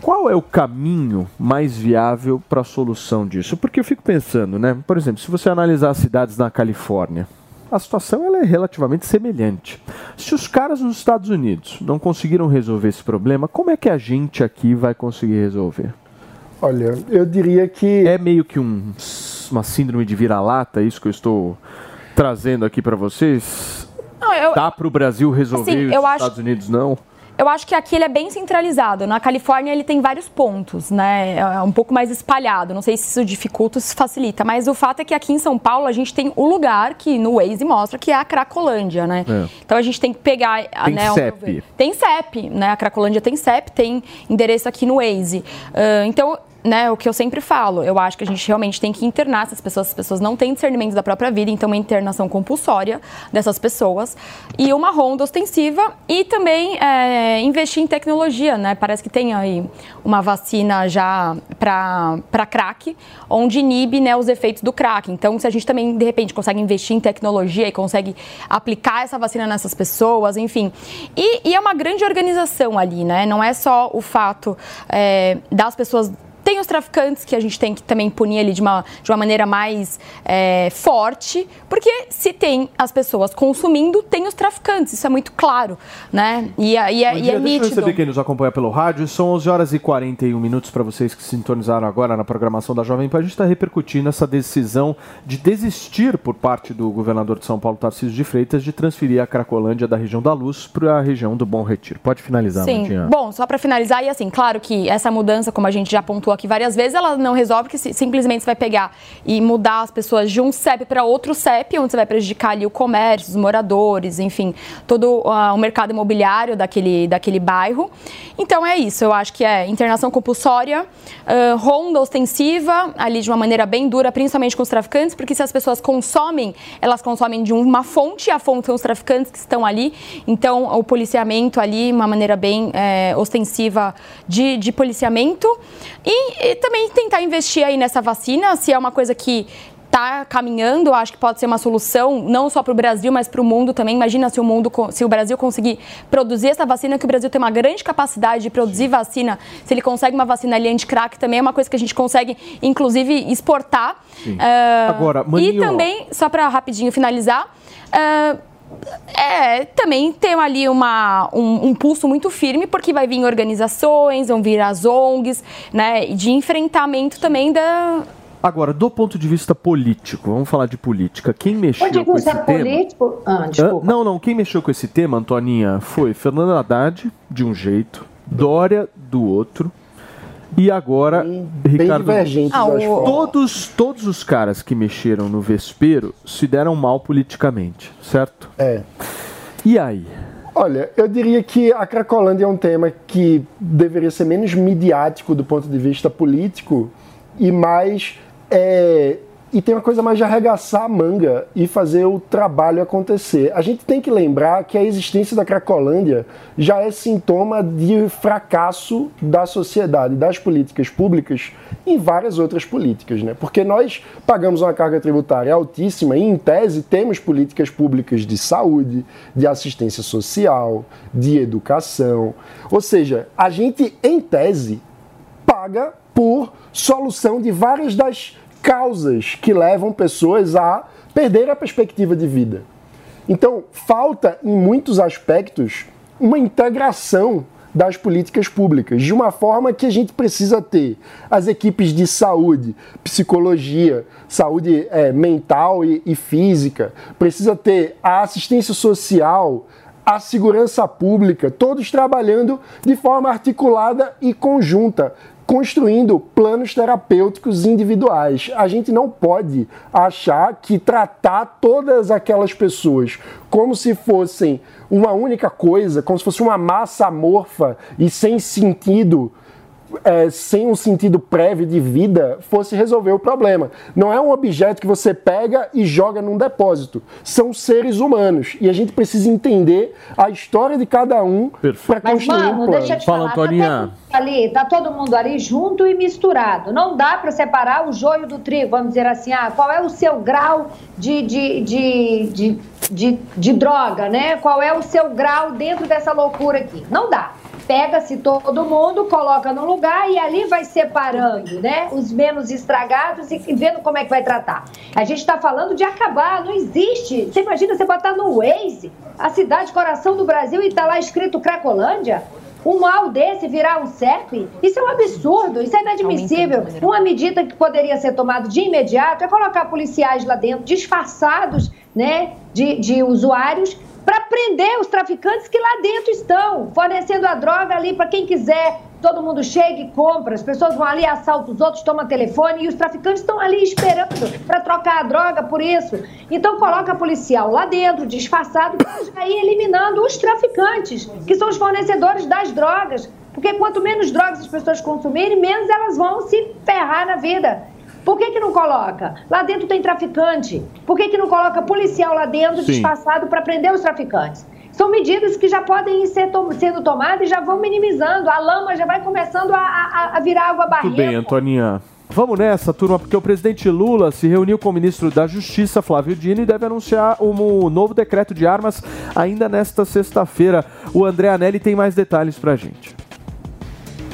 S2: Qual é o caminho mais viável para a solução disso? Porque eu fico pensando, né? Por exemplo, se você analisar as cidades na Califórnia, a situação ela é relativamente semelhante. Se os caras nos Estados Unidos não conseguiram resolver esse problema, como é que a gente aqui vai conseguir resolver?
S4: Olha, eu diria que.
S2: É meio que um, uma síndrome de vira-lata, isso que eu estou trazendo aqui para vocês?
S5: Não, eu-
S2: Dá para o Brasil resolver
S5: Assim,
S2: os
S5: eu acho-
S2: Estados Unidos não?
S5: Eu acho que aqui ele é bem centralizado. Na Califórnia ele tem vários pontos, né? É um pouco mais espalhado. Não sei se isso dificulta ou se facilita, mas o fato é que aqui em São Paulo a gente tem o lugar que no Waze mostra que é a Cracolândia, né?
S2: É.
S5: Então a gente tem que pegar,
S2: Tem
S5: né?
S2: CEP.
S5: Tem CEP, né? A Cracolândia tem CEP, tem endereço aqui no Waze. Ah, então, né, o que eu sempre falo, eu acho que a gente realmente tem que internar essas pessoas, as pessoas não têm discernimento da própria vida, então uma internação compulsória dessas pessoas e uma ronda ostensiva e também é, investir em tecnologia, né? Parece que tem aí uma vacina já para crack, onde inibe né, os efeitos do crack. Então, se a gente também, de repente, consegue investir em tecnologia e consegue aplicar essa vacina nessas pessoas, enfim. E, e é uma grande organização ali, né? Não é só o fato é, das pessoas tem os traficantes que a gente tem que também punir ali de uma, de uma maneira mais é, forte, porque se tem as pessoas consumindo, tem os traficantes, isso é muito claro, né? E, é- e é,
S2: Bom
S5: e é
S2: deixa eu
S5: nítido.
S2: receber quem nos acompanha pelo rádio. São 11 horas e 41 minutos para vocês que sintonizaram agora na programação da Jovem Pan. A gente está repercutindo essa decisão de desistir por parte do governador de São Paulo, Tarcísio de Freitas, de transferir a Cracolândia da região da Luz para a região do Bom Retiro. Pode finalizar,
S5: Sim,
S2: Mandinha.
S5: bom, só para finalizar, e assim, claro que essa mudança, como a gente já apontou aqui várias vezes, ela não resolve que simplesmente você vai pegar e mudar as pessoas de um CEP para outro CEP, onde você vai prejudicar ali o comércio, os moradores, enfim, todo ah, o mercado imobiliário daquele, daquele bairro. Então é isso, eu acho que é internação compulsória, ah, ronda ostensiva, ali de uma maneira bem dura, principalmente com os traficantes, porque se as pessoas consomem, elas consomem de uma fonte, a fonte são os traficantes que estão ali, então o policiamento ali, uma maneira bem eh, ostensiva de, de policiamento, e, e também tentar investir aí nessa vacina, se é uma coisa que está caminhando, acho que pode ser uma solução não só para o Brasil, mas para o mundo também. Imagina se o mundo, se o Brasil conseguir produzir essa vacina, que o Brasil tem uma grande capacidade de produzir vacina. Se ele consegue uma vacina ali anti-crack, também é uma coisa que a gente consegue, inclusive, exportar. Ah,
S2: Agora,
S5: e
S2: Maninho-
S5: também, só para rapidinho finalizar. ah, é, também tem ali uma, um, um pulso muito firme, porque vai vir organizações, vão vir as ONGs, né, e de enfrentamento também da,
S2: Agora, do ponto de vista político, vamos falar de política. Quem mexeu
S6: Onde
S2: com esse
S6: é
S2: tema...
S6: político? Ah.
S2: Não, não. Quem mexeu com esse tema, Antoninha, foi Fernando Haddad, de um jeito, Dória, do outro, e agora Ricardo
S5: Ah.
S2: Todos, todos os caras que mexeram no Vespero se deram mal politicamente, certo?
S4: É.
S2: E aí?
S4: Olha, eu diria que a Cracolândia é um tema que deveria ser menos midiático do ponto de vista político e mais. é, e tem uma coisa mais de arregaçar a manga e fazer o trabalho acontecer. A gente tem que lembrar que a existência da Cracolândia já é sintoma de fracasso da sociedade, das políticas públicas em várias outras políticas, né? Porque nós pagamos uma carga tributária altíssima e, em tese, temos políticas públicas de saúde, de assistência social, de educação. Ou seja, a gente, em tese, paga por solução de várias das causas que levam pessoas a perder a perspectiva de vida. Então, falta em muitos aspectos uma integração das políticas públicas, de uma forma que a gente precisa ter as equipes de saúde, psicologia, saúde eh, mental e, e física, precisa ter a assistência social, a segurança pública, todos trabalhando de forma articulada e conjunta, construindo planos terapêuticos individuais. A gente não pode achar que tratar todas aquelas pessoas como se fossem uma única coisa, como se fosse uma massa amorfa e sem sentido, é, sem um sentido prévio de vida, fosse resolver o problema. Não é um objeto que você pega e joga num depósito. São seres humanos. E a gente precisa entender a história de cada um para construir
S6: Mas,
S4: um
S6: mano,
S4: plano.
S6: deixa eu te falar, tá todo mundo ali, tá todo mundo ali junto e misturado. Não dá para separar o joio do trigo, vamos dizer assim, ah, qual é o seu grau de, de, de, de, de, de droga, né? Qual é o seu grau dentro dessa loucura aqui? Não dá. Pega-se todo mundo, coloca num lugar e ali vai separando, né? Os menos estragados e vendo como é que vai tratar. A gente está falando de acabar, não existe. Você imagina você botar no Waze a cidade coração do Brasil e tá lá escrito Cracolândia? Um mal desse virar um CEP? Isso é um absurdo, isso é inadmissível. Uma medida que poderia ser tomada de imediato é colocar policiais lá dentro, disfarçados né, de, de usuários, para prender os traficantes que lá dentro estão, fornecendo a droga ali para quem quiser. Todo mundo chega e compra, as pessoas vão ali, assaltam os outros, tomam telefone e os traficantes estão ali esperando para trocar a droga por isso. Então coloca policial lá dentro, disfarçado, para eliminando os traficantes, que são os fornecedores das drogas. Porque quanto menos drogas as pessoas consumirem, menos elas vão se ferrar na vida. Por que, que não coloca? Lá dentro tem traficante. Por que, que não coloca policial lá dentro
S2: Sim.
S6: disfarçado para prender os traficantes? São medidas que já podem ir ser tom- sendo tomadas e já vão minimizando. A lama já vai começando a, a- a virar água
S2: Muito bem,
S6: barreira.
S2: Antoninha. Vamos nessa, turma, porque o presidente Lula se reuniu com o ministro da Justiça, Flávio Dino, e deve anunciar um novo decreto de armas ainda nesta sexta-feira. O André Anelli tem mais detalhes pra gente.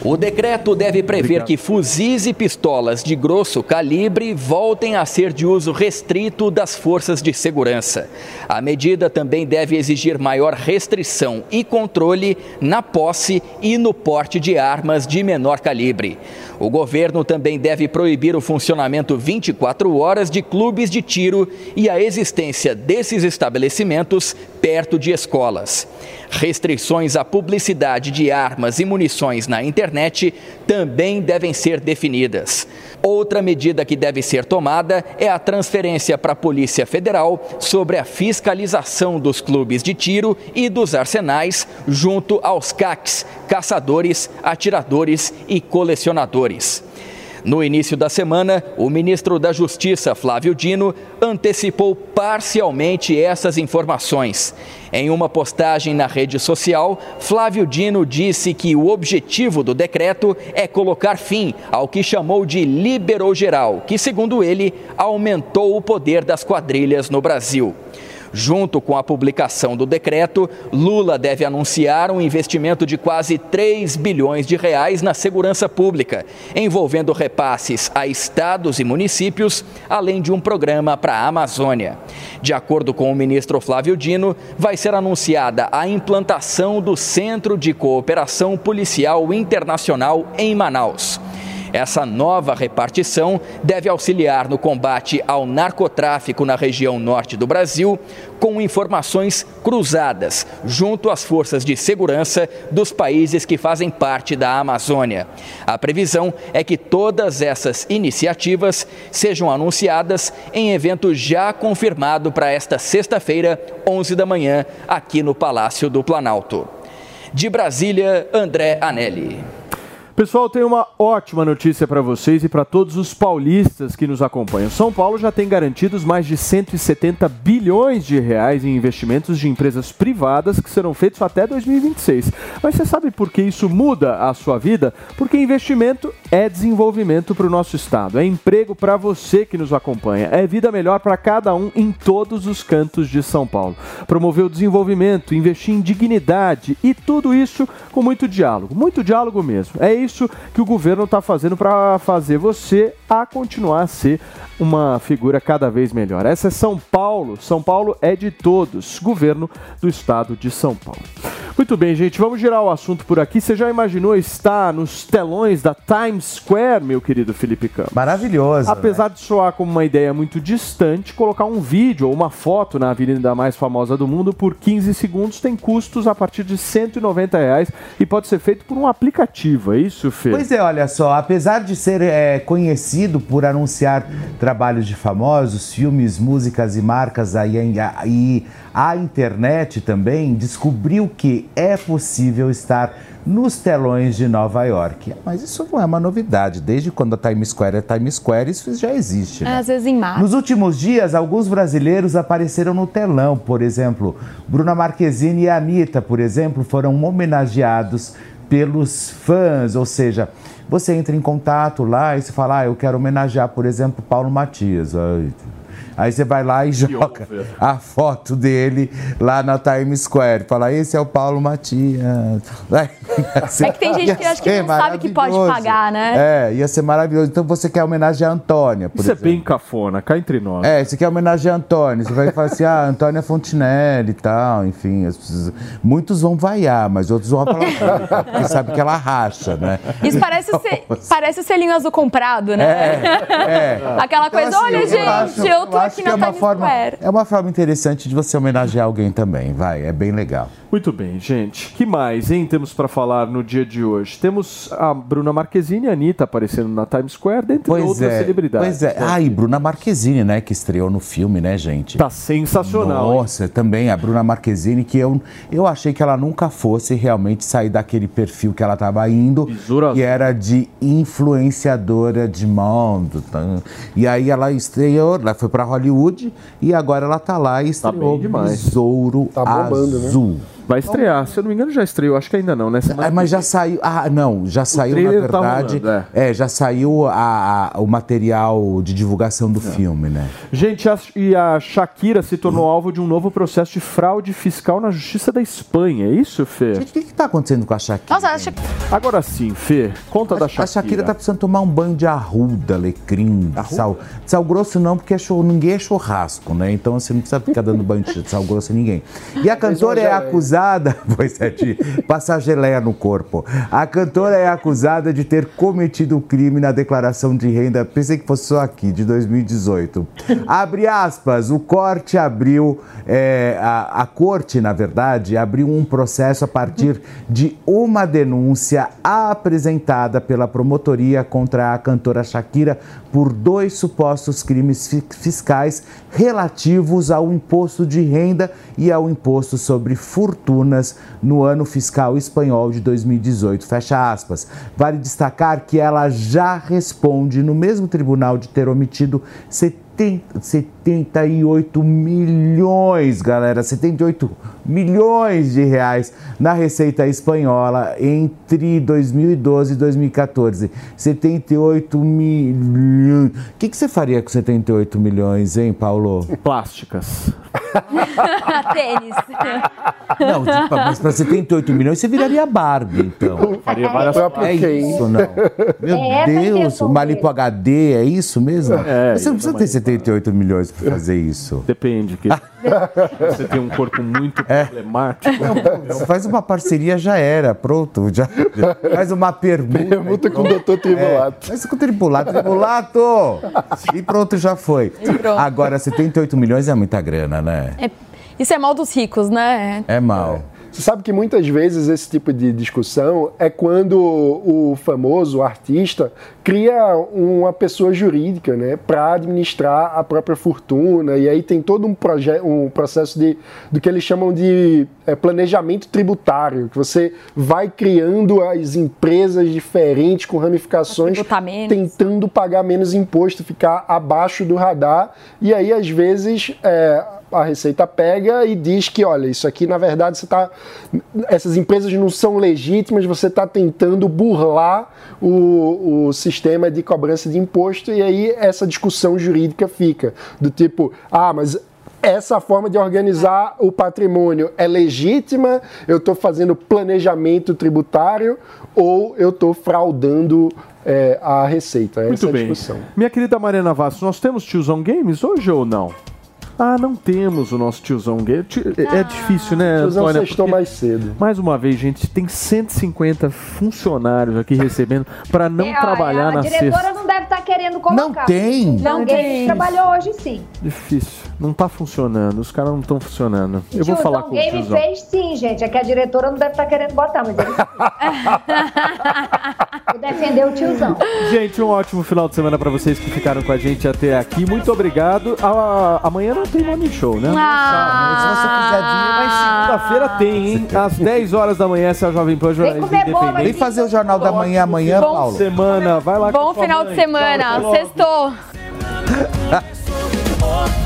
S17: O decreto deve prever que fuzis e pistolas de grosso calibre voltem a ser de uso restrito das forças de segurança. A medida também deve exigir maior restrição e controle na posse e no porte de armas de menor calibre. O governo também deve proibir o funcionamento 24 horas de clubes de tiro e a existência desses estabelecimentos perto de escolas. Restrições à publicidade de armas e munições na internet também devem ser definidas. Outra medida que deve ser tomada é a transferência para a Polícia Federal sobre a fiscalização dos clubes de tiro e dos arsenais, junto aos CACs, caçadores, atiradores e colecionadores. No início da semana, o ministro da Justiça, Flávio Dino, antecipou parcialmente essas informações. Em uma postagem na rede social, Flávio Dino disse que o objetivo do decreto é colocar fim ao que chamou de liberou geral, que, segundo ele, aumentou o poder das quadrilhas no Brasil. Junto com a publicação do decreto, Lula deve anunciar um investimento de quase 3 bilhões de reais na segurança pública, envolvendo repasses a estados e municípios, além de um programa para a Amazônia. De acordo com o ministro Flávio Dino, vai ser anunciada a implantação do Centro de Cooperação Policial Internacional em Manaus. Essa nova repartição deve auxiliar no combate ao narcotráfico na região norte do Brasil, com informações cruzadas junto às forças de segurança dos países que fazem parte da Amazônia. A previsão é que todas essas iniciativas sejam anunciadas em evento já confirmado para esta sexta-feira, 11 da manhã, aqui no Palácio do Planalto. De Brasília, André Anelli.
S2: Pessoal, tem uma ótima notícia para vocês e para todos os paulistas que nos acompanham. São Paulo já tem garantidos mais de 170 bilhões de reais em investimentos de empresas privadas que serão feitos até 2026. Mas você sabe por que isso muda a sua vida? Porque investimento é desenvolvimento para o nosso estado, é emprego para você que nos acompanha, é vida melhor para cada um em todos os cantos de São Paulo. Promover o desenvolvimento, investir em dignidade e tudo isso com muito diálogo, muito diálogo mesmo. É isso que o governo está fazendo para fazer você a continuar a ser uma figura cada vez melhor. Essa é São Paulo. São Paulo é de todos. Governo do estado de São Paulo. Muito bem, gente, vamos girar o assunto por aqui. Você já imaginou estar nos telões da Times Square, meu querido Felipe Campos?
S3: Maravilhoso.
S2: Apesar de soar como uma ideia muito distante, colocar um vídeo ou uma foto na avenida mais famosa do mundo por 15 segundos tem custos a partir de 190 reais e pode ser feito por um aplicativo, é isso, Fê?
S3: Pois é, olha só, apesar de ser é, conhecido por anunciar trabalhos de famosos, filmes, músicas e marcas aí, em- e a internet também descobriu que é possível estar nos telões de Nova York. Mas isso não é uma novidade. Desde quando a Times Square é Times Square, isso já existe. né?
S5: Às vezes em março.
S3: Nos últimos dias, alguns brasileiros apareceram no telão. Por exemplo, Bruna Marquezine e a Anitta, por exemplo, foram homenageados pelos fãs. Ou seja, você entra em contato lá e você fala, ah, eu quero homenagear, por exemplo, Paulo Matias. Ai, Aí você vai lá e joga a foto dele lá na Times Square. Fala, esse é o Paulo Matias.
S5: É que tem gente que acha que não sabe que pode pagar, né?
S3: É, ia ser maravilhoso. Então você quer homenagear a Antônia, por
S2: Isso
S3: exemplo.
S2: é bem cafona, cá entre nós.
S3: É, você quer homenagear a Antônia. Você vai falar assim, ah, Antônia Fontinelli e tal, enfim. as pessoas- Muitos vão vaiar, mas outros vão aplaudir, porque sabe que ela racha, né?
S5: Isso parece o, se- parece o selinho azul comprado, né?
S3: É, é.
S5: Aquela
S3: Então,
S5: coisa,
S3: assim,
S5: olha,
S3: eu
S5: gente,
S3: acho-
S5: eu tô
S3: acho que é uma forma,
S5: Square.
S3: É uma forma interessante de você homenagear alguém também, vai, é bem legal.
S2: Muito bem, gente. que mais, hein, temos para falar no dia de hoje? Temos a Bruna Marquezine e a Anitta aparecendo na Times Square, dentre
S3: Pois
S2: outras
S3: é,
S2: celebridades.
S3: pois é.
S2: né?
S3: Ah, e Bruna Marquezine, né, que estreou no filme, né, gente?
S2: Tá sensacional. hein?
S3: Nossa, também a Bruna Marquezine, que eu, eu achei que ela nunca fosse realmente sair daquele perfil que ela estava indo, que era de influenciadora de mundo. tá? E aí ela estreou, ela foi para Hollywood e agora ela tá lá e estreou Besouro
S2: bombando, né? Vai estrear, se eu não me engano já estreou, acho que ainda não, né? Semana
S3: Ah, mas já saiu. Ah, não, já saiu, na
S2: tá
S3: verdade.
S2: rolando,
S3: é. já saiu a- a- o material de divulgação do filme, né?
S2: Gente, a, e a Shakira se tornou alvo de um novo processo de fraude fiscal na Justiça da Espanha, é isso, Fê?
S3: Gente, o que está acontecendo com a Shakira?
S5: Nossa, acho que.
S2: Agora sim, Fê, conta da Shakira.
S3: A Shakira tá precisando tomar um banho de arruda, alecrim, de sal. De sal grosso não, porque é chur- ninguém é churrasco, né? Então você não precisa ficar dando banho de sal grosso a ninguém. E a cantora é acusada, pois é, de passar geleia no corpo. A cantora é acusada de ter cometido o crime na declaração de renda, pensei que fosse só aqui, de 2018. Abre aspas, o corte abriu, é, a, a corte, na verdade, abriu um processo a partir de uma denúncia apresentada pela promotoria contra a cantora Shakira por dois supostos crimes fi- fiscais relativos ao imposto de renda e ao imposto sobre fortunas no ano fiscal espanhol de 2018. Fecha aspas. Vale destacar que ela já responde no mesmo tribunal de ter omitido 70 78 milhões, galera, 78 milhões de reais na Receita Espanhola entre 2012 e 2014. 78 milhões. O que, que você faria com 78 milhões, hein, Paulo?
S2: Plásticas.
S5: Tênis.
S3: Não, tipo, mas para 78 milhões você viraria Barbie, então.
S2: Faria várias
S3: É isso, não. Meu
S6: É essa a
S3: Deus, uma lipo HD, é isso mesmo?
S2: É,
S3: você não precisa ter 78 milhões para fazer isso.
S2: Depende. Que... Você tem um corpo muito problemático.
S3: Você faz uma parceria, já era, pronto. Já, faz uma permuta.
S4: Permuta com o doutor Tribulato.
S3: É, faz com o Tribulato. Tribulato! E pronto, já foi.
S5: pronto.
S3: Agora, 78 milhões é muita grana, né?
S5: É- isso é mal dos ricos, né?
S3: É mal.
S4: Você sabe que muitas vezes esse tipo de discussão é quando o famoso artista cria uma pessoa jurídica, né, para administrar a própria fortuna. E aí tem todo um, proje- um processo de do que eles chamam de é, planejamento tributário, que você vai criando as empresas diferentes com ramificações tentando pagar menos imposto, ficar abaixo do radar. E aí às vezes é, a Receita pega e diz que, olha, isso aqui na verdade você tá. Essas empresas não são legítimas, você está tentando burlar o, o sistema de cobrança de imposto, e aí essa discussão jurídica fica. Do tipo, ah, mas essa forma de organizar o patrimônio é legítima? Eu estou fazendo planejamento tributário ou eu estou fraudando é, a receita? Essa
S2: Muito
S4: é a
S2: bem.
S4: discussão.
S2: Minha querida Mariana Vassos, nós temos tiozão games hoje ou não? Ah, não temos o nosso tiozão games. É difícil, né,
S4: Tiozão
S2: Antônia?
S4: sextou
S2: Porque-
S4: mais cedo.
S2: Mais uma vez, gente, tem 150 funcionários aqui recebendo para não
S6: É,
S2: trabalhar
S6: a
S2: na
S6: diretora
S2: sexta.
S6: não deve estar querendo colocar.
S3: tem?
S6: Não,
S5: Não
S6: tem.
S5: tem.
S6: trabalhou hoje sim.
S2: Difícil. Não tá funcionando. Os caras não estão funcionando. Eu vou falar com o
S6: Game
S2: tiozão.
S6: fez sim, gente. É que a diretora não deve estar querendo botar, mas ele Vou defender o tiozão.
S2: Gente, um ótimo final de semana pra vocês que ficaram com a gente até aqui. Muito obrigado. A- amanhã não tem morning show, né?
S3: Ah.
S2: Mas segunda-feira tem, hein? Às 10 horas da manhã, essa é a Jovem Pan Jornalismo
S6: boba,
S2: Independente.
S3: Vem fazer o Jornal da Manhã amanhã,
S2: Bom
S3: Paulo.
S2: semana, vai lá com
S5: Bom final de semana. Sextou.